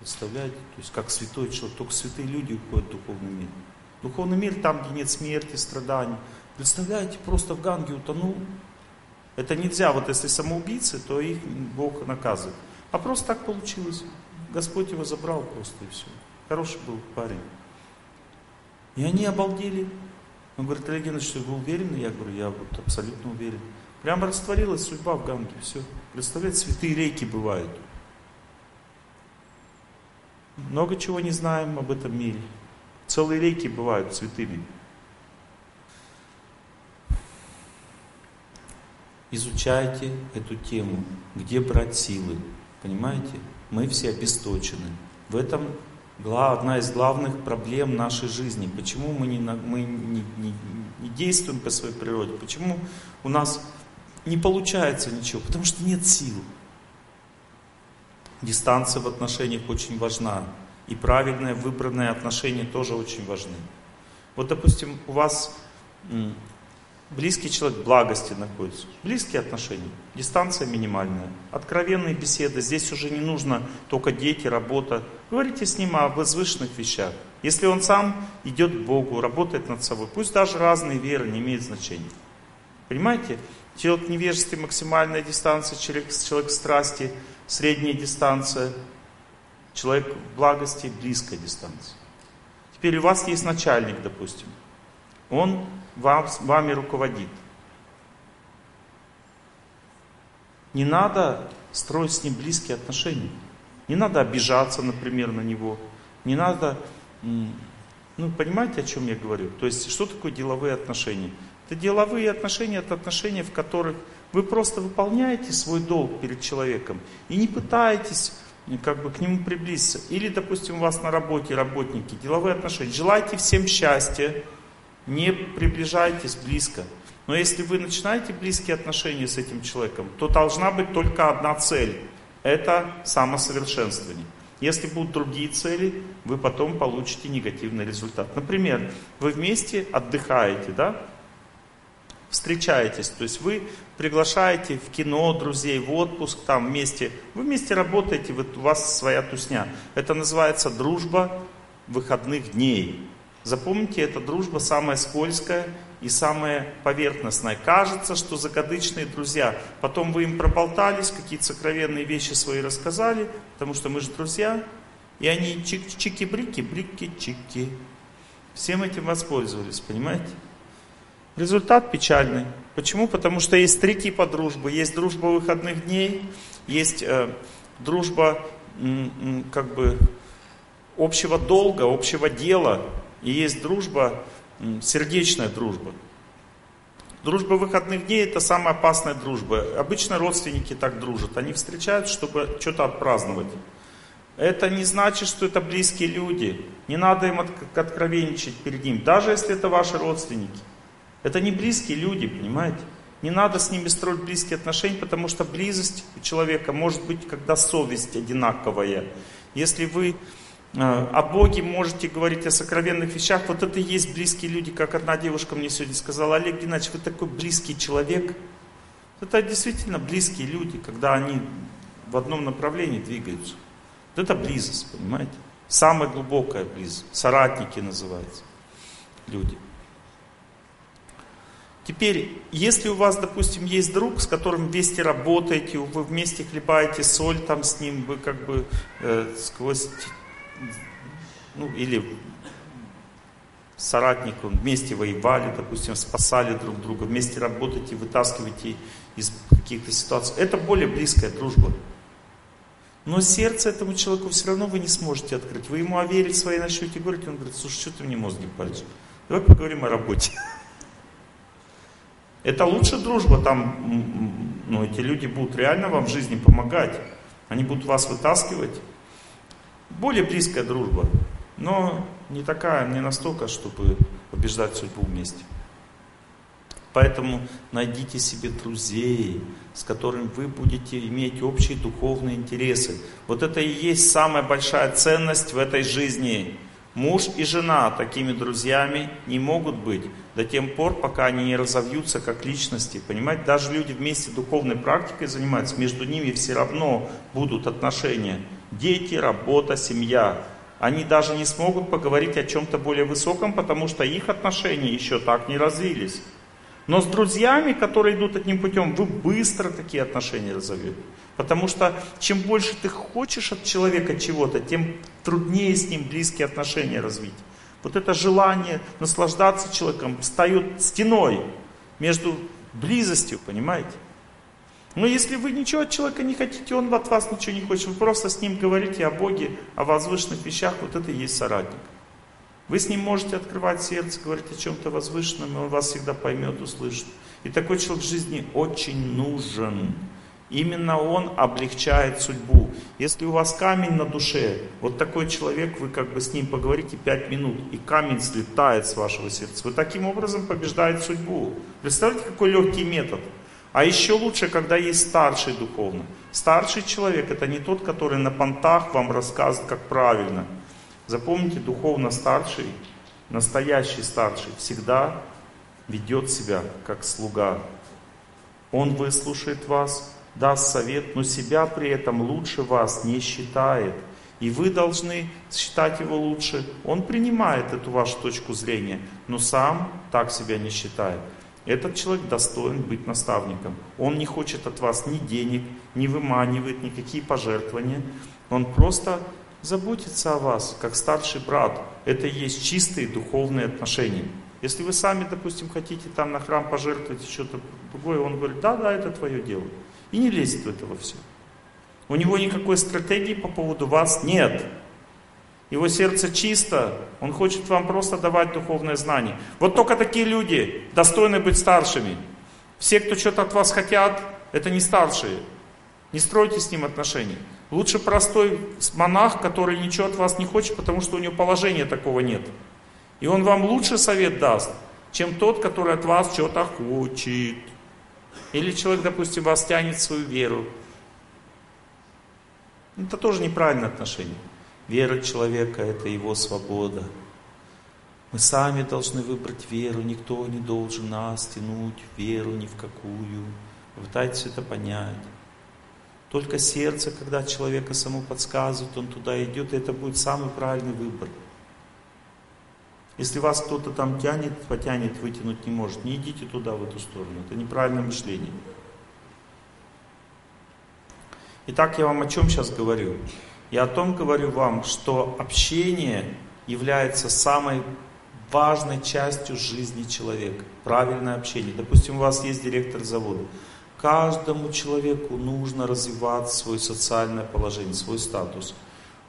Представляете? То есть как святой человек, только святые люди уходят в духовный мир. Духовный мир там, где нет смерти, страданий. Представляете, просто в Ганге утонул. Это нельзя, вот если самоубийцы, то их Бог наказывает. А просто так получилось. Господь его забрал просто и все. Хороший был парень. И они обалдели. Он говорит, Олег Геннадьевич, вы уверены? Я говорю, я вот абсолютно уверен. Прямо растворилась судьба в Ганге. Все. Представляете, святые рейки бывают. Много чего не знаем об этом мире. Целые реки бывают святыми. Изучайте эту тему, где брать силы. Понимаете? Мы все обесточены. В этом одна из главных проблем нашей жизни. Почему мы, не, мы не, не, не действуем по своей природе? Почему у нас не получается ничего? Потому что нет сил. Дистанция в отношениях очень важна. И правильное выбранное отношения тоже очень важны. Вот, допустим, у вас близкий человек благости находится. Близкие отношения, дистанция минимальная, откровенные беседы. Здесь уже не нужно только дети, работа. Говорите с ним о возвышенных вещах. Если он сам идет к Богу, работает над собой, пусть даже разные веры не имеют значения. Понимаете? Человек в невежестве максимальная дистанция, человек, человек в страсти средняя дистанция, человек в благости близкая дистанция. Теперь у вас есть начальник, допустим. Он вам, вами руководит. Не надо строить с ним близкие отношения. Не надо обижаться, например, на него. Не надо, ну, понимаете, о чем я говорю? То есть, что такое деловые отношения? Это деловые отношения, это отношения, в которых вы просто выполняете свой долг перед человеком и не пытаетесь как бы к нему приблизиться. Или, допустим, у вас на работе работники, деловые отношения. Желайте всем счастья, не приближайтесь близко. Но если вы начинаете близкие отношения с этим человеком, то должна быть только одна цель. Это самосовершенствование. Если будут другие цели, вы потом получите негативный результат. Например, вы вместе отдыхаете, да? Встречаетесь, то есть вы приглашаете в кино друзей, в отпуск, там вместе, вы вместе работаете, вот у вас своя тусня. Это называется дружба выходных дней. Запомните, эта дружба самая скользкая и самая поверхностная. Кажется, что закадычные друзья. Потом вы им проболтались, какие-то сокровенные вещи свои рассказали, потому что мы же друзья. И они чики-брики, брики-чики. Всем этим воспользовались, понимаете? Результат печальный. Почему? Потому что есть три типа дружбы. Есть дружба выходных дней, есть э, дружба м, как бы общего долга, общего дела, и есть дружба, сердечная дружба. Дружба выходных дней это самая опасная дружба. Обычно родственники так дружат. Они встречаются, чтобы что-то отпраздновать. Это не значит, что это близкие люди. Не надо им откровенничать перед ним, даже если это ваши родственники. Это не близкие люди, понимаете? Не надо с ними строить близкие отношения, потому что близость у человека может быть, когда совесть одинаковая. Если вы Э, о Боге можете говорить о сокровенных вещах. Вот это и есть близкие люди, как одна девушка мне сегодня сказала, Олег Геннадьевич, вы такой близкий человек. Это действительно близкие люди, когда они в одном направлении двигаются. Вот это близость, понимаете? Самая глубокая близость. Соратники называются люди. Теперь, если у вас, допустим, есть друг, с которым вместе работаете, вы вместе хлебаете соль там с ним, вы как бы э, сквозь ну или соратник, вместе воевали, допустим, спасали друг друга, вместе работаете, вытаскиваете из каких-то ситуаций. Это более близкая дружба. Но сердце этому человеку все равно вы не сможете открыть. Вы ему о вере своей начнете говорить, он говорит, слушай, что ты мне мозги паришь? Давай поговорим о работе. Это лучше дружба, там ну, эти люди будут реально вам в жизни помогать. Они будут вас вытаскивать. Более близкая дружба, но не такая, не настолько, чтобы побеждать судьбу вместе. Поэтому найдите себе друзей, с которыми вы будете иметь общие духовные интересы. Вот это и есть самая большая ценность в этой жизни. Муж и жена такими друзьями не могут быть до тех пор, пока они не разовьются как личности. Понимаете, даже люди вместе духовной практикой занимаются, между ними все равно будут отношения. Дети, работа, семья. Они даже не смогут поговорить о чем-то более высоком, потому что их отношения еще так не развились. Но с друзьями, которые идут одним путем, вы быстро такие отношения разовьете. Потому что чем больше ты хочешь от человека чего-то, тем труднее с ним близкие отношения развить. Вот это желание наслаждаться человеком встает стеной между близостью, понимаете? Но если вы ничего от человека не хотите, он от вас ничего не хочет, вы просто с ним говорите о Боге, о возвышенных вещах, вот это и есть соратник. Вы с ним можете открывать сердце, говорить о чем-то возвышенном, и он вас всегда поймет, услышит. И такой человек в жизни очень нужен. Именно он облегчает судьбу. Если у вас камень на душе, вот такой человек, вы как бы с ним поговорите пять минут, и камень слетает с вашего сердца. Вы таким образом побеждаете судьбу. Представляете, какой легкий метод? А еще лучше, когда есть старший духовно. Старший человек это не тот, который на понтах вам рассказывает, как правильно. Запомните, духовно старший, настоящий старший всегда ведет себя как слуга. Он выслушает вас, даст совет, но себя при этом лучше вас не считает. И вы должны считать его лучше. Он принимает эту вашу точку зрения, но сам так себя не считает. Этот человек достоин быть наставником. Он не хочет от вас ни денег, не выманивает никакие пожертвования. Он просто заботится о вас, как старший брат. Это и есть чистые духовные отношения. Если вы сами, допустим, хотите там на храм пожертвовать что-то другое, он говорит, да, да, это твое дело. И не лезет в это во все. У него никакой стратегии по поводу вас нет. Его сердце чисто, он хочет вам просто давать духовное знание. Вот только такие люди достойны быть старшими. Все, кто что-то от вас хотят, это не старшие. Не стройте с ним отношения. Лучше простой монах, который ничего от вас не хочет, потому что у него положения такого нет. И он вам лучше совет даст, чем тот, который от вас что-то хочет. Или человек, допустим, вас тянет в свою веру. Это тоже неправильное отношение. Вера человека – это его свобода. Мы сами должны выбрать веру, никто не должен нас тянуть в веру ни в какую. Попытайтесь это понять. Только сердце, когда человека само подсказывает, он туда идет, и это будет самый правильный выбор. Если вас кто-то там тянет, потянет, вытянуть не может, не идите туда, в эту сторону. Это неправильное мышление. Итак, я вам о чем сейчас говорю? Я о том говорю вам, что общение является самой важной частью жизни человека. Правильное общение. Допустим, у вас есть директор завода. Каждому человеку нужно развивать свое социальное положение, свой статус.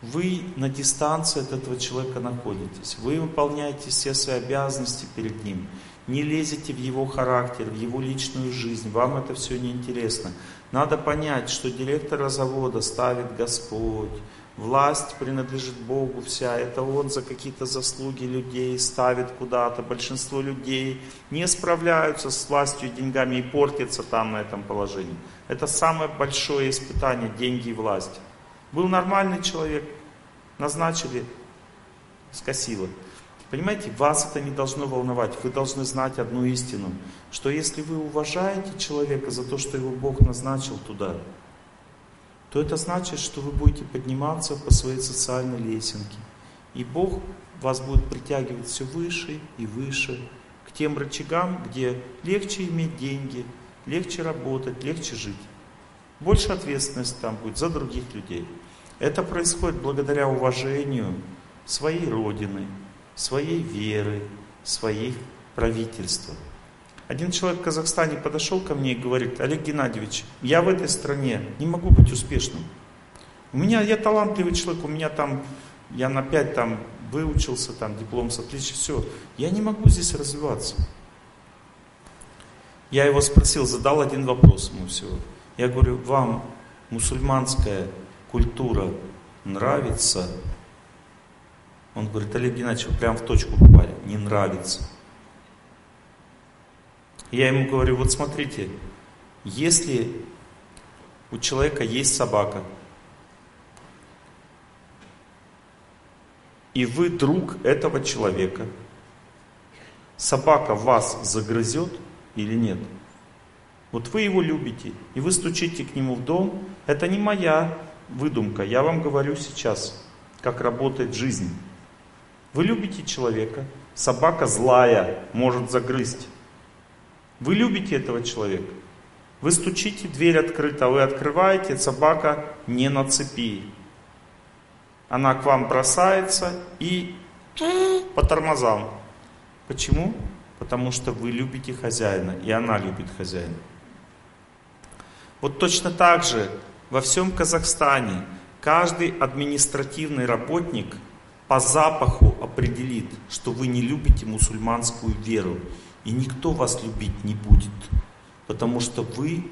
Вы на дистанции от этого человека находитесь. Вы выполняете все свои обязанности перед ним. Не лезете в его характер, в его личную жизнь. Вам это все не интересно. Надо понять, что директора завода ставит Господь. Власть принадлежит Богу вся. Это Он за какие-то заслуги людей ставит куда-то. Большинство людей не справляются с властью и деньгами и портятся там на этом положении. Это самое большое испытание, деньги и власть. Был нормальный человек, назначили, скосило. Понимаете, вас это не должно волновать. Вы должны знать одну истину, что если вы уважаете человека за то, что его Бог назначил туда, то это значит, что вы будете подниматься по своей социальной лесенке. И Бог вас будет притягивать все выше и выше к тем рычагам, где легче иметь деньги, легче работать, легче жить. Больше ответственности там будет за других людей. Это происходит благодаря уважению своей Родины, своей веры, своих правительства. Один человек в Казахстане подошел ко мне и говорит, Олег Геннадьевич, я в этой стране не могу быть успешным. У меня, я талантливый человек, у меня там, я на 5 там выучился, там диплом с отличием, все. Я не могу здесь развиваться. Я его спросил, задал один вопрос ему всего. Я говорю, вам мусульманская культура нравится? Он говорит, Олег Геннадьевич, вы прям в точку попали, не нравится. Я ему говорю, вот смотрите, если у человека есть собака, и вы друг этого человека, собака вас загрызет или нет? Вот вы его любите, и вы стучите к нему в дом, это не моя выдумка, я вам говорю сейчас, как работает жизнь. Вы любите человека, собака злая, может загрызть. Вы любите этого человека. Вы стучите, дверь открыта, вы открываете, собака не на цепи. Она к вам бросается и по тормозам. Почему? Потому что вы любите хозяина, и она любит хозяина. Вот точно так же во всем Казахстане каждый административный работник по запаху определит, что вы не любите мусульманскую веру. И никто вас любить не будет, потому что вы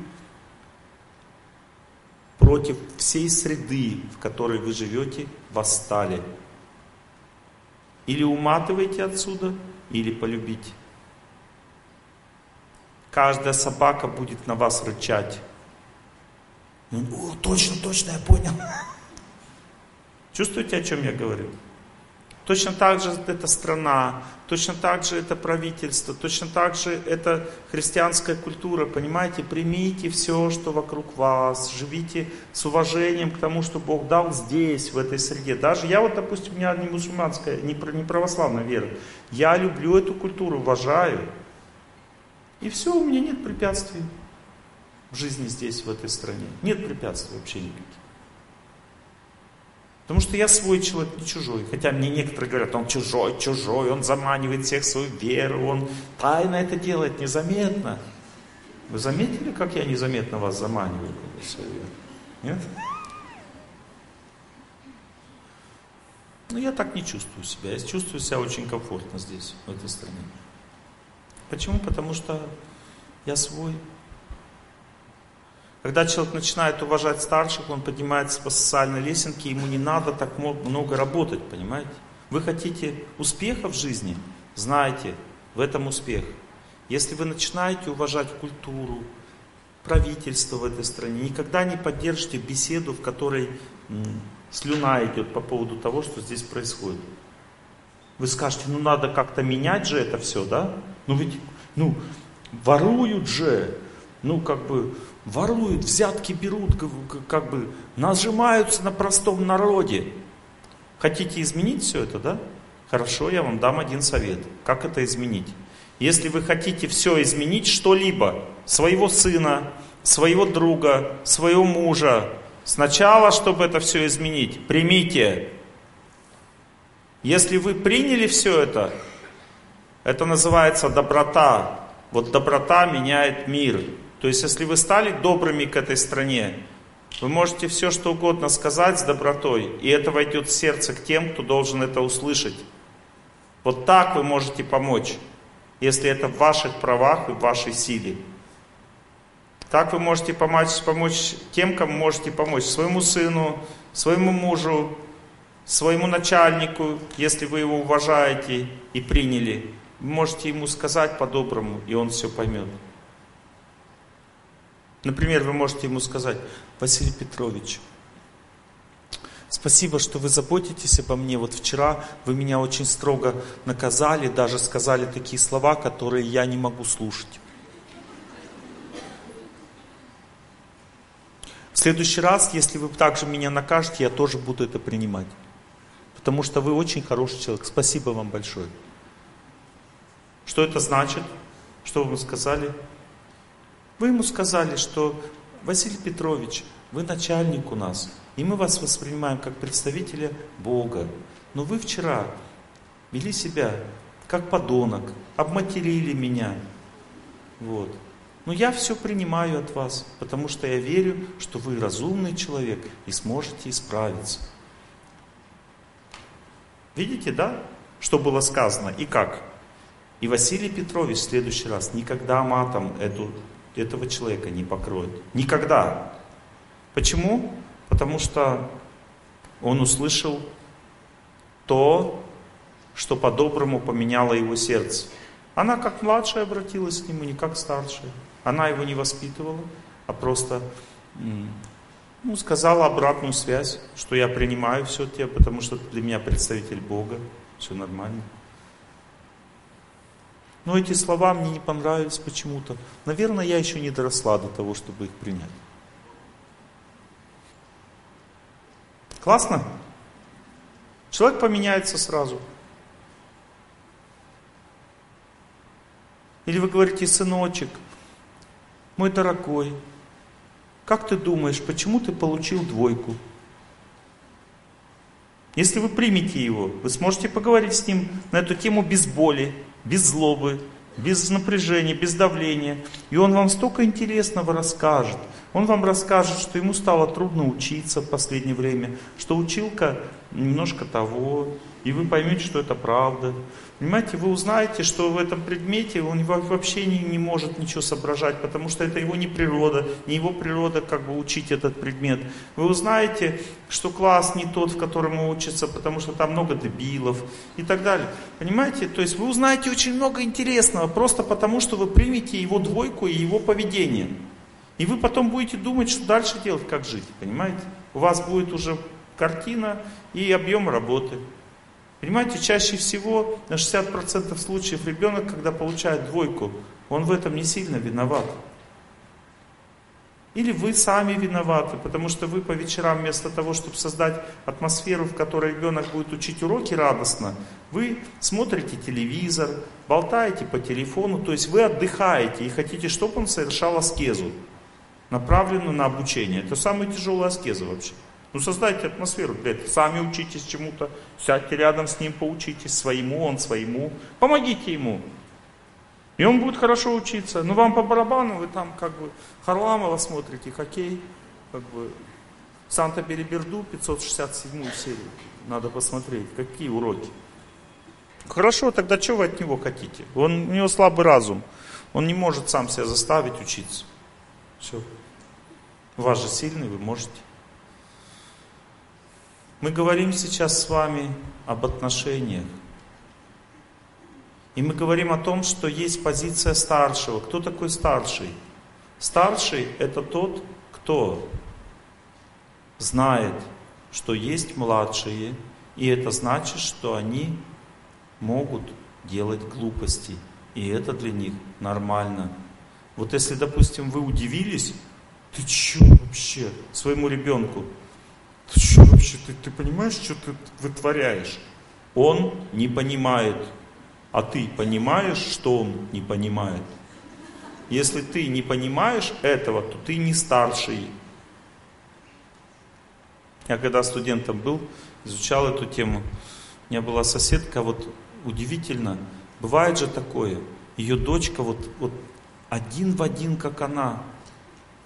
против всей среды, в которой вы живете, восстали. Или уматывайте отсюда, или полюбите. Каждая собака будет на вас рычать. О, точно, точно, я понял. Чувствуете, о чем я говорю? Точно так же это страна, точно так же это правительство, точно так же это христианская культура. Понимаете, примите все, что вокруг вас, живите с уважением к тому, что Бог дал здесь, в этой среде. Даже я вот, допустим, у меня не мусульманская, не православная вера. Я люблю эту культуру, уважаю. И все, у меня нет препятствий в жизни здесь, в этой стране. Нет препятствий вообще никаких. Потому что я свой человек, не чужой. Хотя мне некоторые говорят, он чужой, чужой, он заманивает всех свою веру, он тайно это делает, незаметно. Вы заметили, как я незаметно вас заманиваю? Нет? Но я так не чувствую себя. Я чувствую себя очень комфортно здесь, в этой стране. Почему? Потому что я свой. Когда человек начинает уважать старших, он поднимается по социальной лесенке, ему не надо так много работать, понимаете? Вы хотите успеха в жизни? Знаете, в этом успех. Если вы начинаете уважать культуру, правительство в этой стране, никогда не поддержите беседу, в которой слюна идет по поводу того, что здесь происходит. Вы скажете, ну надо как-то менять же это все, да? Ну ведь, ну, воруют же, ну как бы, воруют, взятки берут, как бы нажимаются на простом народе. Хотите изменить все это, да? Хорошо, я вам дам один совет. Как это изменить? Если вы хотите все изменить, что-либо, своего сына, своего друга, своего мужа, сначала, чтобы это все изменить, примите. Если вы приняли все это, это называется доброта. Вот доброта меняет мир. То есть, если вы стали добрыми к этой стране, вы можете все, что угодно сказать с добротой, и это войдет в сердце к тем, кто должен это услышать. Вот так вы можете помочь, если это в ваших правах и в вашей силе. Так вы можете помочь, помочь тем, кому можете помочь. Своему сыну, своему мужу, своему начальнику, если вы его уважаете и приняли. Вы можете ему сказать по-доброму, и он все поймет. Например, вы можете ему сказать, Василий Петрович, спасибо, что вы заботитесь обо мне. Вот вчера вы меня очень строго наказали, даже сказали такие слова, которые я не могу слушать. В следующий раз, если вы также меня накажете, я тоже буду это принимать. Потому что вы очень хороший человек. Спасибо вам большое. Что это значит? Что вы сказали? Вы ему сказали, что Василий Петрович, вы начальник у нас, и мы вас воспринимаем как представителя Бога. Но вы вчера вели себя как подонок, обматерили меня. Вот. Но я все принимаю от вас, потому что я верю, что вы разумный человек и сможете исправиться. Видите, да? Что было сказано и как? И Василий Петрович в следующий раз никогда матом эту, этого человека не покроет. Никогда. Почему? Потому что он услышал то, что по-доброму поменяло его сердце. Она как младшая обратилась к нему, не как старшая. Она его не воспитывала, а просто ну, сказала обратную связь, что я принимаю все тебя, потому что ты для меня представитель Бога, все нормально. Но эти слова мне не понравились почему-то. Наверное, я еще не доросла до того, чтобы их принять. Классно? Человек поменяется сразу. Или вы говорите, сыночек, мой дорогой, как ты думаешь, почему ты получил двойку? Если вы примете его, вы сможете поговорить с ним на эту тему без боли, без злобы, без напряжения, без давления. И он вам столько интересного расскажет. Он вам расскажет, что ему стало трудно учиться в последнее время, что училка немножко того, и вы поймете, что это правда. Понимаете, вы узнаете, что в этом предмете он вообще не, не может ничего соображать, потому что это его не природа, не его природа как бы учить этот предмет. Вы узнаете, что класс не тот, в котором он учится, потому что там много дебилов и так далее. Понимаете, то есть вы узнаете очень много интересного, просто потому что вы примете его двойку и его поведение. И вы потом будете думать, что дальше делать, как жить, понимаете? У вас будет уже картина и объем работы. Понимаете, чаще всего на 60% случаев ребенок, когда получает двойку, он в этом не сильно виноват. Или вы сами виноваты, потому что вы по вечерам вместо того, чтобы создать атмосферу, в которой ребенок будет учить уроки радостно, вы смотрите телевизор, болтаете по телефону, то есть вы отдыхаете и хотите, чтобы он совершал аскезу, направленную на обучение. Это самая тяжелая аскеза вообще. Ну создайте атмосферу для этого. Сами учитесь чему-то, сядьте рядом с ним, поучитесь своему, он своему. Помогите ему. И он будет хорошо учиться. Но вам по барабану, вы там как бы Харламова смотрите, хоккей, как бы Санта-Береберду, 567 серию. Надо посмотреть, какие уроки. Хорошо, тогда что вы от него хотите? Он, у него слабый разум. Он не может сам себя заставить учиться. Все. Вас же сильный, вы можете. Мы говорим сейчас с вами об отношениях. И мы говорим о том, что есть позиция старшего. Кто такой старший? Старший – это тот, кто знает, что есть младшие, и это значит, что они могут делать глупости. И это для них нормально. Вот если, допустим, вы удивились, ты че вообще своему ребенку? Ты что вообще, ты, ты понимаешь, что ты вытворяешь? Он не понимает, а ты понимаешь, что он не понимает. Если ты не понимаешь этого, то ты не старший. Я когда студентом был, изучал эту тему, у меня была соседка, вот удивительно, бывает же такое, ее дочка вот, вот один в один, как она,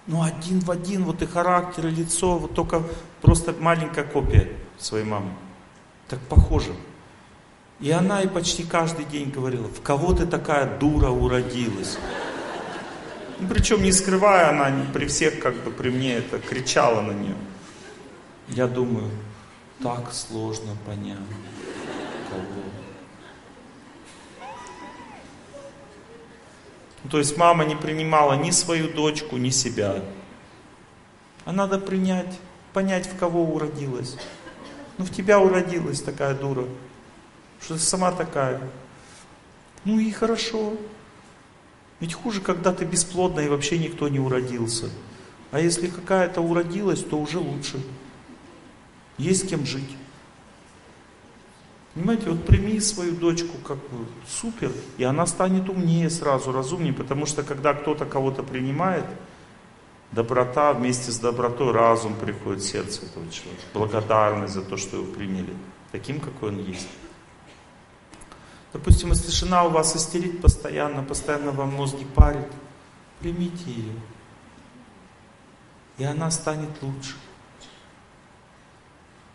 ну один в один, вот и характер, и лицо, вот только просто маленькая копия своей мамы. Так похоже. И она и почти каждый день говорила, в кого ты такая дура уродилась. Ну, причем не скрывая, она при всех, как бы при мне это кричала на нее. Я думаю, так сложно понять, кого. То есть мама не принимала ни свою дочку, ни себя. А надо принять, понять, в кого уродилась. Ну, в тебя уродилась такая дура, что ты сама такая. Ну и хорошо. Ведь хуже, когда ты бесплодна и вообще никто не уродился. А если какая-то уродилась, то уже лучше. Есть с кем жить. Понимаете, вот прими свою дочку как бы супер, и она станет умнее сразу, разумнее, потому что когда кто-то кого-то принимает, доброта вместе с добротой, разум приходит в сердце этого человека, благодарность за то, что его приняли, таким, какой он есть. Допустим, если жена у вас истерит постоянно, постоянно вам мозги парит, примите ее. И она станет лучше.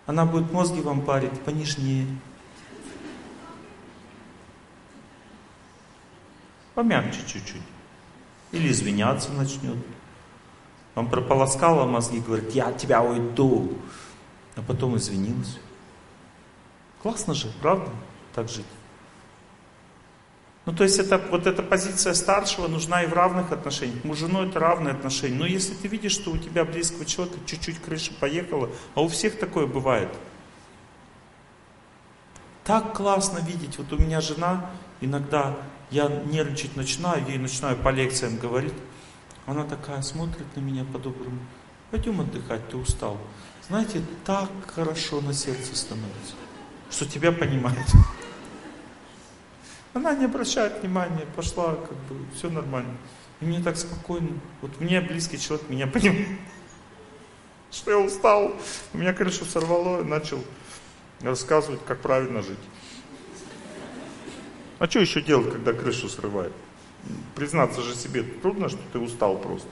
Она будет мозги вам парить понежнее. Помягче чуть-чуть. Или извиняться начнет. Вам прополоскала мозги, говорит, я от тебя уйду. А потом извинилась. Классно же, правда? Так жить. Ну, то есть это, вот эта позиция старшего нужна и в равных отношениях. Муж жену это равные отношения. Но если ты видишь, что у тебя близкого человека чуть-чуть крыша поехала, а у всех такое бывает. Так классно видеть. Вот у меня жена, иногда я нервничать начинаю, ей начинаю по лекциям говорить. Она такая смотрит на меня по-доброму. Пойдем отдыхать, ты устал. Знаете, так хорошо на сердце становится, что тебя понимает. Она не обращает внимания, пошла, как бы, все нормально. И мне так спокойно. Вот мне близкий человек меня понимает, что я устал. У меня крышу сорвало, начал рассказывать, как правильно жить. А что еще делать, когда крышу срывает? Признаться же себе трудно, что ты устал просто.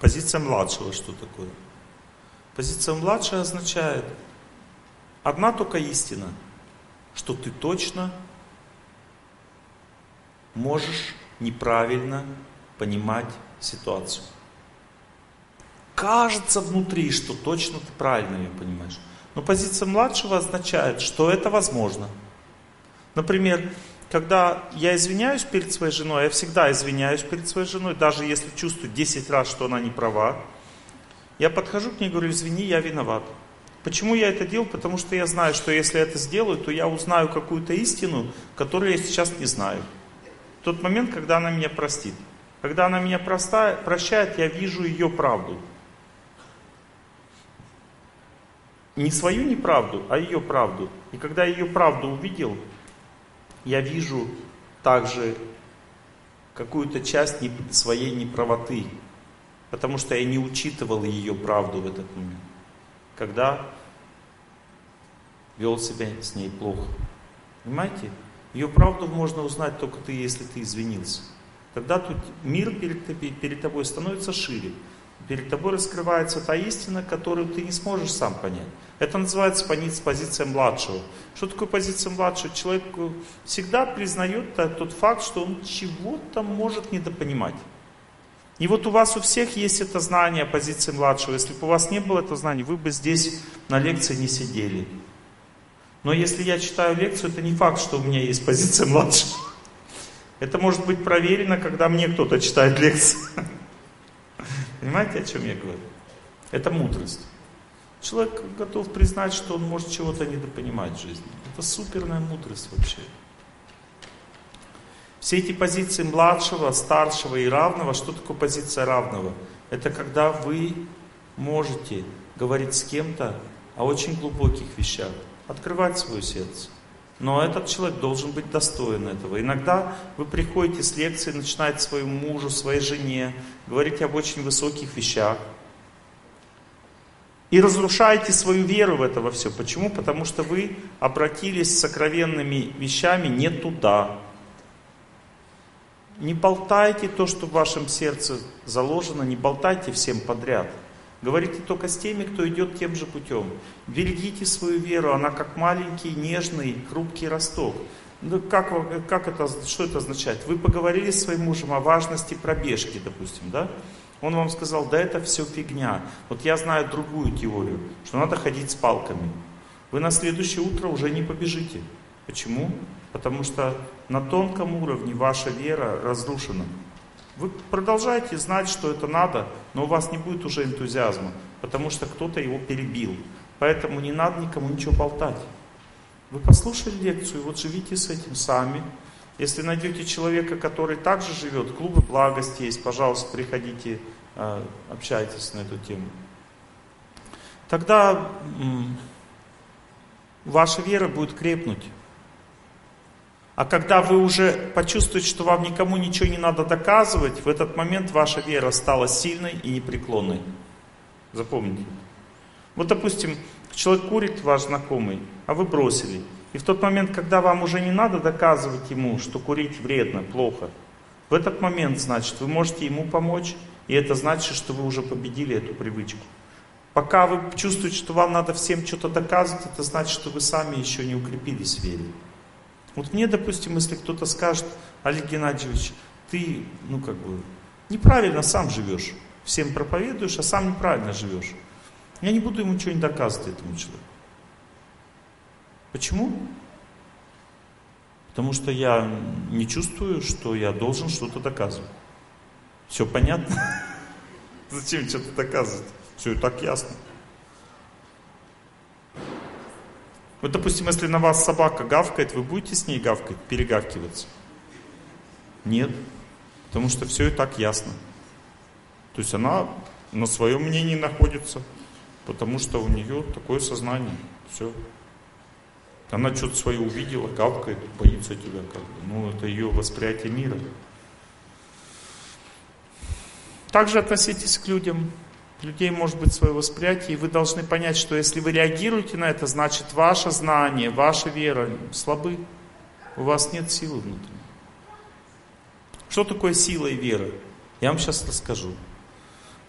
Позиция младшего что такое? Позиция младшая означает одна только истина, что ты точно можешь неправильно понимать ситуацию. Кажется внутри, что точно ты правильно ее понимаешь. Но позиция младшего означает, что это возможно. Например, когда я извиняюсь перед своей женой, я всегда извиняюсь перед своей женой, даже если чувствую 10 раз, что она не права, я подхожу к ней и говорю, извини, я виноват. Почему я это делаю? Потому что я знаю, что если я это сделаю, то я узнаю какую-то истину, которую я сейчас не знаю. В тот момент, когда она меня простит. Когда она меня проста, прощает, я вижу ее правду. Не свою неправду, а ее правду. И когда ее правду увидел, я вижу также какую-то часть своей неправоты, потому что я не учитывал ее правду в этот момент, когда вел себя с ней плохо. Понимаете? Ее правду можно узнать только ты, если ты извинился. Тогда тут мир перед тобой становится шире. Перед тобой раскрывается та истина, которую ты не сможешь сам понять. Это называется позиция младшего. Что такое позиция младшего? Человек всегда признает тот факт, что он чего-то может недопонимать. И вот у вас у всех есть это знание позиции младшего. Если бы у вас не было этого знания, вы бы здесь на лекции не сидели. Но если я читаю лекцию, это не факт, что у меня есть позиция младшего. Это может быть проверено, когда мне кто-то читает лекцию. Понимаете, о чем я говорю? Это мудрость. Человек готов признать, что он может чего-то недопонимать в жизни. Это суперная мудрость вообще. Все эти позиции младшего, старшего и равного, что такое позиция равного? Это когда вы можете говорить с кем-то о очень глубоких вещах, открывать свое сердце. Но этот человек должен быть достоин этого. Иногда вы приходите с лекции, начинаете своему мужу, своей жене, говорить об очень высоких вещах. И разрушаете свою веру в это во все. Почему? Потому что вы обратились с сокровенными вещами не туда. Не болтайте то, что в вашем сердце заложено, не болтайте всем подряд. Говорите только с теми, кто идет тем же путем. Берегите свою веру, она как маленький, нежный, хрупкий росток. Ну, как, как это, что это означает? Вы поговорили с своим мужем о важности пробежки, допустим, да? Он вам сказал, да это все фигня. Вот я знаю другую теорию, что надо ходить с палками. Вы на следующее утро уже не побежите. Почему? Потому что на тонком уровне ваша вера разрушена. Вы продолжаете знать, что это надо, но у вас не будет уже энтузиазма, потому что кто-то его перебил. Поэтому не надо никому ничего болтать. Вы послушали лекцию, вот живите с этим сами. Если найдете человека, который также живет, клубы благости есть, пожалуйста, приходите, э, общайтесь на эту тему. Тогда ваша вера будет крепнуть. А когда вы уже почувствуете, что вам никому ничего не надо доказывать, в этот момент ваша вера стала сильной и непреклонной. Запомните. Вот, допустим, человек курит, ваш знакомый, а вы бросили. И в тот момент, когда вам уже не надо доказывать ему, что курить вредно, плохо, в этот момент, значит, вы можете ему помочь, и это значит, что вы уже победили эту привычку. Пока вы чувствуете, что вам надо всем что-то доказывать, это значит, что вы сами еще не укрепились в вере. Вот мне, допустим, если кто-то скажет, Олег Геннадьевич, ты, ну как бы, неправильно сам живешь. Всем проповедуешь, а сам неправильно живешь. Я не буду ему не доказывать этому человеку. Почему? Потому что я не чувствую, что я должен что-то доказывать. Все понятно? Зачем что-то доказывать? Все и так ясно. Вот, допустим, если на вас собака гавкает, вы будете с ней гавкать, перегавкиваться? Нет. Потому что все и так ясно. То есть она на своем мнении находится, потому что у нее такое сознание. Все. Она что-то свое увидела, гавкает, боится тебя как бы. Ну, это ее восприятие мира. Также относитесь к людям. Людей может быть свое восприятие, и вы должны понять, что если вы реагируете на это, значит ваше знание, ваша вера слабы. У вас нет силы внутри. Что такое сила и вера? Я вам сейчас расскажу.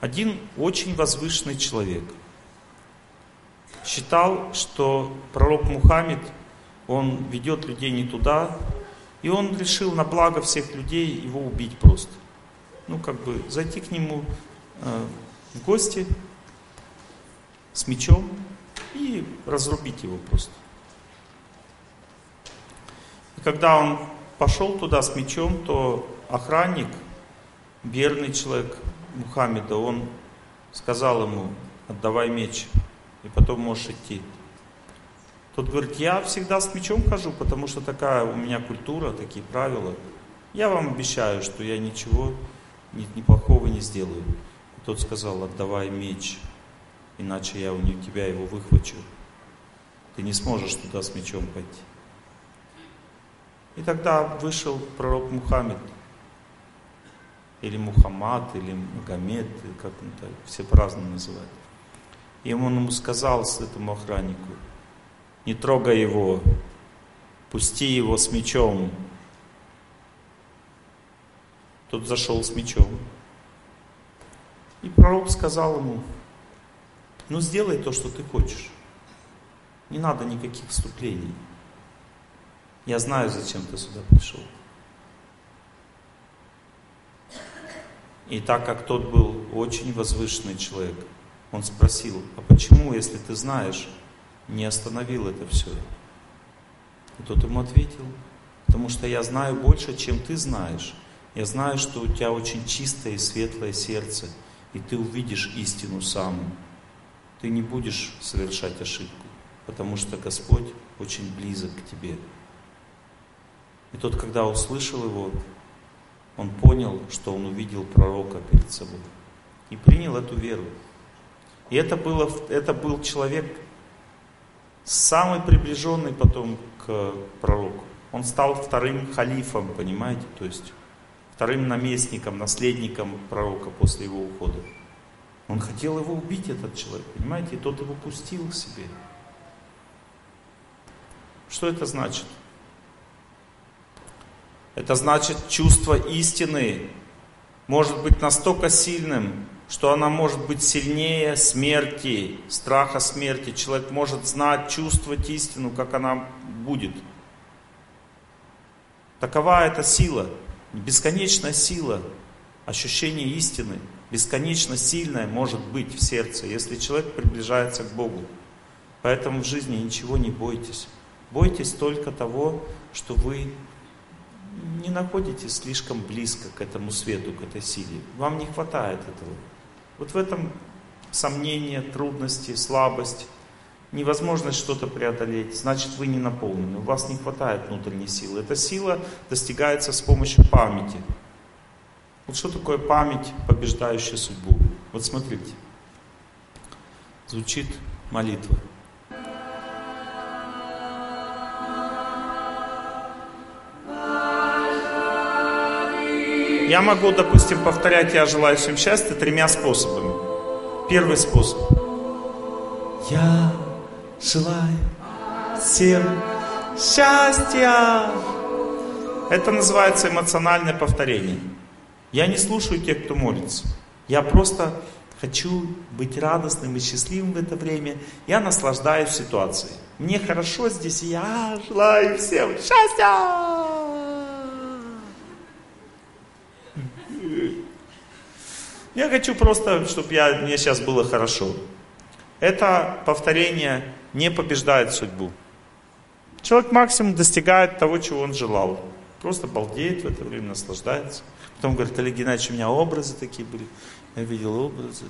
Один очень возвышенный человек считал, что пророк Мухаммед, он ведет людей не туда, и он решил на благо всех людей его убить просто. Ну, как бы зайти к нему э, в гости с мечом и разрубить его просто. И когда он пошел туда с мечом, то охранник, верный человек Мухаммеда, он сказал ему, отдавай меч, и потом можешь идти. Тот говорит, я всегда с мечом хожу, потому что такая у меня культура, такие правила. Я вам обещаю, что я ничего ни, ни плохого не сделаю. Тот сказал, отдавай меч, иначе я у тебя его выхвачу. Ты не сможешь туда с мечом пойти. И тогда вышел пророк Мухаммед, или Мухаммад, или Магомед, как он так, все по-разному называют. И он ему сказал этому охраннику, не трогай его, пусти его с мечом. Тот зашел с мечом. И пророк сказал ему, ну сделай то, что ты хочешь. Не надо никаких вступлений. Я знаю, зачем ты сюда пришел. И так как тот был очень возвышенный человек, он спросил, а почему, если ты знаешь, не остановил это все? И тот ему ответил, потому что я знаю больше, чем ты знаешь. Я знаю, что у тебя очень чистое и светлое сердце, и ты увидишь истину саму. Ты не будешь совершать ошибку, потому что Господь очень близок к тебе. И тот, когда услышал его, он понял, что он увидел пророка перед собой. И принял эту веру. И это, было, это был человек самый приближенный потом к пророку. Он стал вторым халифом, понимаете, то есть вторым наместником, наследником пророка после его ухода. Он хотел его убить, этот человек, понимаете, и тот его пустил к себе. Что это значит? Это значит, чувство истины может быть настолько сильным, что она может быть сильнее смерти, страха смерти. Человек может знать, чувствовать истину, как она будет. Такова эта сила, бесконечная сила, ощущение истины, бесконечно сильное может быть в сердце, если человек приближается к Богу. Поэтому в жизни ничего не бойтесь. Бойтесь только того, что вы не находитесь слишком близко к этому свету, к этой силе. Вам не хватает этого. Вот в этом сомнение, трудности, слабость, невозможность что-то преодолеть, значит вы не наполнены, у вас не хватает внутренней силы. Эта сила достигается с помощью памяти. Вот что такое память, побеждающая судьбу? Вот смотрите, звучит молитва. Я могу, допустим, повторять «Я желаю всем счастья» тремя способами. Первый способ. Я желаю всем счастья. Это называется эмоциональное повторение. Я не слушаю тех, кто молится. Я просто хочу быть радостным и счастливым в это время. Я наслаждаюсь ситуацией. Мне хорошо здесь, я желаю всем счастья. Я хочу просто, чтобы я, мне сейчас было хорошо. Это повторение не побеждает судьбу. Человек максимум достигает того, чего он желал. Просто балдеет в это время, наслаждается. Потом говорит, Олег Геннадьевич, у меня образы такие были. Я видел образы,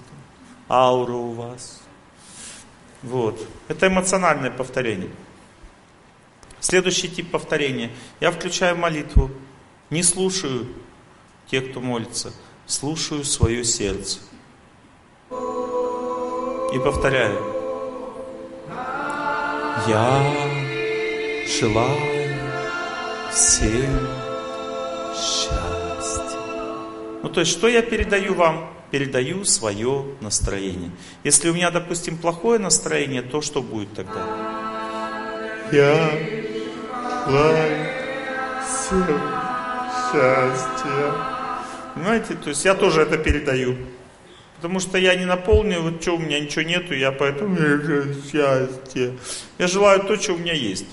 аура у вас. Вот. Это эмоциональное повторение. Следующий тип повторения. Я включаю молитву, не слушаю тех, кто молится, слушаю свое сердце. И повторяю. Я желаю всем счастья. Ну, то есть, что я передаю вам? Передаю свое настроение. Если у меня, допустим, плохое настроение, то что будет тогда? Я желаю всем счастья. Понимаете? То есть я тоже это передаю. Потому что я не наполнен, вот что у меня ничего нету, я поэтому счастье. Я желаю то, что у меня есть.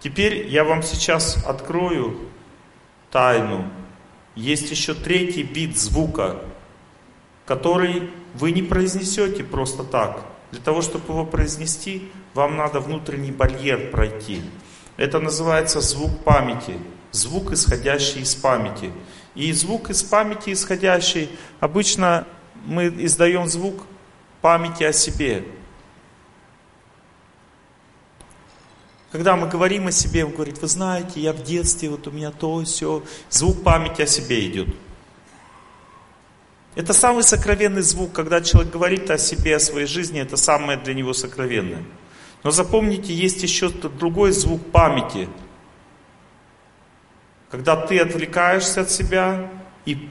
Теперь я вам сейчас открою тайну. Есть еще третий бит звука, который вы не произнесете просто так. Для того, чтобы его произнести, вам надо внутренний барьер пройти. Это называется звук памяти, звук, исходящий из памяти. И звук из памяти исходящий, обычно мы издаем звук памяти о себе. Когда мы говорим о себе, он говорит, вы знаете, я в детстве, вот у меня то, все. Звук памяти о себе идет. Это самый сокровенный звук, когда человек говорит о себе, о своей жизни, это самое для него сокровенное. Но запомните, есть еще другой звук памяти. Когда ты отвлекаешься от себя и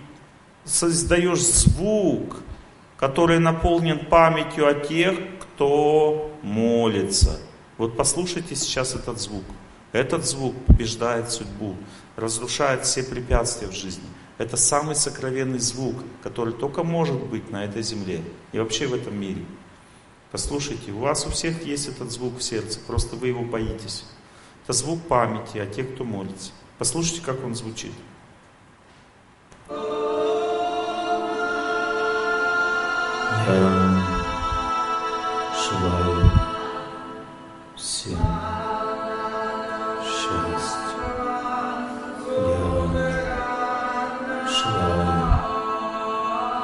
создаешь звук, который наполнен памятью о тех, кто молится. Вот послушайте сейчас этот звук. Этот звук побеждает судьбу, разрушает все препятствия в жизни. Это самый сокровенный звук, который только может быть на этой земле и вообще в этом мире. Послушайте, у вас у всех есть этот звук в сердце, просто вы его боитесь. Это звук памяти о тех, кто молится. Послушайте, как он звучит. Я желаю всем счастья. Я желаю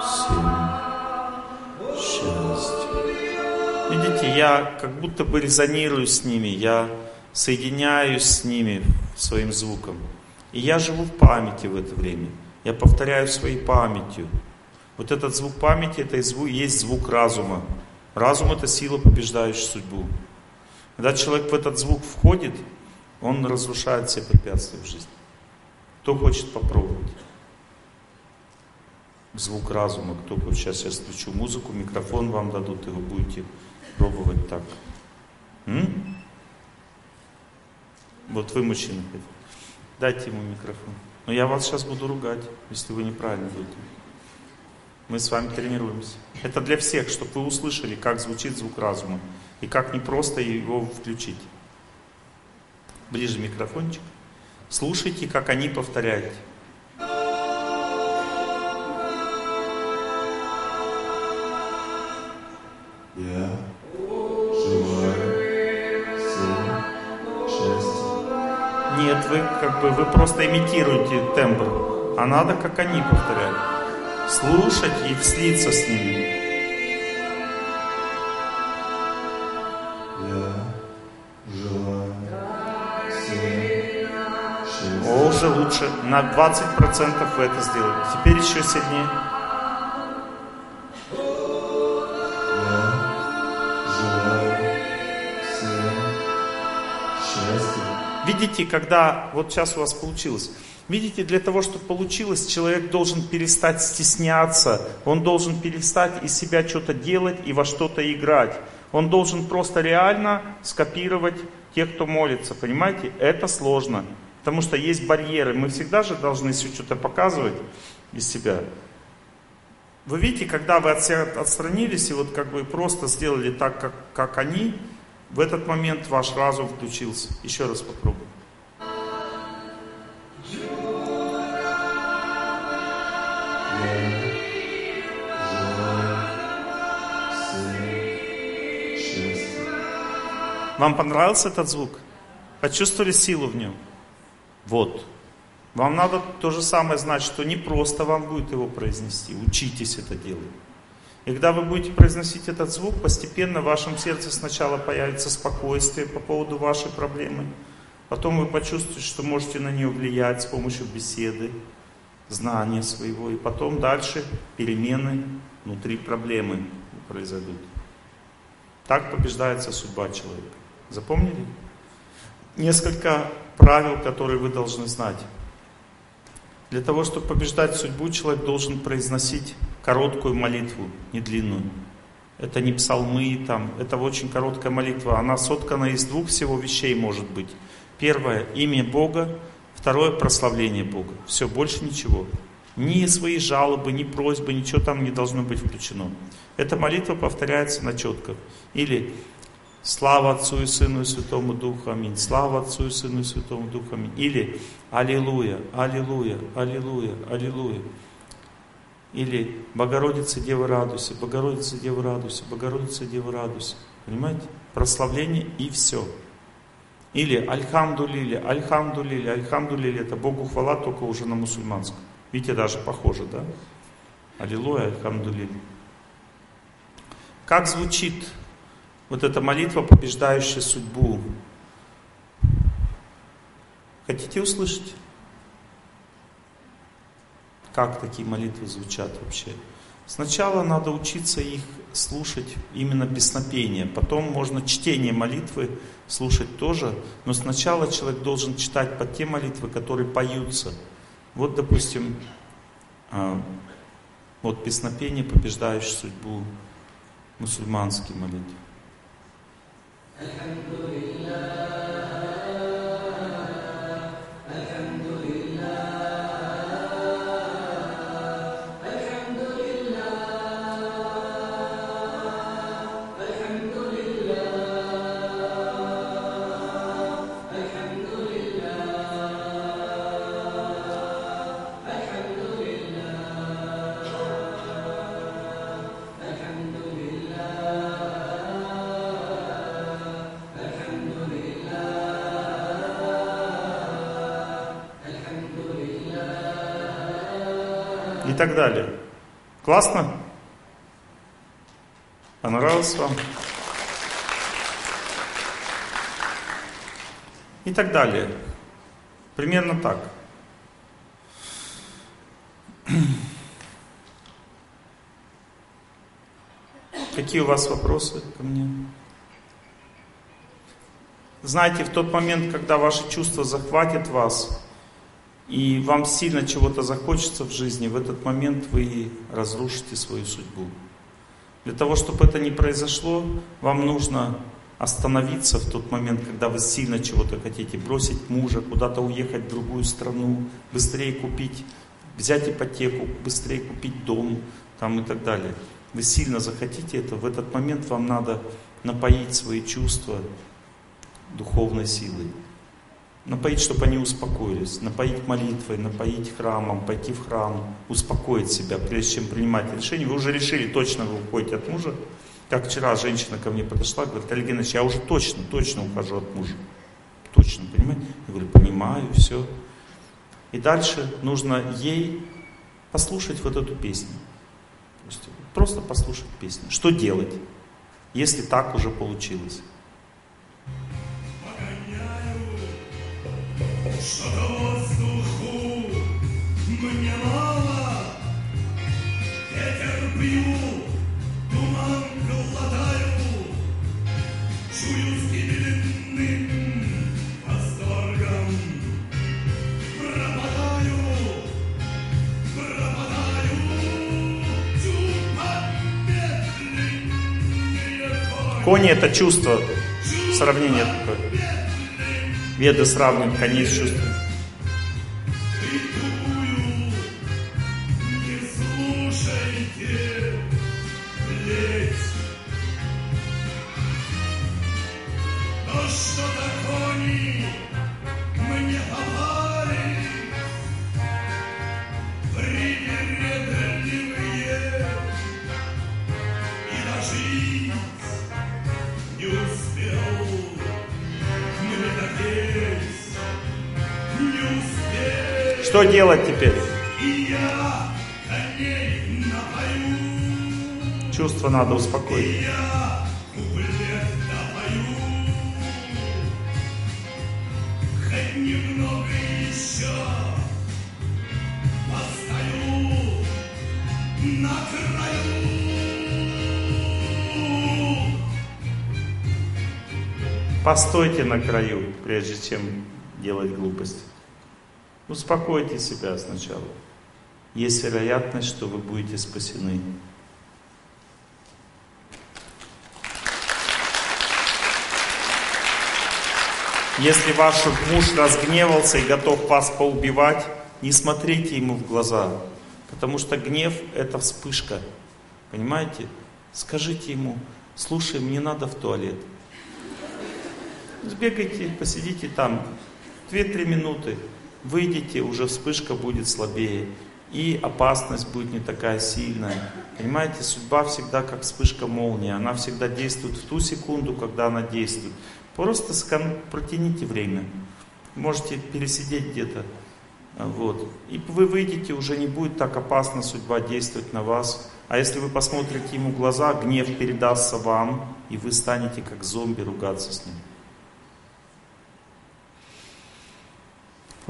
всем счастья. Видите, я как будто бы резонирую с ними, я соединяюсь с ними своим звуком. И я живу в памяти в это время. Я повторяю своей памятью. Вот этот звук памяти, это есть звук разума. Разум это сила, побеждающая судьбу. Когда человек в этот звук входит, он разрушает все препятствия в жизни. Кто хочет попробовать? Звук разума. Кто хочет? Сейчас я включу музыку, микрофон вам дадут, и вы будете пробовать так. М? Вот вы мужчина. Дайте ему микрофон. Но я вас сейчас буду ругать, если вы неправильно будете. Мы с вами тренируемся. Это для всех, чтобы вы услышали, как звучит звук разума. И как не просто его включить. Ближе микрофончик. Слушайте, как они повторяют. Я желаю всем счастья. Нет, вы как бы вы просто имитируете тембр. А надо, как они повторяют. Слушать и вслиться с ними. Я желаю всем счастья. О, уже лучше. На 20% вы это сделали. Теперь еще сильнее. Я желаю всем счастья. Видите, когда вот сейчас у вас получилось. Видите, для того, чтобы получилось, человек должен перестать стесняться, он должен перестать из себя что-то делать и во что-то играть. Он должен просто реально скопировать тех, кто молится. Понимаете? Это сложно. Потому что есть барьеры. Мы всегда же должны что-то показывать из себя. Вы видите, когда вы отстранились и вот как бы просто сделали так, как, как они, в этот момент ваш разум включился. Еще раз попробуем. Вам понравился этот звук? Почувствовали силу в нем? Вот. Вам надо то же самое знать, что не просто вам будет его произнести. Учитесь это делать. И когда вы будете произносить этот звук, постепенно в вашем сердце сначала появится спокойствие по поводу вашей проблемы. Потом вы почувствуете, что можете на нее влиять с помощью беседы, знания своего. И потом дальше перемены внутри проблемы произойдут. Так побеждается судьба человека. Запомнили? Несколько правил, которые вы должны знать. Для того, чтобы побеждать судьбу, человек должен произносить короткую молитву, не длинную. Это не псалмы, там, это очень короткая молитва. Она соткана из двух всего вещей, может быть. Первое – имя Бога. Второе – прославление Бога. Все, больше ничего. Ни свои жалобы, ни просьбы, ничего там не должно быть включено. Эта молитва повторяется на четках. Или Слава Отцу и Сыну и Святому Духу, аминь. Слава Отцу и Сыну и Святому Духу, аминь. Или Аллилуйя, Аллилуйя, Аллилуйя, Аллилуйя. Или Богородица Дева радуйся, Богородица Дева радуйся, Богородица Дева радуйся. Понимаете? Прославление и все. Или Альхамду Лили, Альхамду Лили, Альхамду Лили. Это Богу хвала только уже на мусульманском. Видите, даже похоже, да? Аллилуйя, Альхамду Лили. Как звучит вот эта молитва, побеждающая судьбу. Хотите услышать? Как такие молитвы звучат вообще? Сначала надо учиться их слушать именно песнопение. Потом можно чтение молитвы слушать тоже. Но сначала человек должен читать под те молитвы, которые поются. Вот, допустим, а, вот песнопение, побеждающее судьбу, мусульманские молитвы. Так далее. Классно? Понравилось вам? И так далее. Примерно так. Какие у вас вопросы ко мне? Знаете, в тот момент, когда ваши чувства захватят вас, и вам сильно чего-то захочется в жизни, в этот момент вы разрушите свою судьбу. Для того, чтобы это не произошло, вам нужно остановиться в тот момент, когда вы сильно чего-то хотите, бросить мужа, куда-то уехать в другую страну, быстрее купить, взять ипотеку, быстрее купить дом там и так далее. Вы сильно захотите это, в этот момент вам надо напоить свои чувства духовной силой напоить, чтобы они успокоились, напоить молитвой, напоить храмом, пойти в храм, успокоить себя, прежде чем принимать решение. Вы уже решили, точно вы уходите от мужа. Как вчера женщина ко мне подошла, говорит, Олег Геннадьевич, я уже точно, точно ухожу от мужа. Точно, понимаете? Я говорю, понимаю, все. И дальше нужно ей послушать вот эту песню. Просто послушать песню. Что делать, если так уже получилось? Кони это чувство, сравнение такое. Веды сравнивают с Что делать теперь? Чувство надо успокоить. Постойте на краю, прежде чем делать глупость. Успокойте себя сначала. Есть вероятность, что вы будете спасены. Если ваш муж разгневался и готов вас поубивать, не смотрите ему в глаза, потому что гнев – это вспышка. Понимаете? Скажите ему, слушай, мне надо в туалет. Сбегайте, посидите там 2-3 минуты, выйдете, уже вспышка будет слабее, и опасность будет не такая сильная. Понимаете, судьба всегда как вспышка молнии, она всегда действует в ту секунду, когда она действует. Просто скан... протяните время, можете пересидеть где-то, вот. И вы выйдете, уже не будет так опасно судьба действовать на вас. А если вы посмотрите ему в глаза, гнев передастся вам, и вы станете как зомби ругаться с ним.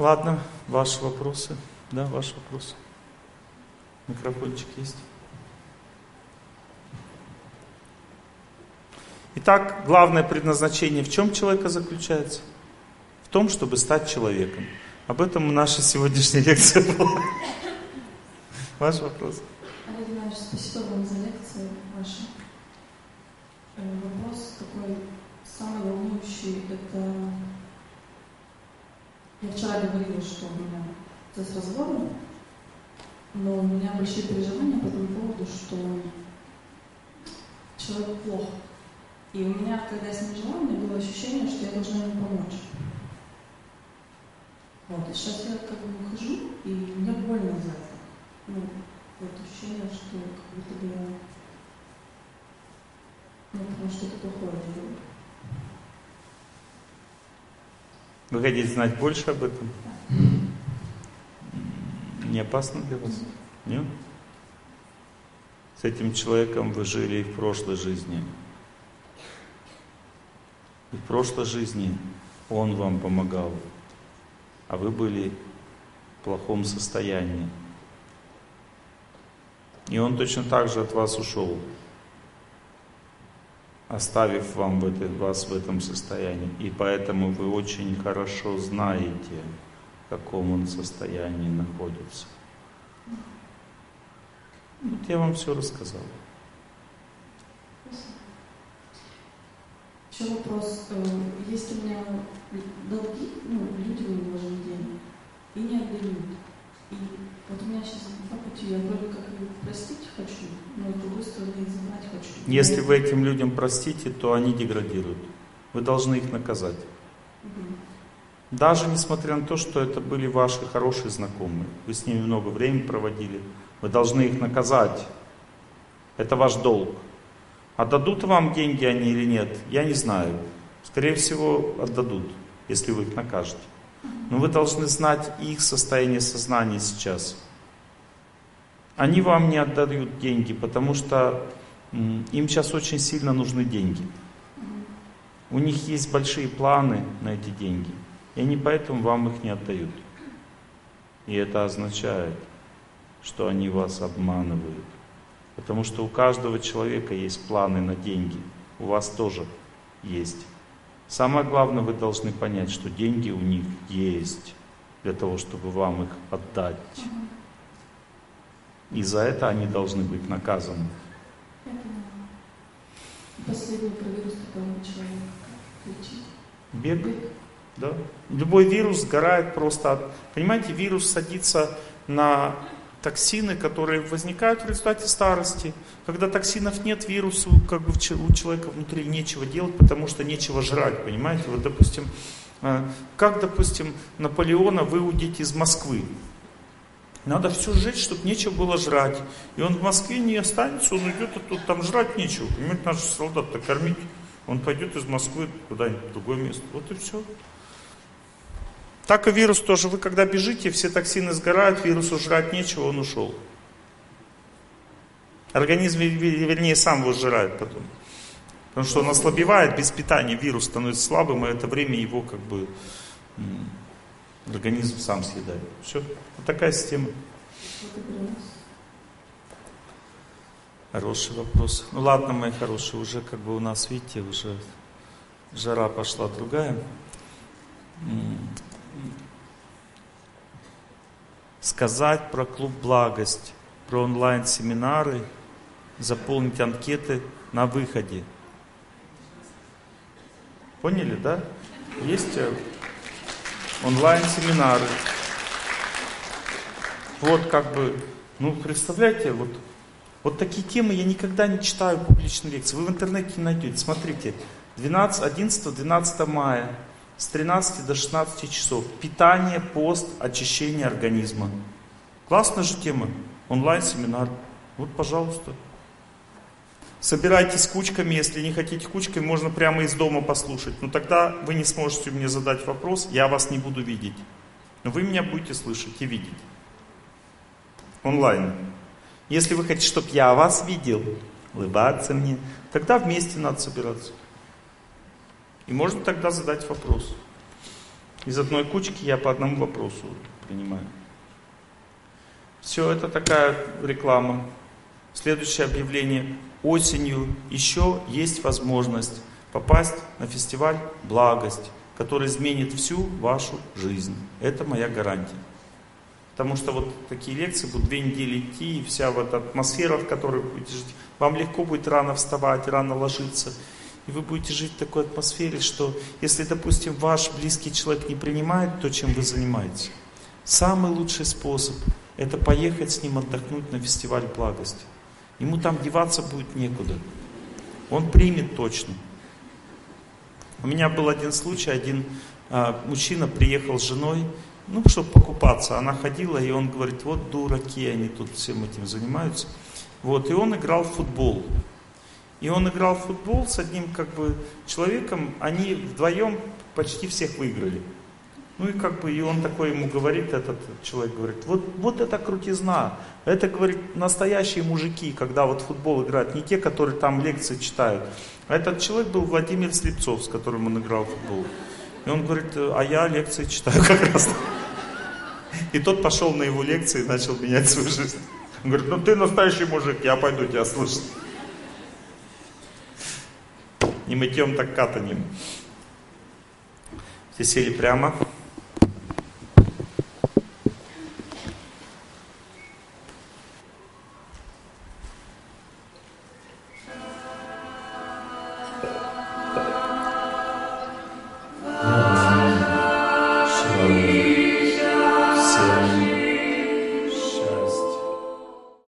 Ладно, ваши вопросы. Да, ваши вопросы. Микрофончик есть. Итак, главное предназначение в чем человека заключается? В том, чтобы стать человеком. Об этом наша сегодняшняя лекция была. Ваш вопрос. Олег Иванович, спасибо вам за лекцию вашу. Э, вопрос такой самый волнующий, это я вчера говорила, что у меня с разводом, но у меня большие переживания по этому поводу, что человек плох. И у меня, когда я с ним жила, у меня было ощущение, что я должна ему помочь. Вот, и сейчас я как бы выхожу, и мне больно за это. Ну, вот ощущение, что как будто бы я ну, потому что это плохое делаю. Вы хотите знать больше об этом? Не опасно для вас? Нет? С этим человеком вы жили и в прошлой жизни. И в прошлой жизни он вам помогал, а вы были в плохом состоянии. И он точно так же от вас ушел оставив вам в это, вас в этом состоянии. И поэтому вы очень хорошо знаете, в каком он состоянии находится. Вот я вам все рассказал. Еще вопрос. Э, есть у меня долги, ну, люди у вложили деньги, и не отдают. И вот у меня сейчас два пути. Я вроде как простить хочу, но с другой стороны забрать хочу. Если вы этим людям простите, то они деградируют. Вы должны их наказать. Угу. Даже несмотря на то, что это были ваши хорошие знакомые. Вы с ними много времени проводили. Вы должны их наказать. Это ваш долг. А дадут вам деньги они или нет, я не знаю. Скорее всего, отдадут, если вы их накажете. Но вы должны знать их состояние сознания сейчас. Они вам не отдают деньги, потому что им сейчас очень сильно нужны деньги. У них есть большие планы на эти деньги. И они поэтому вам их не отдают. И это означает, что они вас обманывают. Потому что у каждого человека есть планы на деньги. У вас тоже есть. Самое главное, вы должны понять, что деньги у них есть для того, чтобы вам их отдать. И за это они должны быть наказаны. Последний вирус человека. Бег. Да? Любой вирус сгорает просто от... Понимаете, вирус садится на токсины, которые возникают в результате старости. Когда токсинов нет, вирусу как бы у человека внутри нечего делать, потому что нечего жрать, понимаете? Вот, допустим, э, как, допустим, Наполеона выудить из Москвы? Надо все сжечь, чтобы нечего было жрать. И он в Москве не останется, он уйдет, а тут там жрать нечего. Понимаете, наших солдат-то кормить. Он пойдет из Москвы куда-нибудь в другое место. Вот и все. Так и вирус тоже. Вы когда бежите, все токсины сгорают, вирусу жрать нечего, он ушел. Организм, вернее, сам его сжирает потом. Потому что он ослабевает, без питания вирус становится слабым, и это время его как бы организм сам съедает. Все. Вот такая система. Хороший вопрос. Ну ладно, мои хорошие, уже как бы у нас, видите, уже жара пошла другая сказать про клуб «Благость», про онлайн-семинары, заполнить анкеты на выходе. Поняли, да? Есть э, онлайн-семинары. Вот как бы, ну представляете, вот, вот такие темы я никогда не читаю публичные лекции. Вы в интернете не найдете. Смотрите, 12, 11-12 мая с 13 до 16 часов. Питание, пост, очищение организма. Классная же тема. Онлайн-семинар. Вот, пожалуйста. Собирайтесь кучками, если не хотите кучками, можно прямо из дома послушать. Но тогда вы не сможете мне задать вопрос, я вас не буду видеть. Но вы меня будете слышать и видеть. Онлайн. Если вы хотите, чтобы я вас видел, улыбаться мне, тогда вместе надо собираться. И можно тогда задать вопрос. Из одной кучки я по одному вопросу принимаю. Все, это такая реклама. Следующее объявление. Осенью еще есть возможность попасть на фестиваль «Благость», который изменит всю вашу жизнь. Это моя гарантия. Потому что вот такие лекции будут две недели идти, и вся вот атмосфера, в которой вы будете жить, вам легко будет рано вставать, рано ложиться. И вы будете жить в такой атмосфере, что если, допустим, ваш близкий человек не принимает то, чем вы занимаетесь, самый лучший способ – это поехать с ним отдохнуть на фестиваль благости. Ему там деваться будет некуда. Он примет точно. У меня был один случай, один а, мужчина приехал с женой, ну, чтобы покупаться. Она ходила, и он говорит, вот дураки, они тут всем этим занимаются. Вот, и он играл в футбол. И он играл в футбол с одним как бы человеком, они вдвоем почти всех выиграли. Ну и как бы, и он такой ему говорит, этот человек говорит, вот, вот это крутизна, это, говорит, настоящие мужики, когда вот футбол играют, не те, которые там лекции читают. А этот человек был Владимир Слепцов, с которым он играл в футбол. И он говорит, а я лекции читаю как раз. И тот пошел на его лекции и начал менять свою жизнь. Он говорит, ну ты настоящий мужик, я пойду тебя слушать. Не мытьем, так катанием. Все сели прямо.